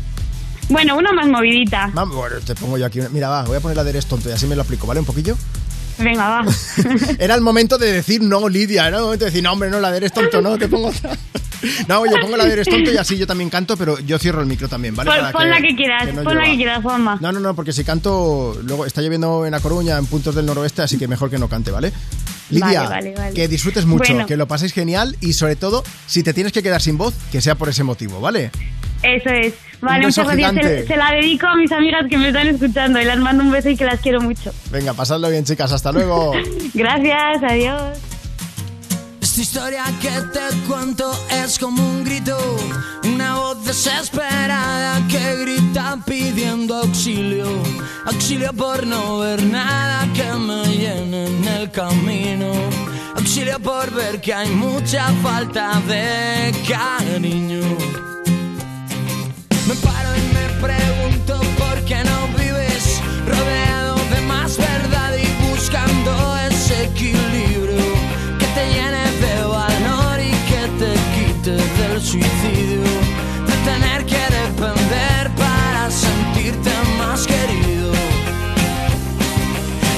Bueno, una más movidita. Vamos, bueno, te pongo yo aquí. una- Mira, va, voy a poner la de Eres tonto y así me lo aplico, ¿vale? Un poquillo. Venga, va. Era el momento de decir no, Lidia. Era el momento de decir, no, hombre, no, la de eres tonto, no, te pongo otra. No, yo pongo la de eres tonto y así yo también canto, pero yo cierro el micro también, ¿vale? Pon, Para pon la que quieras, no pon la llueva. que quieras, Juanma. No, no, no, porque si canto, luego está lloviendo en A Coruña, en puntos del noroeste, así que mejor que no cante, ¿vale? Lidia, Vale, vale, vale. que disfrutes mucho, Bueno. que lo paséis genial y sobre todo, si te tienes que quedar sin voz, que sea por ese motivo, ¿vale? Eso es. Vale, Un beso muchas gracias. Se, se la dedico a mis amigas que me están escuchando y las mando un beso y que las quiero mucho. Venga, pasadlo bien, chicas, hasta luego. Gracias, adiós. Esta historia que te cuento es como un grito, una voz desesperada que grita pidiendo auxilio, auxilio por no ver nada que me llene en el camino, auxilio por ver que hay mucha falta de cariño. Me paro y me pregunto por qué no vives rodeado de más verdad y buscando ese equilibrio que te llene de valor y que te quite del suicidio, de tener que depender para sentirte más querido.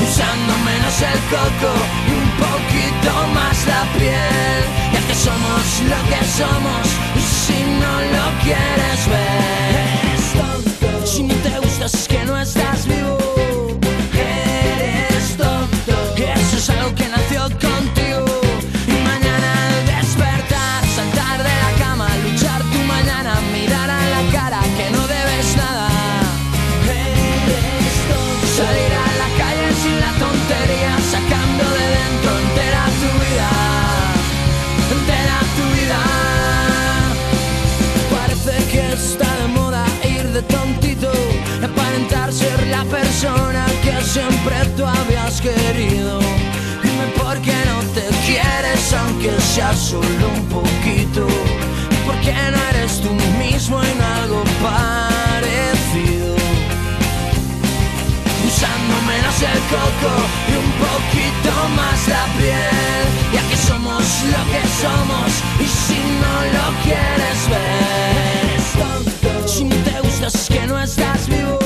Usando menos el coco y un poquito más la piel. Ya que somos lo que somos, si no lo quieres ver. De tontito, aparentar ser la persona que siempre tú habías querido. Dime por qué no te quieres, aunque sea solo un poquito. Por qué no eres tú mismo en algo parecido. Usando menos el coco y un poquito más la piel. Ya que somos lo que somos y si no lo quieres ver. Si no te gustas es que no estás vivo.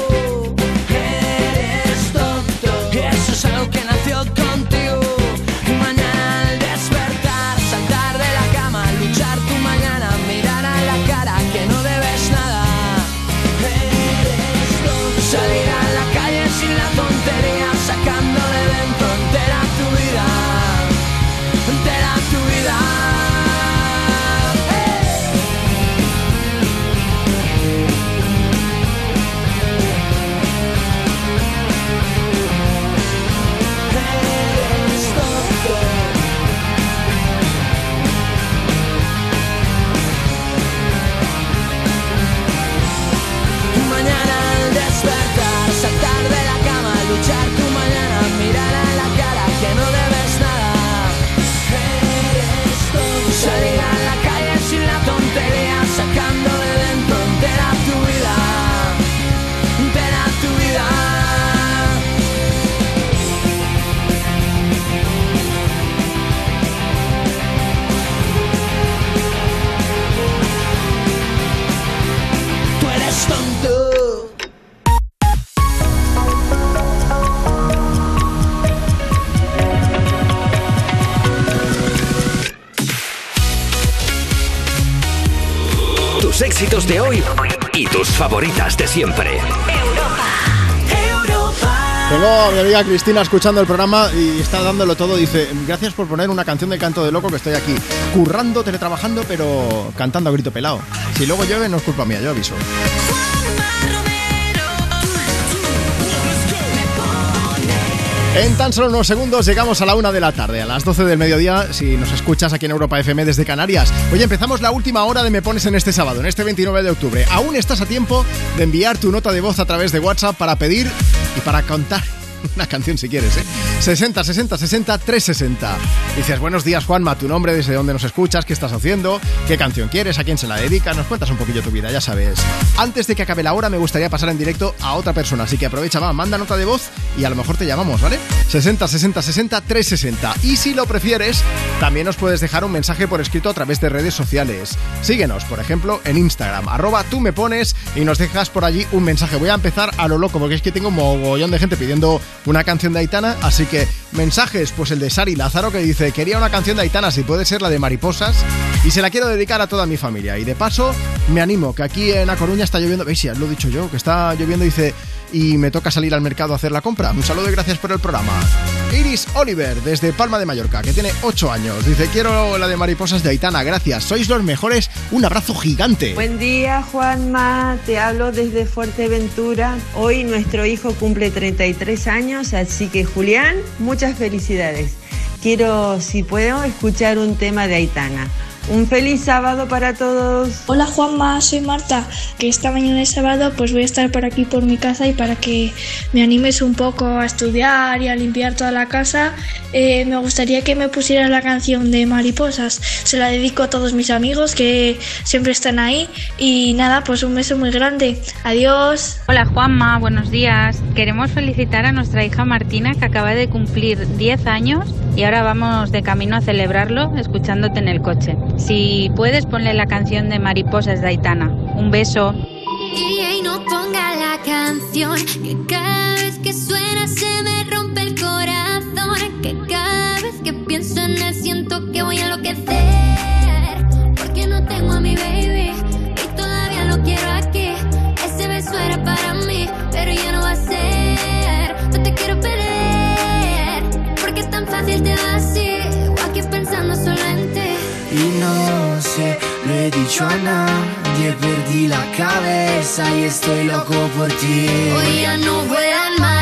Éxitos de hoy y tus favoritas de siempre. Tengo a mi amiga Cristina escuchando el programa y está dándolo todo. Dice, gracias por poner una canción de canto de loco que estoy aquí currando, teletrabajando, pero cantando a grito pelado. Si luego llueve no es culpa mía, yo aviso. En tan solo unos segundos llegamos a la una de la tarde, a las 12 del mediodía, si nos escuchas aquí en Europa FM desde Canarias. Hoy empezamos la última hora de Me Pones en este sábado, en este 29 de octubre. Aún estás a tiempo de enviar tu nota de voz a través de WhatsApp para pedir y para contar una canción si quieres, ¿eh? 60 60 60 360. Dices, buenos días Juanma, tu nombre, desde dónde nos escuchas, qué estás haciendo, qué canción quieres, a quién se la dedica, nos cuentas un poquillo tu vida, ya sabes. Antes de que acabe la hora me gustaría pasar en directo a otra persona, así que aprovecha, va, manda nota de voz y a lo mejor te llamamos, ¿vale? 60 60 60 360. Y si lo prefieres, también nos puedes dejar un mensaje por escrito a través de redes sociales. Síguenos, por ejemplo, en Instagram, arroba tú me pones y nos dejas por allí un mensaje. Voy a empezar a lo loco porque es que tengo un mogollón de gente pidiendo una canción de Aitana, así que mensajes, pues el de Sari Lázaro que dice, quería una canción de Aitana, si puede ser la de Mariposas, y se la quiero dedicar a toda mi familia. Y de paso, me animo, que aquí en A Coruña está lloviendo, veis, ya lo he dicho yo, que está lloviendo, dice, y me toca salir al mercado a hacer la compra. Un saludo y gracias por el programa. Iris Oliver, desde Palma de Mallorca, que tiene 8 años, dice, quiero la de Mariposas de Aitana, gracias, sois los mejores, un abrazo gigante. Buen día, Juanma. Te hablo desde Fuerteventura. Hoy nuestro hijo cumple 33 años, así que Julián, muchas felicidades. Quiero, si puedo, escuchar un tema de Aitana. Un feliz sábado para todos. Hola Juanma, soy Marta, que esta mañana de sábado pues voy a estar por aquí por mi casa y para que me animes un poco a estudiar y a limpiar toda la casa, eh, me gustaría que me pusieras la canción de Mariposas. Se la dedico a todos mis amigos que siempre están ahí y nada, pues un beso muy grande. Adiós. Hola Juanma, buenos días. Queremos felicitar a nuestra hija Martina que acaba de cumplir 10 años y ahora vamos de camino a celebrarlo escuchándote en el coche. Si puedes ponle la canción de Mariposas de Aitana. Un beso. Y no ponga la canción que cada vez que suena se me rompe el corazón. Que cada vez que pienso en él siento que voy a enloquecer. Porque no tengo a mi baby y todavía lo quiero aquí. Ese beso era para mí, pero ya no va a ser. No te quiero perder porque es tan fácil te vas sé, lo dicho a nadie, perdí la cabeza y estoy loco por ti. Hoy ya no vuelan mariposas,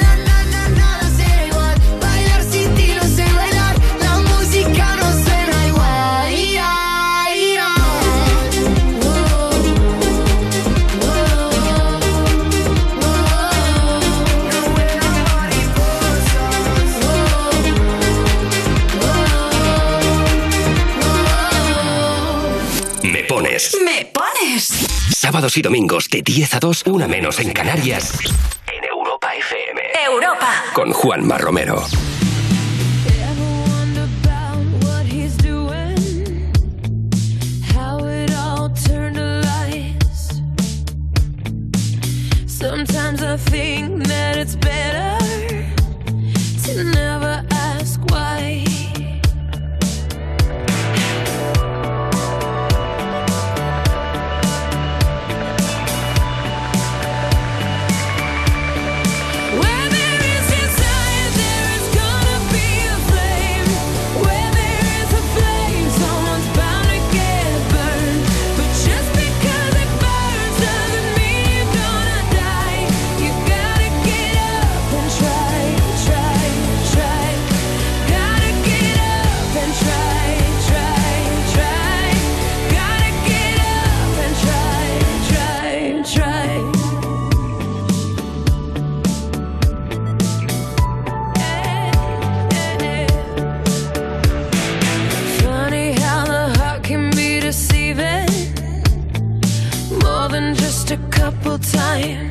Sábados y domingos de 10 a 2, una menos en Canarias. En Europa FM. Europa. Con Juanma Romero. what he's doing, how it all turned to lies. Sometimes I think that it's better couple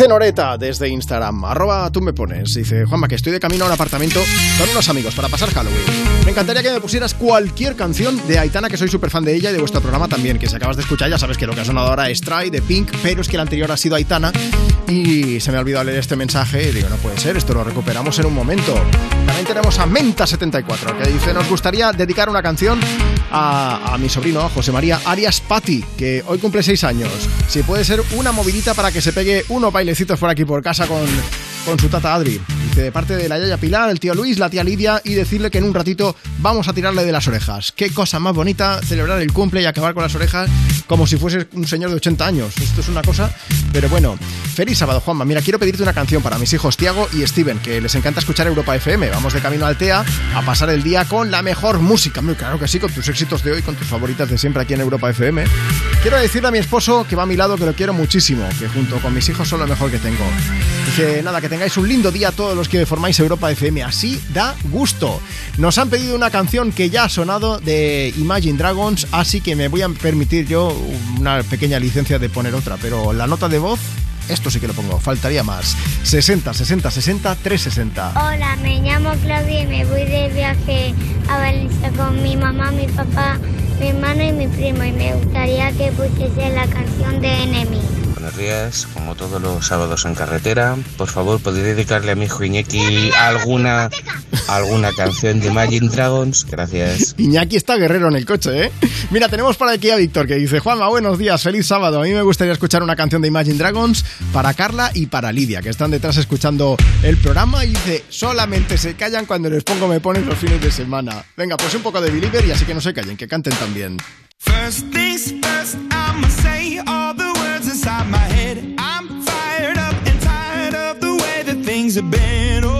Dice Noreta desde Instagram, arroba tú me pones. Dice, Juanma, que estoy de camino a un apartamento con unos amigos para pasar Halloween. Me encantaría que me pusieras cualquier canción de Aitana, que soy súper fan de ella y de vuestro programa también, que si acabas de escuchar ya sabes que lo que ha sonado ahora es Try de Pink, pero es que el anterior ha sido Aitana y se me ha olvidado leer este mensaje y digo, no puede ser, esto lo recuperamos en un momento. También tenemos a Menta74, que dice, nos gustaría dedicar una canción a, mi sobrino, José María Arias Pati, que hoy cumple 6 años. Si puede ser una movidita para que se pegue unos bailecitos por aquí por casa con, con su tata Adri. De parte de la Yaya Pilar, el tío Luis, la tía Lidia, y decirle que en un ratito vamos a tirarle de las orejas. Qué cosa más bonita celebrar el cumple y acabar con las orejas como si fuese un señor de 80 años. Esto es una cosa, pero bueno. Feliz sábado, Juanma. Mira, quiero pedirte una canción para mis hijos Tiago y Steven, que les encanta escuchar Europa FM. Vamos de camino al TEA a pasar el día con la mejor música. Muy claro que sí, con tus éxitos de hoy, con tus favoritas de siempre aquí en Europa FM. Quiero decirle a mi esposo que va a mi lado que lo quiero muchísimo, que junto con mis hijos son lo mejor que tengo. Que nada, que tengáis un lindo día todos los que formáis Europa FM. Así da gusto. Nos han pedido una canción que ya ha sonado de Imagine Dragons, así que me voy a permitir yo una pequeña licencia de poner otra, pero la nota de voz, esto sí que lo pongo, faltaría más. 60, 60, 60, 360. Hola, me llamo Claudia y me voy de viaje a Valencia con mi mamá, mi papá, mi hermano y mi primo y me gustaría que pusiese la canción de Enemy. Buenos días, como todos los sábados en carretera, por favor, ¿podría dedicarle a mi hijo Iñaki alguna, alguna canción de Imagine Dragons? Gracias. Iñaki está guerrero en el coche, ¿eh? Mira, tenemos por aquí a Víctor que dice, Juanma, buenos días, feliz sábado. A mí me gustaría escuchar una canción de Imagine Dragons para Carla y para Lidia, que están detrás escuchando el programa y dice, solamente se callan cuando les pongo me ponen los fines de semana. Venga, pues un poco de Believer y así que no se callen, que canten también. First things first, I'ma say all the words inside my head. I'm fired up and tired of the way that things have been. Oh,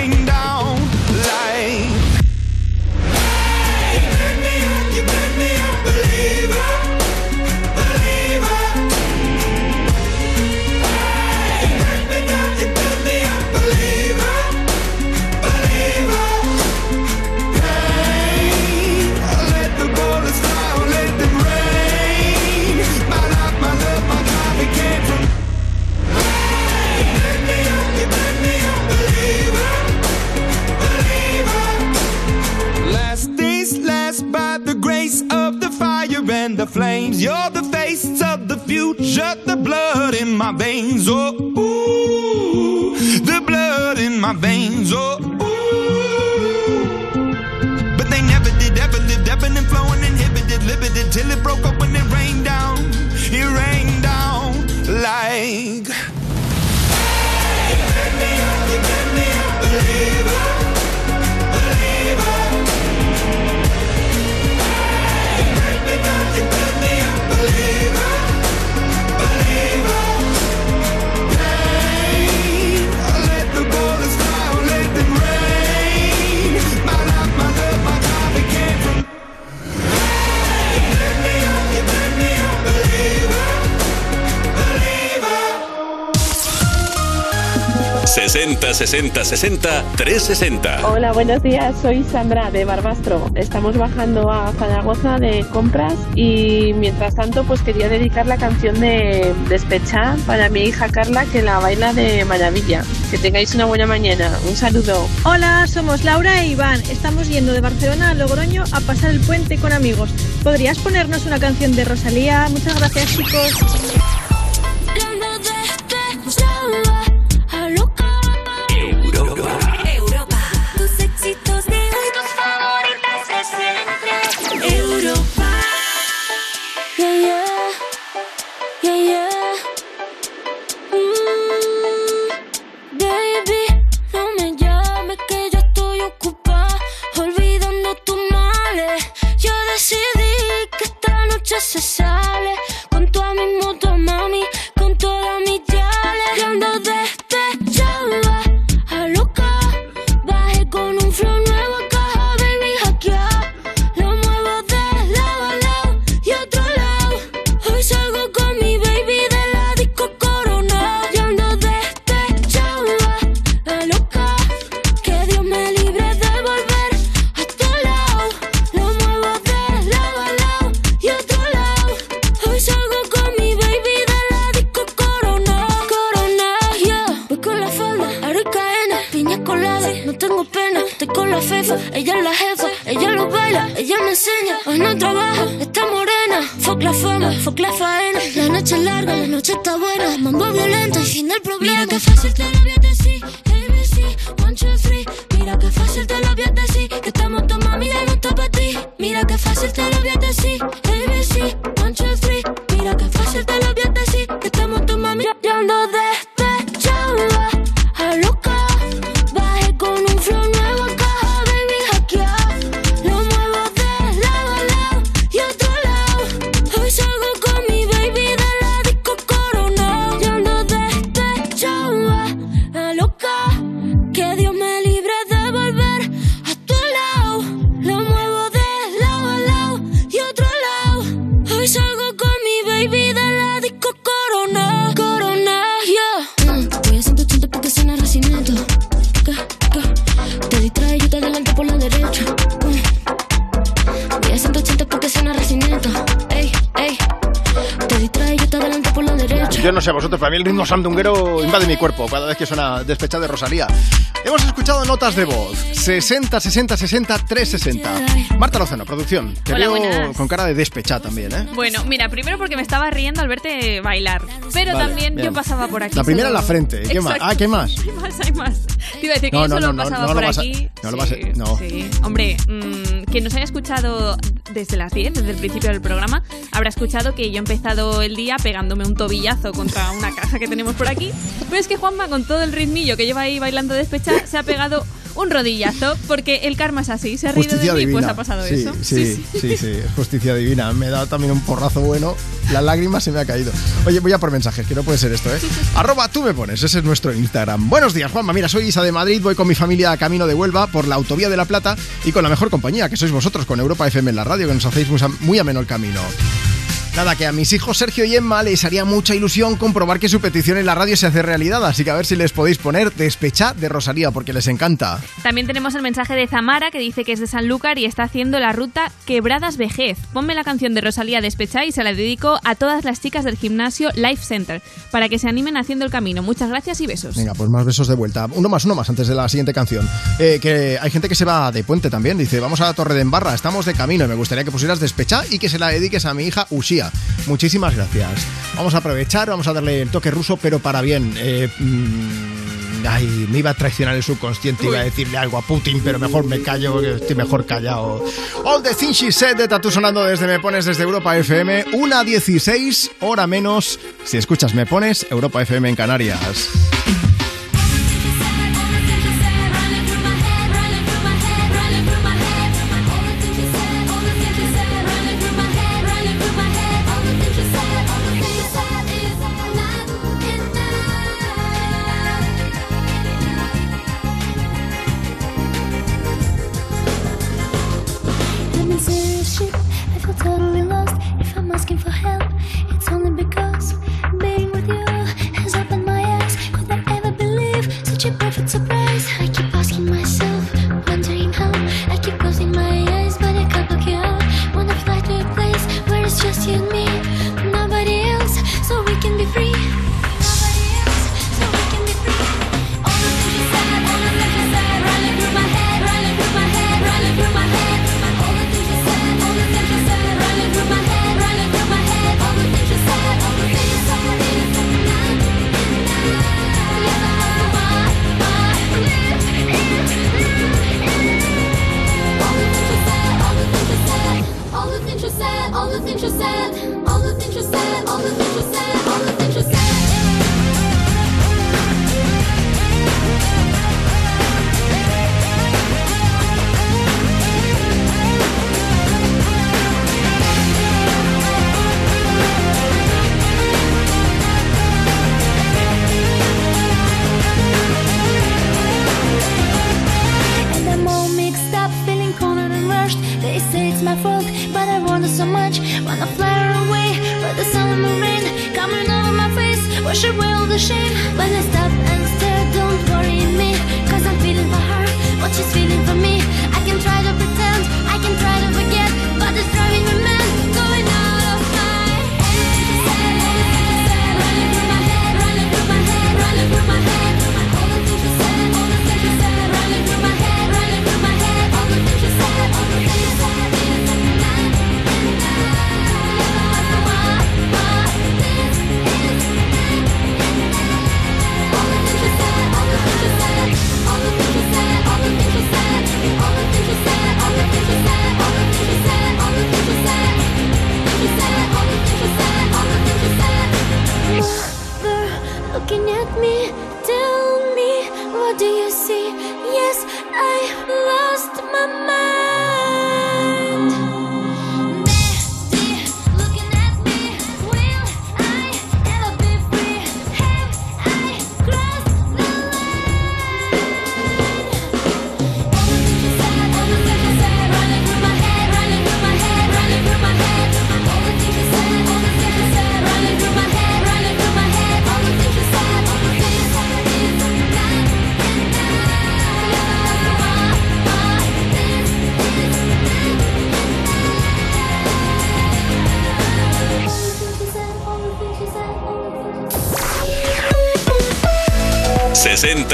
names. You're the face of the future, the blood in my veins. Oh, ooh, the blood in my veins. Oh, ooh. But they never did, ever lived, ebbing and flowing, inhibited, limited, till it broke up when it rained down. It rained down like. Let 60 60 60 360. Hola, buenos días. Soy Sandra de Barbastro. Estamos bajando a Zaragoza de compras y mientras tanto pues quería dedicar la canción de Despechá para mi hija Carla que la baila de maravilla. Que tengáis una buena mañana. Un saludo. Hola, somos Laura e Iván. Estamos yendo de Barcelona a Logroño a pasar el puente con amigos. ¿Podrías ponernos una canción de Rosalía? Muchas gracias, chicos. Sandunguero invade mi cuerpo cada vez que suena despechada de Rosalía. Hemos escuchado notas de voz. 60, 60, 60, 360. Marta Lozano, producción. Te Hola, veo buenas. con cara de despechada también, ¿eh? Bueno, mira, primero porque me estaba riendo al verte bailar. Pero Vale, también bien. yo pasaba por aquí. La primera en solo- la frente. ¿Y qué más? Ah, ¿qué más? Hay más, hay más. Te iba a decir que No, yo no, solo no, pasaba por aquí. no lo vas a- no. Sí. Hombre, mm, quien nos haya escuchado desde las 10, desde el principio del programa, habrá escuchado que yo he empezado el día pegándome un tobillazo contra una caja que tenemos por aquí. Pero es que Juanma, con todo el ritmillo que lleva ahí bailando despechada, se ha pegado un rodillazo porque el karma es así. Se ha reído Justicia de mí, divina. pues ha pasado sí, eso. Sí, sí, sí, justicia divina. Me he dado también un porrazo bueno. La lágrima se me ha caído. Oye, voy a por mensajes, que no puede ser esto, ¿eh? Arroba tú me pones, ese es nuestro Instagram. Buenos días, Juanma. Mira, soy Isa de Madrid, voy con mi familia a camino de Huelva por la autovía de La Plata y con la mejor compañía, que sois vosotros, con Europa FM en la radio, que nos hacéis muy ameno el camino. Nada, que a mis hijos Sergio y Emma les haría mucha ilusión comprobar que su petición en la radio se hace realidad, así que a ver si les podéis poner Despecha de Rosalía, porque les encanta. También tenemos el mensaje de Zamara que dice que es de Sanlúcar y está haciendo la ruta Quebradas Vejez. Ponme la canción de Rosalía Despechá y se la dedico a todas las chicas del gimnasio Life Center para que se animen haciendo el camino. Muchas gracias y besos. Venga, pues más besos de vuelta. Uno más, uno más antes de la siguiente canción. Eh, que hay gente que se va de puente también. Dice, vamos a la Torre de Embarra, estamos de camino y me gustaría que pusieras despecha y que se la dediques a mi hija Usía. Muchísimas gracias. Vamos a aprovechar, vamos a darle el toque ruso, pero para bien. Eh, mm, ay, me iba a traicionar el subconsciente, iba a decirle algo a Putin, pero mejor me callo, estoy mejor callado. All the things she said de Tatu sonando desde Me Pones, desde Europa FM, 1 16, hora menos. Si escuchas Me Pones, Europa FM en Canarias.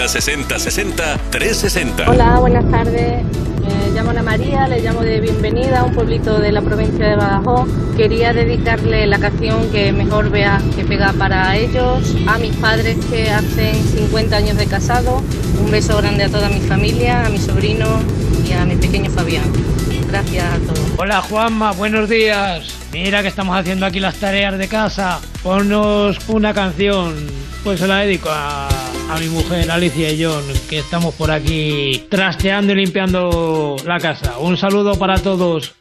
60 60 360. Hola, buenas tardes. Me llamo Ana María, le llamo de bienvenida a un pueblito de la provincia de Badajoz. Quería dedicarle la canción que mejor vea que pega para ellos, a mis padres que hacen 50 años de casado. Un beso grande a toda mi familia, a mi sobrino y a mi pequeño Fabián. Gracias a todos. Hola Juanma, buenos días. Mira que estamos haciendo aquí las tareas de casa. Ponnos una canción. Pues se la dedico a a mi mujer Alicia y John, que estamos por aquí trasteando y limpiando la casa. Un saludo para todos.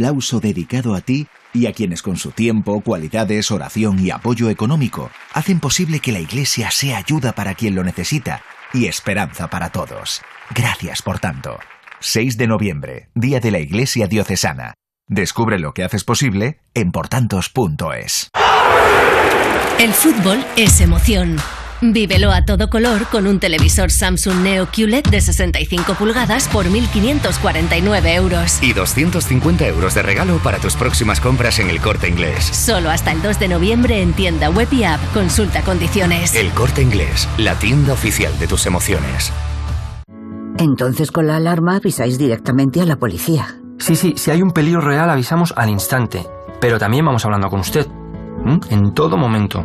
Aplauso dedicado a ti y a quienes con su tiempo, cualidades, oración y apoyo económico hacen posible que la Iglesia sea ayuda para quien lo necesita y esperanza para todos. Gracias por tanto. 6 de noviembre, Día de la Iglesia Diocesana. Descubre lo que haces posible en portantos.es. El fútbol es emoción. Vívelo a todo color con un televisor Samsung Neo QLED de 65 pulgadas por 1.549 euros. Y 250 euros de regalo para tus próximas compras en el corte inglés. Solo hasta el 2 de noviembre en tienda web y app. Consulta condiciones. El corte inglés, la tienda oficial de tus emociones. Entonces con la alarma avisáis directamente a la policía. Sí, sí, si hay un peligro real avisamos al instante. Pero también vamos hablando con usted. ¿m? En todo momento.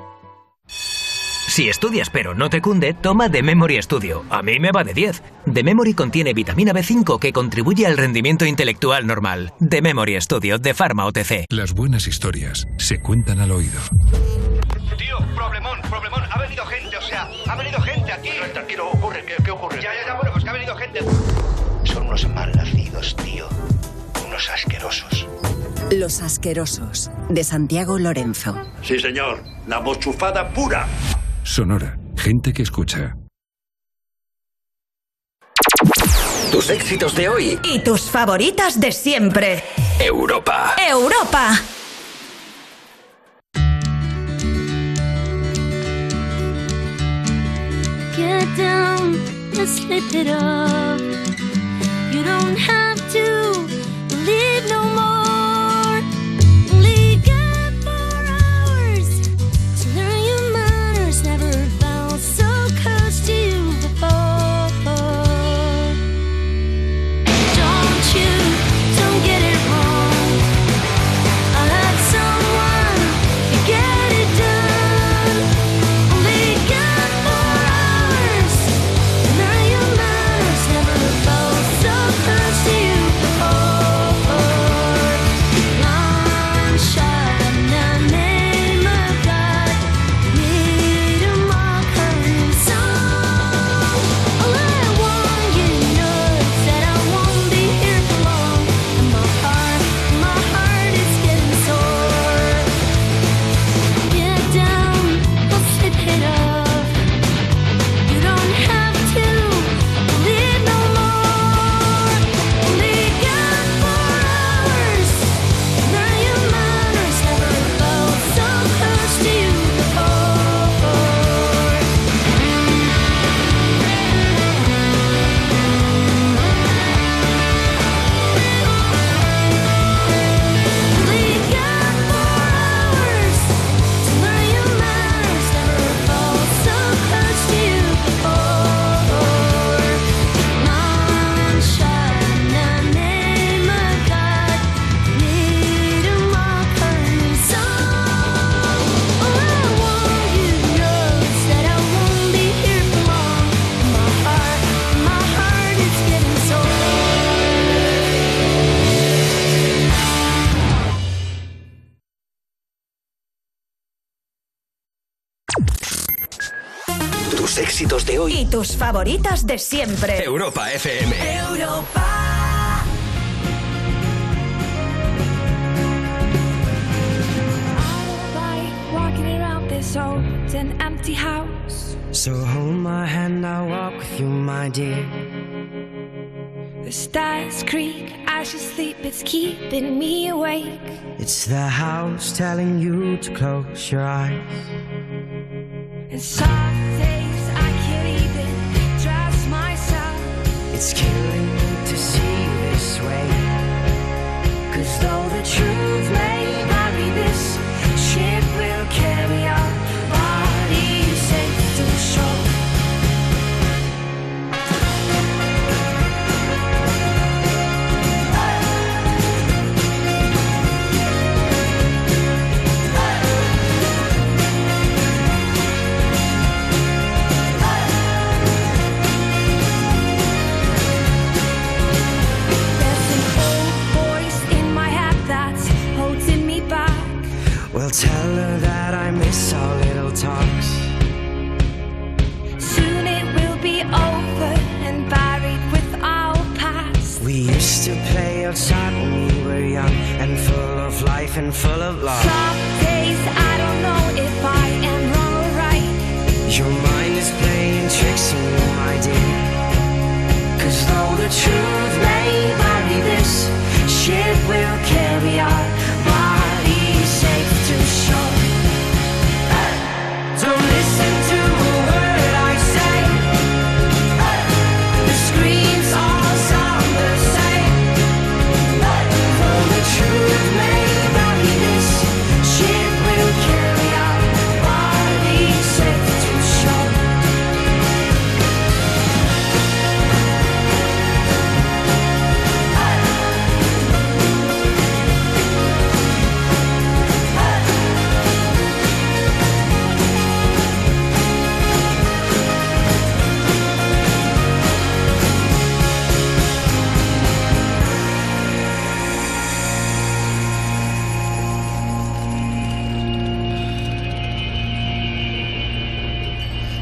Si estudias pero no te cunde, toma The Memory Studio. A mí me va de 10. The Memory contiene vitamina B5 que contribuye al rendimiento intelectual normal. The Memory Studio de Pharma OTC. Las buenas historias se cuentan al oído. Tío, problemón, problemón. Ha venido gente, o sea, ha venido gente aquí. tranquilo, ocurre, ¿qué, qué ocurre? Ya, ya, ya, bueno, pues que ha venido gente. Son unos malnacidos, tío. Unos asquerosos. Los Asquerosos, de Santiago Lorenzo. Sí, señor. La mochufada pura. Sonora. Gente que escucha. Tus éxitos de hoy. Y tus favoritas de siempre. Europa. Europa. Get down and slip it up. You don't have to leave no more. Tus éxitos de hoy. Y tus favoritas de siempre. Europa FM. Europa. like walking around this old and empty house. So hold my hand, I'll walk with you, my dear. The stars creak as you sleep, it's keeping me awake. It's the house telling you to close your eyes. And some It's killing me to see you this way. Cause though the truth may vary, this ship will carry Well, tell her that I miss our little talks. Soon it will be over and buried with our past. We used to play outside when we were young and full of life and full of love. Some days I don't know if I am wrong or right. Your mind is playing tricks on you, my dear. Cause though the truth may vary, this ship will carry our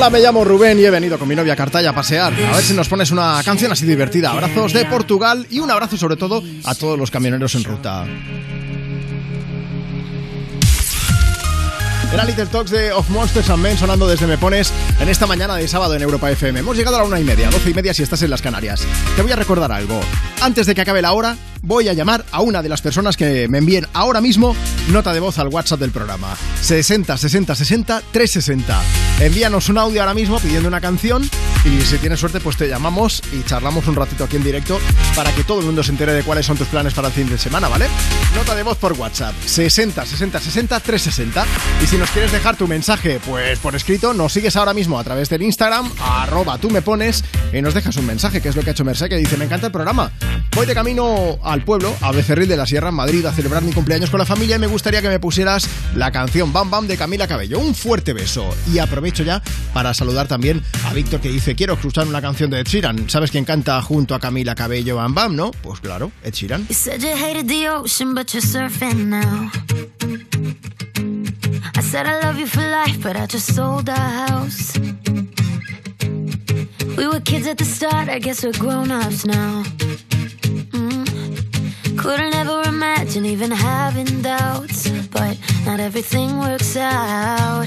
Hola, me llamo Rubén y he venido con mi novia Cartaya a pasear. A ver si nos pones una canción así divertida. Abrazos de Portugal y un abrazo sobre todo a todos los camioneros en ruta. Era Little Talks de Of Monsters and Men sonando desde Me Pones en esta mañana de sábado en Europa FM. Hemos llegado a la una y media, doce y media si estás en las Canarias. Te voy a recordar algo. Antes de que acabe la hora, voy a llamar a una de las personas que me envíen ahora mismo nota de voz al WhatsApp del programa. 60 60 60 360. Envíanos un audio ahora mismo pidiendo una canción y si tienes suerte pues te llamamos y charlamos un ratito aquí en directo para que todo el mundo se entere de cuáles son tus planes para el fin de semana, ¿vale? Nota de voz por WhatsApp 60 60 60 360 y si nos quieres dejar tu mensaje pues por escrito nos sigues ahora mismo a través del Instagram arroba tú me pones y nos dejas un mensaje que es lo que ha hecho Merced que dice me encanta el programa. Voy de camino al pueblo a Becerril de la Sierra en Madrid a celebrar mi cumpleaños con la familia y me gustaría que me pusieras la canción Bam Bam de Camila Cabello. Un fuerte beso. Y aprovecho ya para saludar también a Víctor que dice quiero escuchar una canción de Ed Sheeran ¿sabes quién canta junto a Camila Cabello Bam Bam no? pues claro Ed Sheeran You said you hated the ocean, but you're surfing now. I said I love you for life, but I just sold our house. We were kids at the start, I guess we're grown ups now. Mm. Couldn't ever imagine even having doubts, but not everything works out.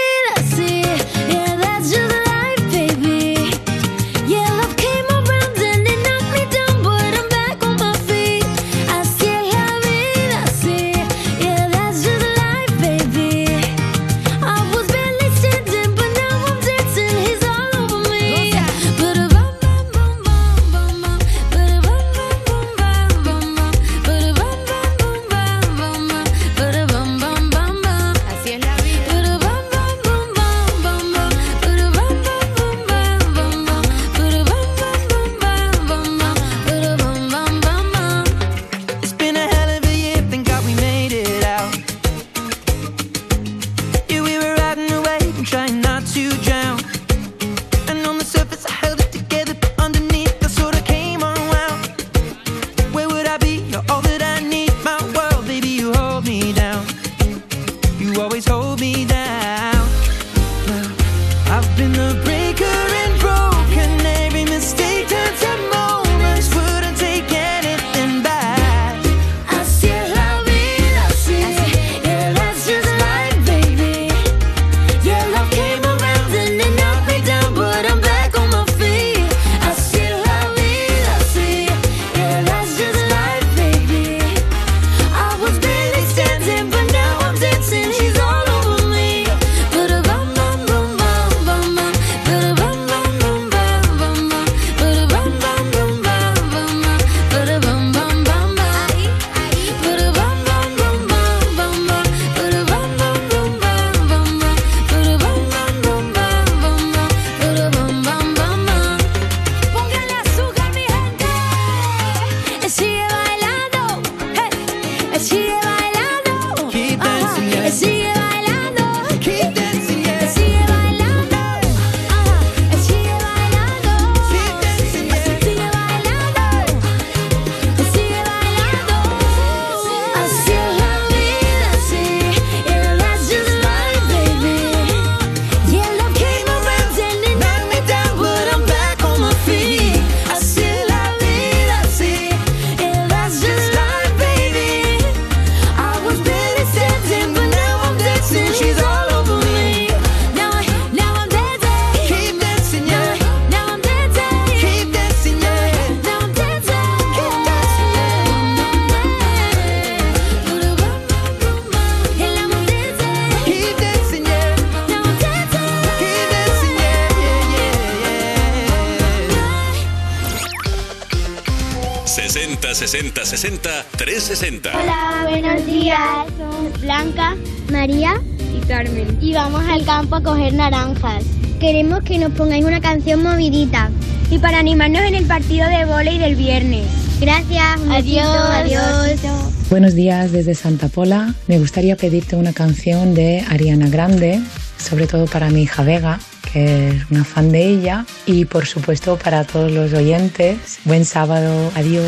nos pongáis una canción movidita y para animarnos en el partido de volei del viernes. Gracias. Adiós. Besito, adiós. Buenos días desde Santa Pola. Me gustaría pedirte una canción de Ariana Grande, sobre todo para mi hija Vega, que es una fan de ella. Y por supuesto para todos los oyentes. Buen sábado. Adiós.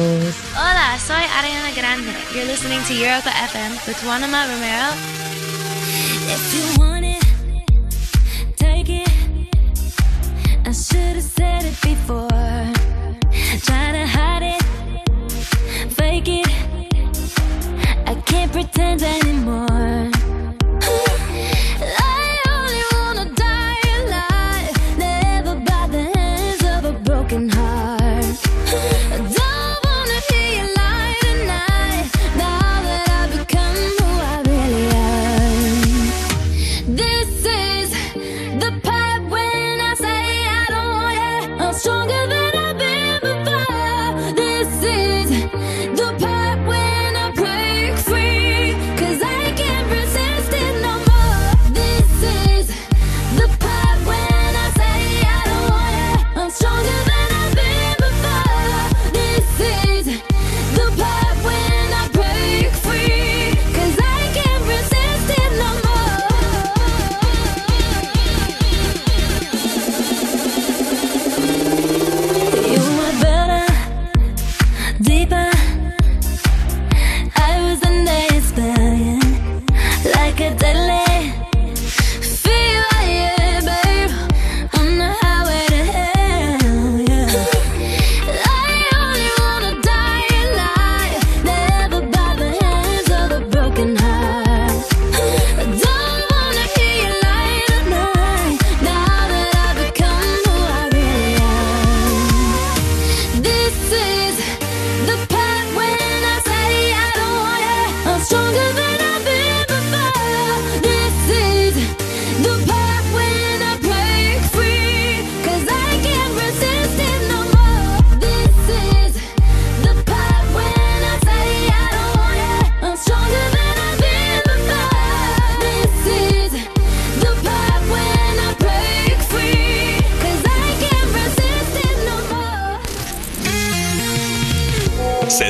Hola, soy Ariana Grande. You're listening to Europa FM with Juanma Romero.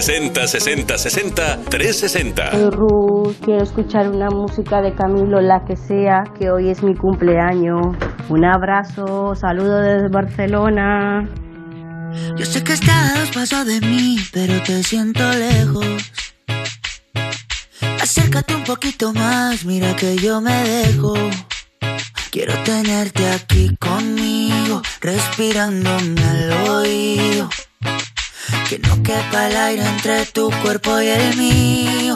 60 60 60 360. Soy Ruth, quiero escuchar una música de Camilo, la que sea, que hoy es mi cumpleaños. Un abrazo, saludo desde Barcelona. Yo sé que estás paso de mí, pero te siento lejos. Acércate un poquito más, mira que yo me dejo. Quiero tenerte aquí conmigo, respirándome al oído. Que no quepa el aire entre tu cuerpo y el mío.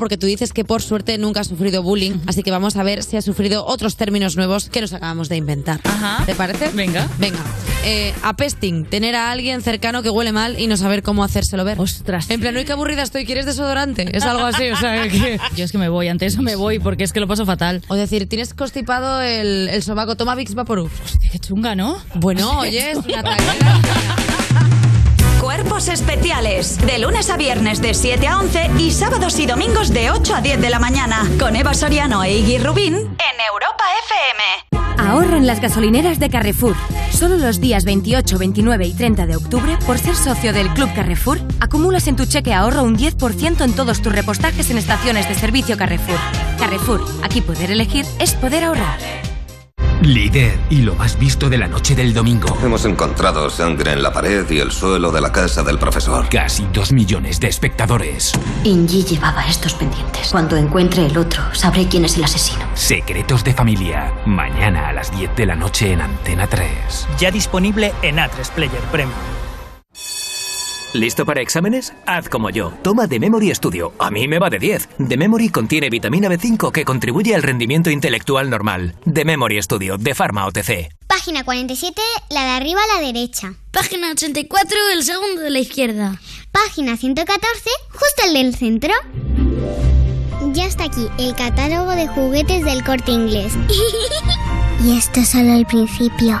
porque tú dices que por suerte nunca has sufrido bullying, así que vamos a ver si has sufrido otros términos nuevos que nos acabamos de inventar. ¿Te parece? Venga. Venga. Eh, apesting, tener a alguien cercano que huele mal y no saber cómo hacérselo ver. Ostras. En plan, uy, qué aburrida estoy, ¿quieres desodorante? Es algo así, o sea, que... Yo es que me voy, ante eso me voy porque es que lo paso fatal. O decir, tienes constipado el, el sobaco, toma Vicks Vaporub. Qué chunga, ¿no? Bueno, oye, es una Cuerpos especiales. De lunes a viernes de 7 a 11 y sábados y domingos de 8 a 10 de la mañana. Con Eva Soriano e Iggy Rubín en Europa FM. Ahorra en las gasolineras de Carrefour. Solo los días 28, 29 y 30 de octubre, por ser socio del Club Carrefour, acumulas en tu cheque ahorro un 10% en todos tus repostajes en estaciones de servicio Carrefour. Carrefour, aquí poder elegir es poder ahorrar. Líder y lo más visto de la noche del domingo. Hemos encontrado sangre en la pared y el suelo de la casa del profesor. Casi dos millones de espectadores. Inji llevaba estos pendientes. Cuando encuentre el otro, sabré quién es el asesino. Secretos de familia. Mañana a las 10 de la noche en Antena 3. Ya disponible en A3 Player Premium. ¿Listo para exámenes? Haz como yo. Toma The Memory Studio. A mí me va de 10. The Memory contiene vitamina B5 que contribuye al rendimiento intelectual normal. The Memory Studio de Pharma OTC. Página 47, la de arriba a la derecha. Página 84, el segundo de la izquierda. Página 114, justo el del centro. Ya está aquí el catálogo de juguetes del corte inglés. y esto es solo el principio.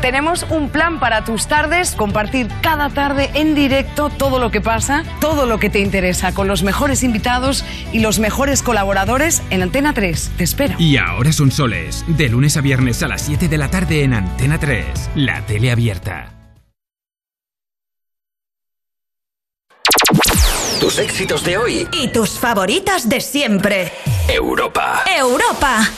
Tenemos un plan para tus tardes, compartir cada tarde en directo todo lo que pasa, todo lo que te interesa, con los mejores invitados y los mejores colaboradores en Antena 3. Te espero. Y ahora son soles. De lunes a viernes a las 7 de la tarde en Antena 3. La tele abierta. Tus éxitos de hoy. Y tus favoritas de siempre. Europa. Europa.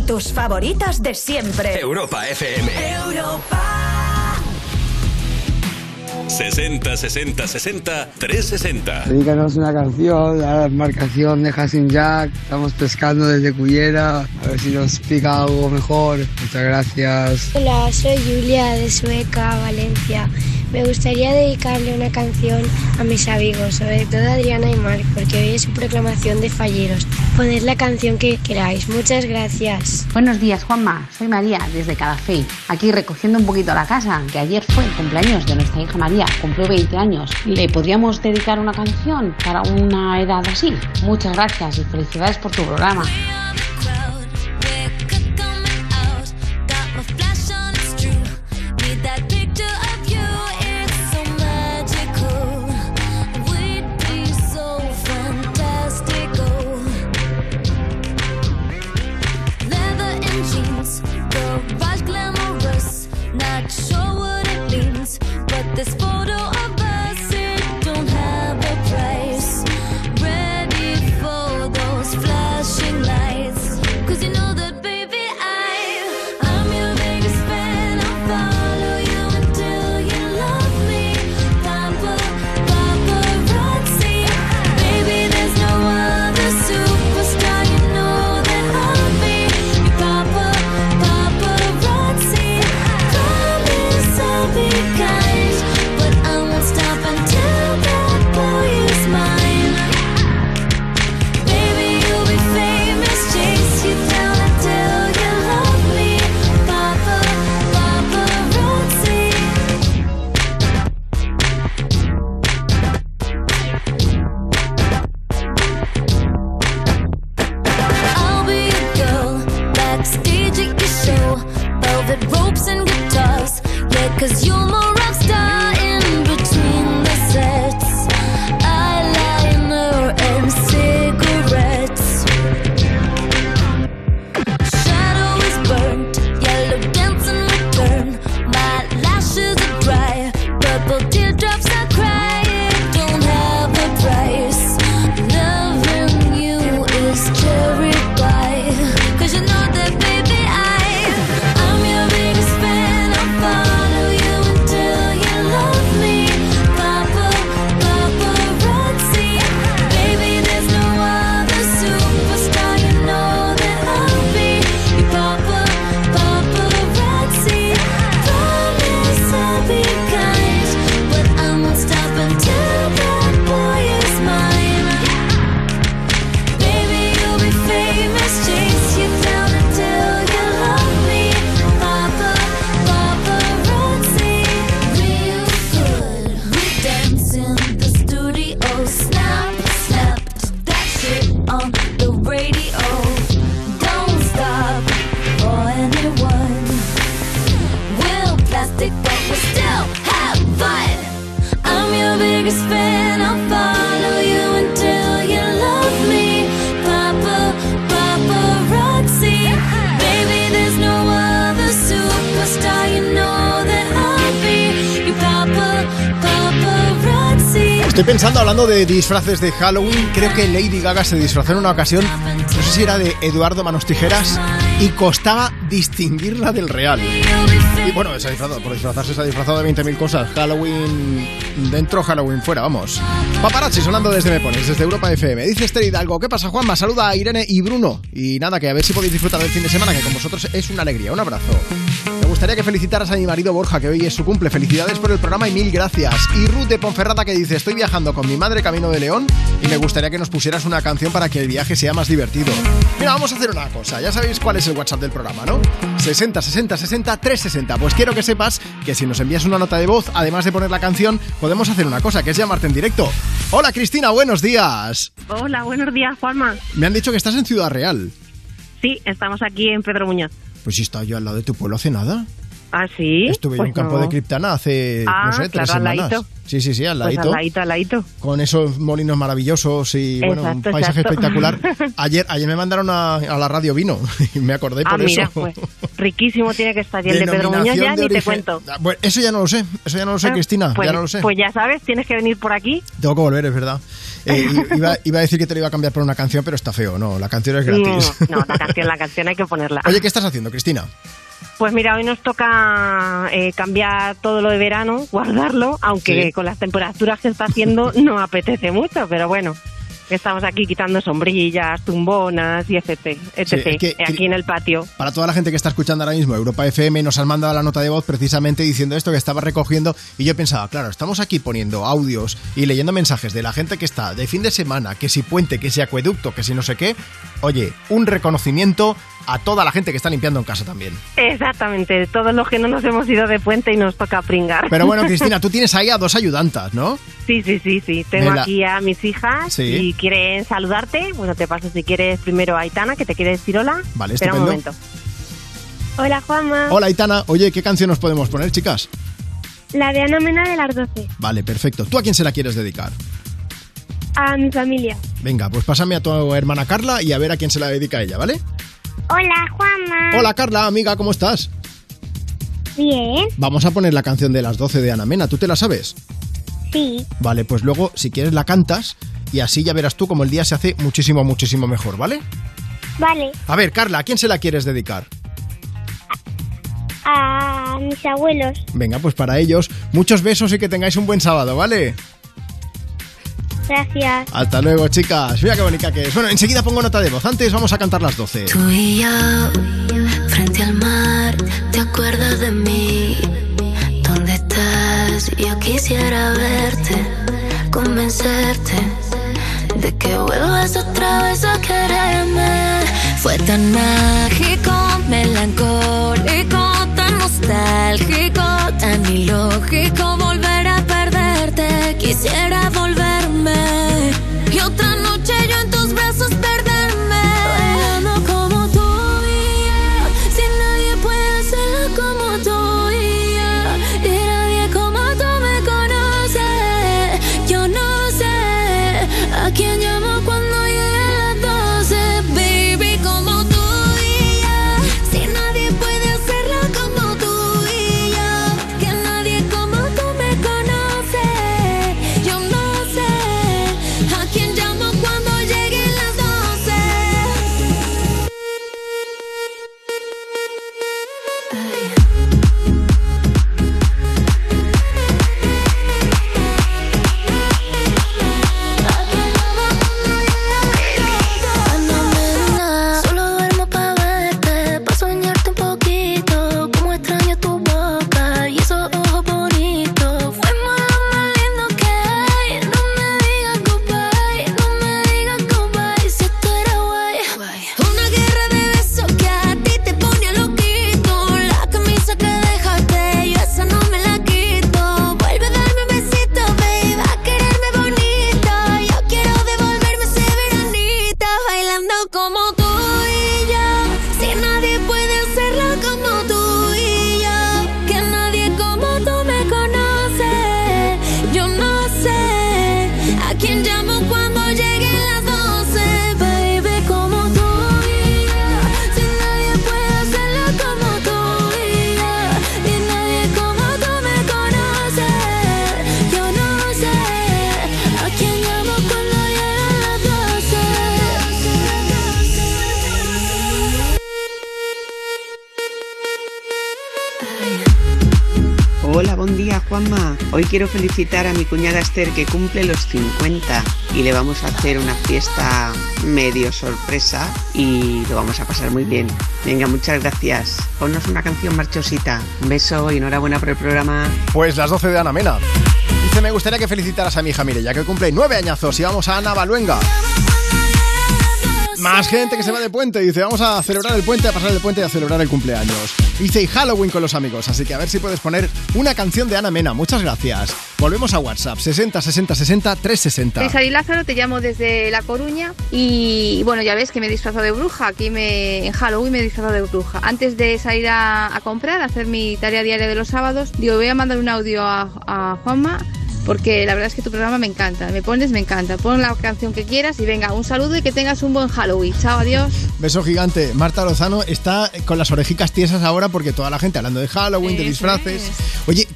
Y tus favoritas de siempre. Europa FM. Europa. 60 60 60 360. Dedícanos una canción a la embarcación de Hassin Jack. Estamos pescando desde Cullera. A ver si nos pica algo mejor. Muchas gracias. Hola, soy Julia de Sueca, Valencia. Me gustaría dedicarle una canción a mis amigos, sobre todo a Adriana y Marc, porque hoy es su proclamación de falleros. Poned la canción que queráis. Muchas gracias. Buenos días, Juanma. Soy María, desde Calafell. Aquí recogiendo un poquito la casa, que ayer fue el cumpleaños de nuestra hija María. Cumplió 20 años. ¿Le podríamos dedicar una canción para una edad así? Muchas gracias y felicidades por tu programa. De disfraces de Halloween, creo que Lady Gaga se disfrazó en una ocasión, no sé si era de Eduardo Manos Tijeras, y costaba distinguirla del real. Y bueno, se ha disfrazado, por disfrazarse se ha disfrazado de 20.000 cosas. Halloween dentro, Halloween fuera, vamos. Paparazzi sonando desde Me Pones, desde Europa FM. Dice Esther Hidalgo, ¿qué pasa Juanma? Saluda a Irene y Bruno. Y nada, que a ver si podéis disfrutar del fin de semana, que con vosotros es una alegría. Un abrazo. Me gustaría que felicitaras a mi marido Borja, que hoy es su cumple. Felicidades por el programa y mil gracias. Y Ruth de Ponferrada que dice, estoy viajando con mi madre camino de León y me gustaría que nos pusieras una canción para que el viaje sea más divertido. Mira, vamos a hacer una cosa. Ya sabéis cuál es el WhatsApp del programa, ¿no? 60 60 60 360. Pues quiero que sepas que si nos envías una nota de voz, además de poner la canción, podemos hacer una cosa, que es llamarte en directo. Hola Cristina, buenos días. Hola, buenos días, Juanma. Me han dicho que estás en Ciudad Real. Sí, estamos aquí en Pedro Muñoz. Pues si estaba yo al lado de tu pueblo hace nada. ¿Ah, sí? Estuve en Pues un campo no. de Criptana hace, Ah, no sé, tres claro, semanas. Sí, sí, sí, al Pues ladito. al ladito, al ladito. Con esos molinos maravillosos y bueno, un paisaje exacto. espectacular. Ayer, ayer me mandaron a, a la radio vino y me acordé Ah, por mira, eso. pues riquísimo tiene que estar. Y el de Pedro Muñoz ya ni te cuento. Ah, bueno, eso ya no lo sé, eso ya no lo sé, Ah, Cristina, pues, ya no lo sé. Pues ya sabes, tienes que venir por aquí. Tengo que volver, es verdad. Eh, iba, iba a decir que te lo iba a cambiar por una canción, pero está feo, no, la canción es gratis. Mm, No, la canción, la canción hay que ponerla. Oye, ¿qué estás haciendo, Cristina? Pues mira, hoy nos toca eh, cambiar todo lo de verano, guardarlo, aunque Sí. con las temperaturas que está haciendo no apetece mucho, pero bueno, estamos aquí quitando sombrillas, tumbonas y etc. etc. Sí, es que- aquí en el patio. Para toda la gente que está escuchando ahora mismo Europa FM, nos han mandado la nota de voz precisamente diciendo esto que estaba recogiendo y yo pensaba, claro, estamos aquí poniendo audios y leyendo mensajes de la gente que está de fin de semana, que si puente, que si acueducto, que si no sé qué. Oye, un reconocimiento a toda la gente que está limpiando en casa también. Exactamente, todos los que no nos hemos ido de puente y nos toca pringar. Pero bueno, Cristina, tú tienes ahí a dos ayudantas, ¿no? Sí, sí, sí, sí. Tengo la- aquí a mis hijas Sí. y quieren saludarte. Bueno, te paso si quieres primero a Aitana, que te quiere decir hola. Vale, Espera un momento. Hola, Juanma. Hola, Aitana. Oye, ¿qué canción nos podemos poner, chicas? La de Ana Mena de las 12. Vale, perfecto. ¿Tú a quién se la quieres dedicar? A mi familia. Venga, pues pásame a tu hermana Carla y a ver a quién se la dedica ella, ¿vale? Hola, Juanma. Hola, Carla, amiga, ¿cómo estás? Bien. Vamos a poner la canción de las 12 de Ana Mena. ¿Tú te la sabes? Sí. Vale, pues luego, si quieres, la cantas y así ya verás tú cómo el día se hace muchísimo, muchísimo mejor, ¿vale? Vale. A ver, Carla, ¿a quién se la quieres dedicar? A mis abuelos. Venga, pues para ellos, muchos besos y que tengáis un buen sábado, ¿vale? Gracias. Hasta luego, chicas. Mira qué bonita que es. Bueno, enseguida pongo nota de voz. Antes vamos a cantar las 12. Tú y yo, frente al mar, ¿te acuerdas de mí? ¿Dónde estás? Yo quisiera verte, convencerte de que vuelvas otra vez a quererme. Fue tan mágico, melancólico, tan nostálgico, tan ilógico volver a perderte. Quisiera volverme quiero felicitar a mi cuñada Esther que cumple los 50 y le vamos a hacer una fiesta medio sorpresa y lo vamos a pasar muy bien. Venga, muchas gracias. Ponnos una canción marchosita. Un beso y enhorabuena por el programa. Pues las 12 de Ana Mena. Dice, me gustaría que felicitaras a mi hija Mireya, que cumple nueve añazos y vamos a Ana Baluenga. Más gente que se va de puente. Dice, vamos a celebrar el puente, a pasar el puente y a celebrar el cumpleaños. Dice, y Halloween con los amigos. Así que a ver si puedes poner una canción de Ana Mena. Muchas gracias. Volvemos a WhatsApp. 60 60 60 360. Soy Sari Lázaro, te llamo desde La Coruña y bueno, ya ves que me he disfrazado de bruja, aquí me, en Halloween me he disfrazado de bruja. Antes de salir a, a comprar, a hacer mi tarea diaria de los sábados, digo, voy a mandar un audio a, a Juanma porque la verdad es que tu programa me encanta, me pones, me encanta. Pon la canción que quieras y venga, un saludo y que tengas un buen Halloween. Chao, adiós. Beso gigante. Marta Lozano está con las orejicas tiesas ahora porque toda la gente hablando de Halloween, de disfraces.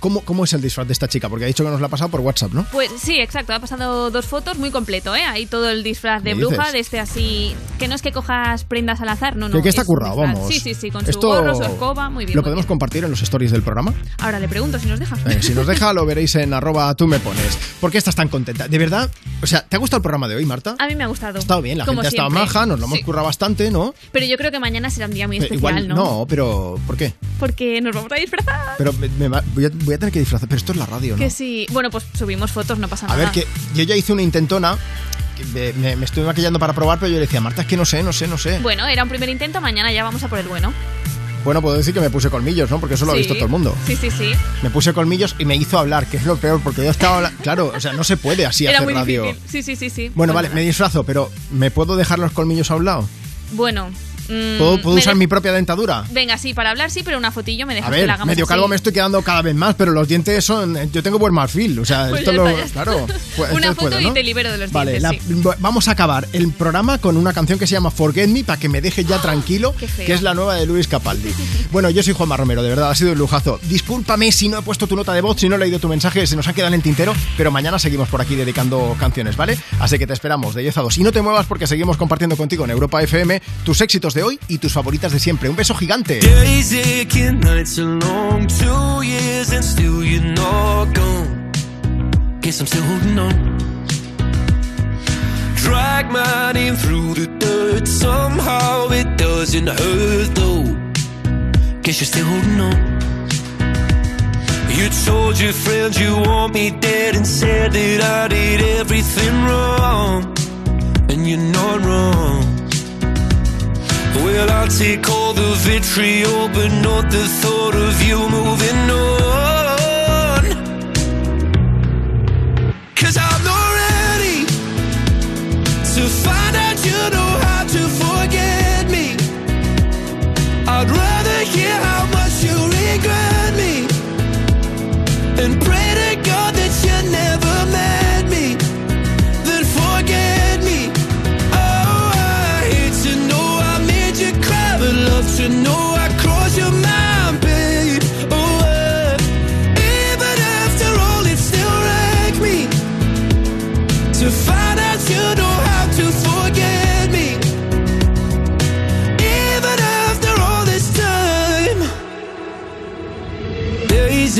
¿Cómo, ¿cómo es el disfraz de esta chica? Porque ha dicho que nos la ha pasado por WhatsApp, ¿no? Pues sí, exacto. Ha pasado dos fotos muy completo, ¿eh? Ahí todo el disfraz de ¿Qué bruja, dices? de este así. Que no es que cojas prendas al azar, no, no. Que- que está currado, vamos. Sí, sí, sí, con su gorro, su escoba, muy bien. ¿Lo muy podemos compartir en los stories del programa? Ahora le pregunto si nos deja. Eh, si nos deja, lo veréis en arroba tú me pones. ¿Por qué estás tan contenta? De verdad, o sea, ¿te ha gustado el programa de hoy, Marta? A mí me ha gustado. Ha estado bien, la Como gente ha estado maja, nos lo hemos Sí. currado bastante, ¿no? Pero yo creo que mañana será un día muy Eh, especial, Igual, ¿no? pero ¿por qué? Porque nos vamos a disfrazar. Pero me- me va- voy, a, voy a tener que disfrazar, pero esto es la radio, ¿no? Que sí. Bueno, pues subimos fotos, no pasa A nada. ver, que yo ya hice una intentona, me, me- me estuve maquillando para probar, pero yo le decía, Marta, es que no sé, no sé, no sé. Bueno, era un primer intento, mañana ya vamos a por el bueno. Bueno, puedo decir que me puse colmillos, ¿no? Porque eso lo ha visto todo el mundo. Sí, sí, sí. Me puse colmillos y me hizo hablar, que es lo peor, porque yo estaba... habla- Claro, o sea, no se puede así Era hacer muy radio. difícil. Sí, sí, sí, sí. Bueno, vale, me disfrazo, pero ¿me puedo dejar los colmillos a un lado? Bueno. Mm, ¿Puedo, usar mi propia dentadura? Venga, sí, para hablar sí, pero una fotillo me dejas A que la hagamos medio así. calvo me estoy quedando cada vez más, pero los dientes son... Yo tengo buen marfil, o sea, Pues esto lo... Claro. pues, Una foto puedo, y te libero de los Vale, la- dientes, sí. vamos a acabar el programa con una canción que se llama Forget Me para que me deje ya tranquilo, que es la nueva de Luis Capaldi. bueno, yo soy Juanma Romero, de verdad, ha sido un lujazo. Discúlpame si no he puesto tu nota de voz, si no he leído tu mensaje, se nos ha quedado en el tintero, pero mañana seguimos por aquí dedicando canciones, ¿vale? Así que te esperamos de 10 a 2. Y no te muevas porque seguimos compartiendo contigo en Europa FM tus éxitos de hoy y tus favoritas de siempre. Un beso gigante. Drag my name through the dirt, somehow it doesn't hurt though. Guess you're still holding on. You told your friends you want me dead and said that I did everything wrong. And you're not wrong. Well, I'll take all the vitriol, but not the thought of you moving on.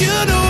You know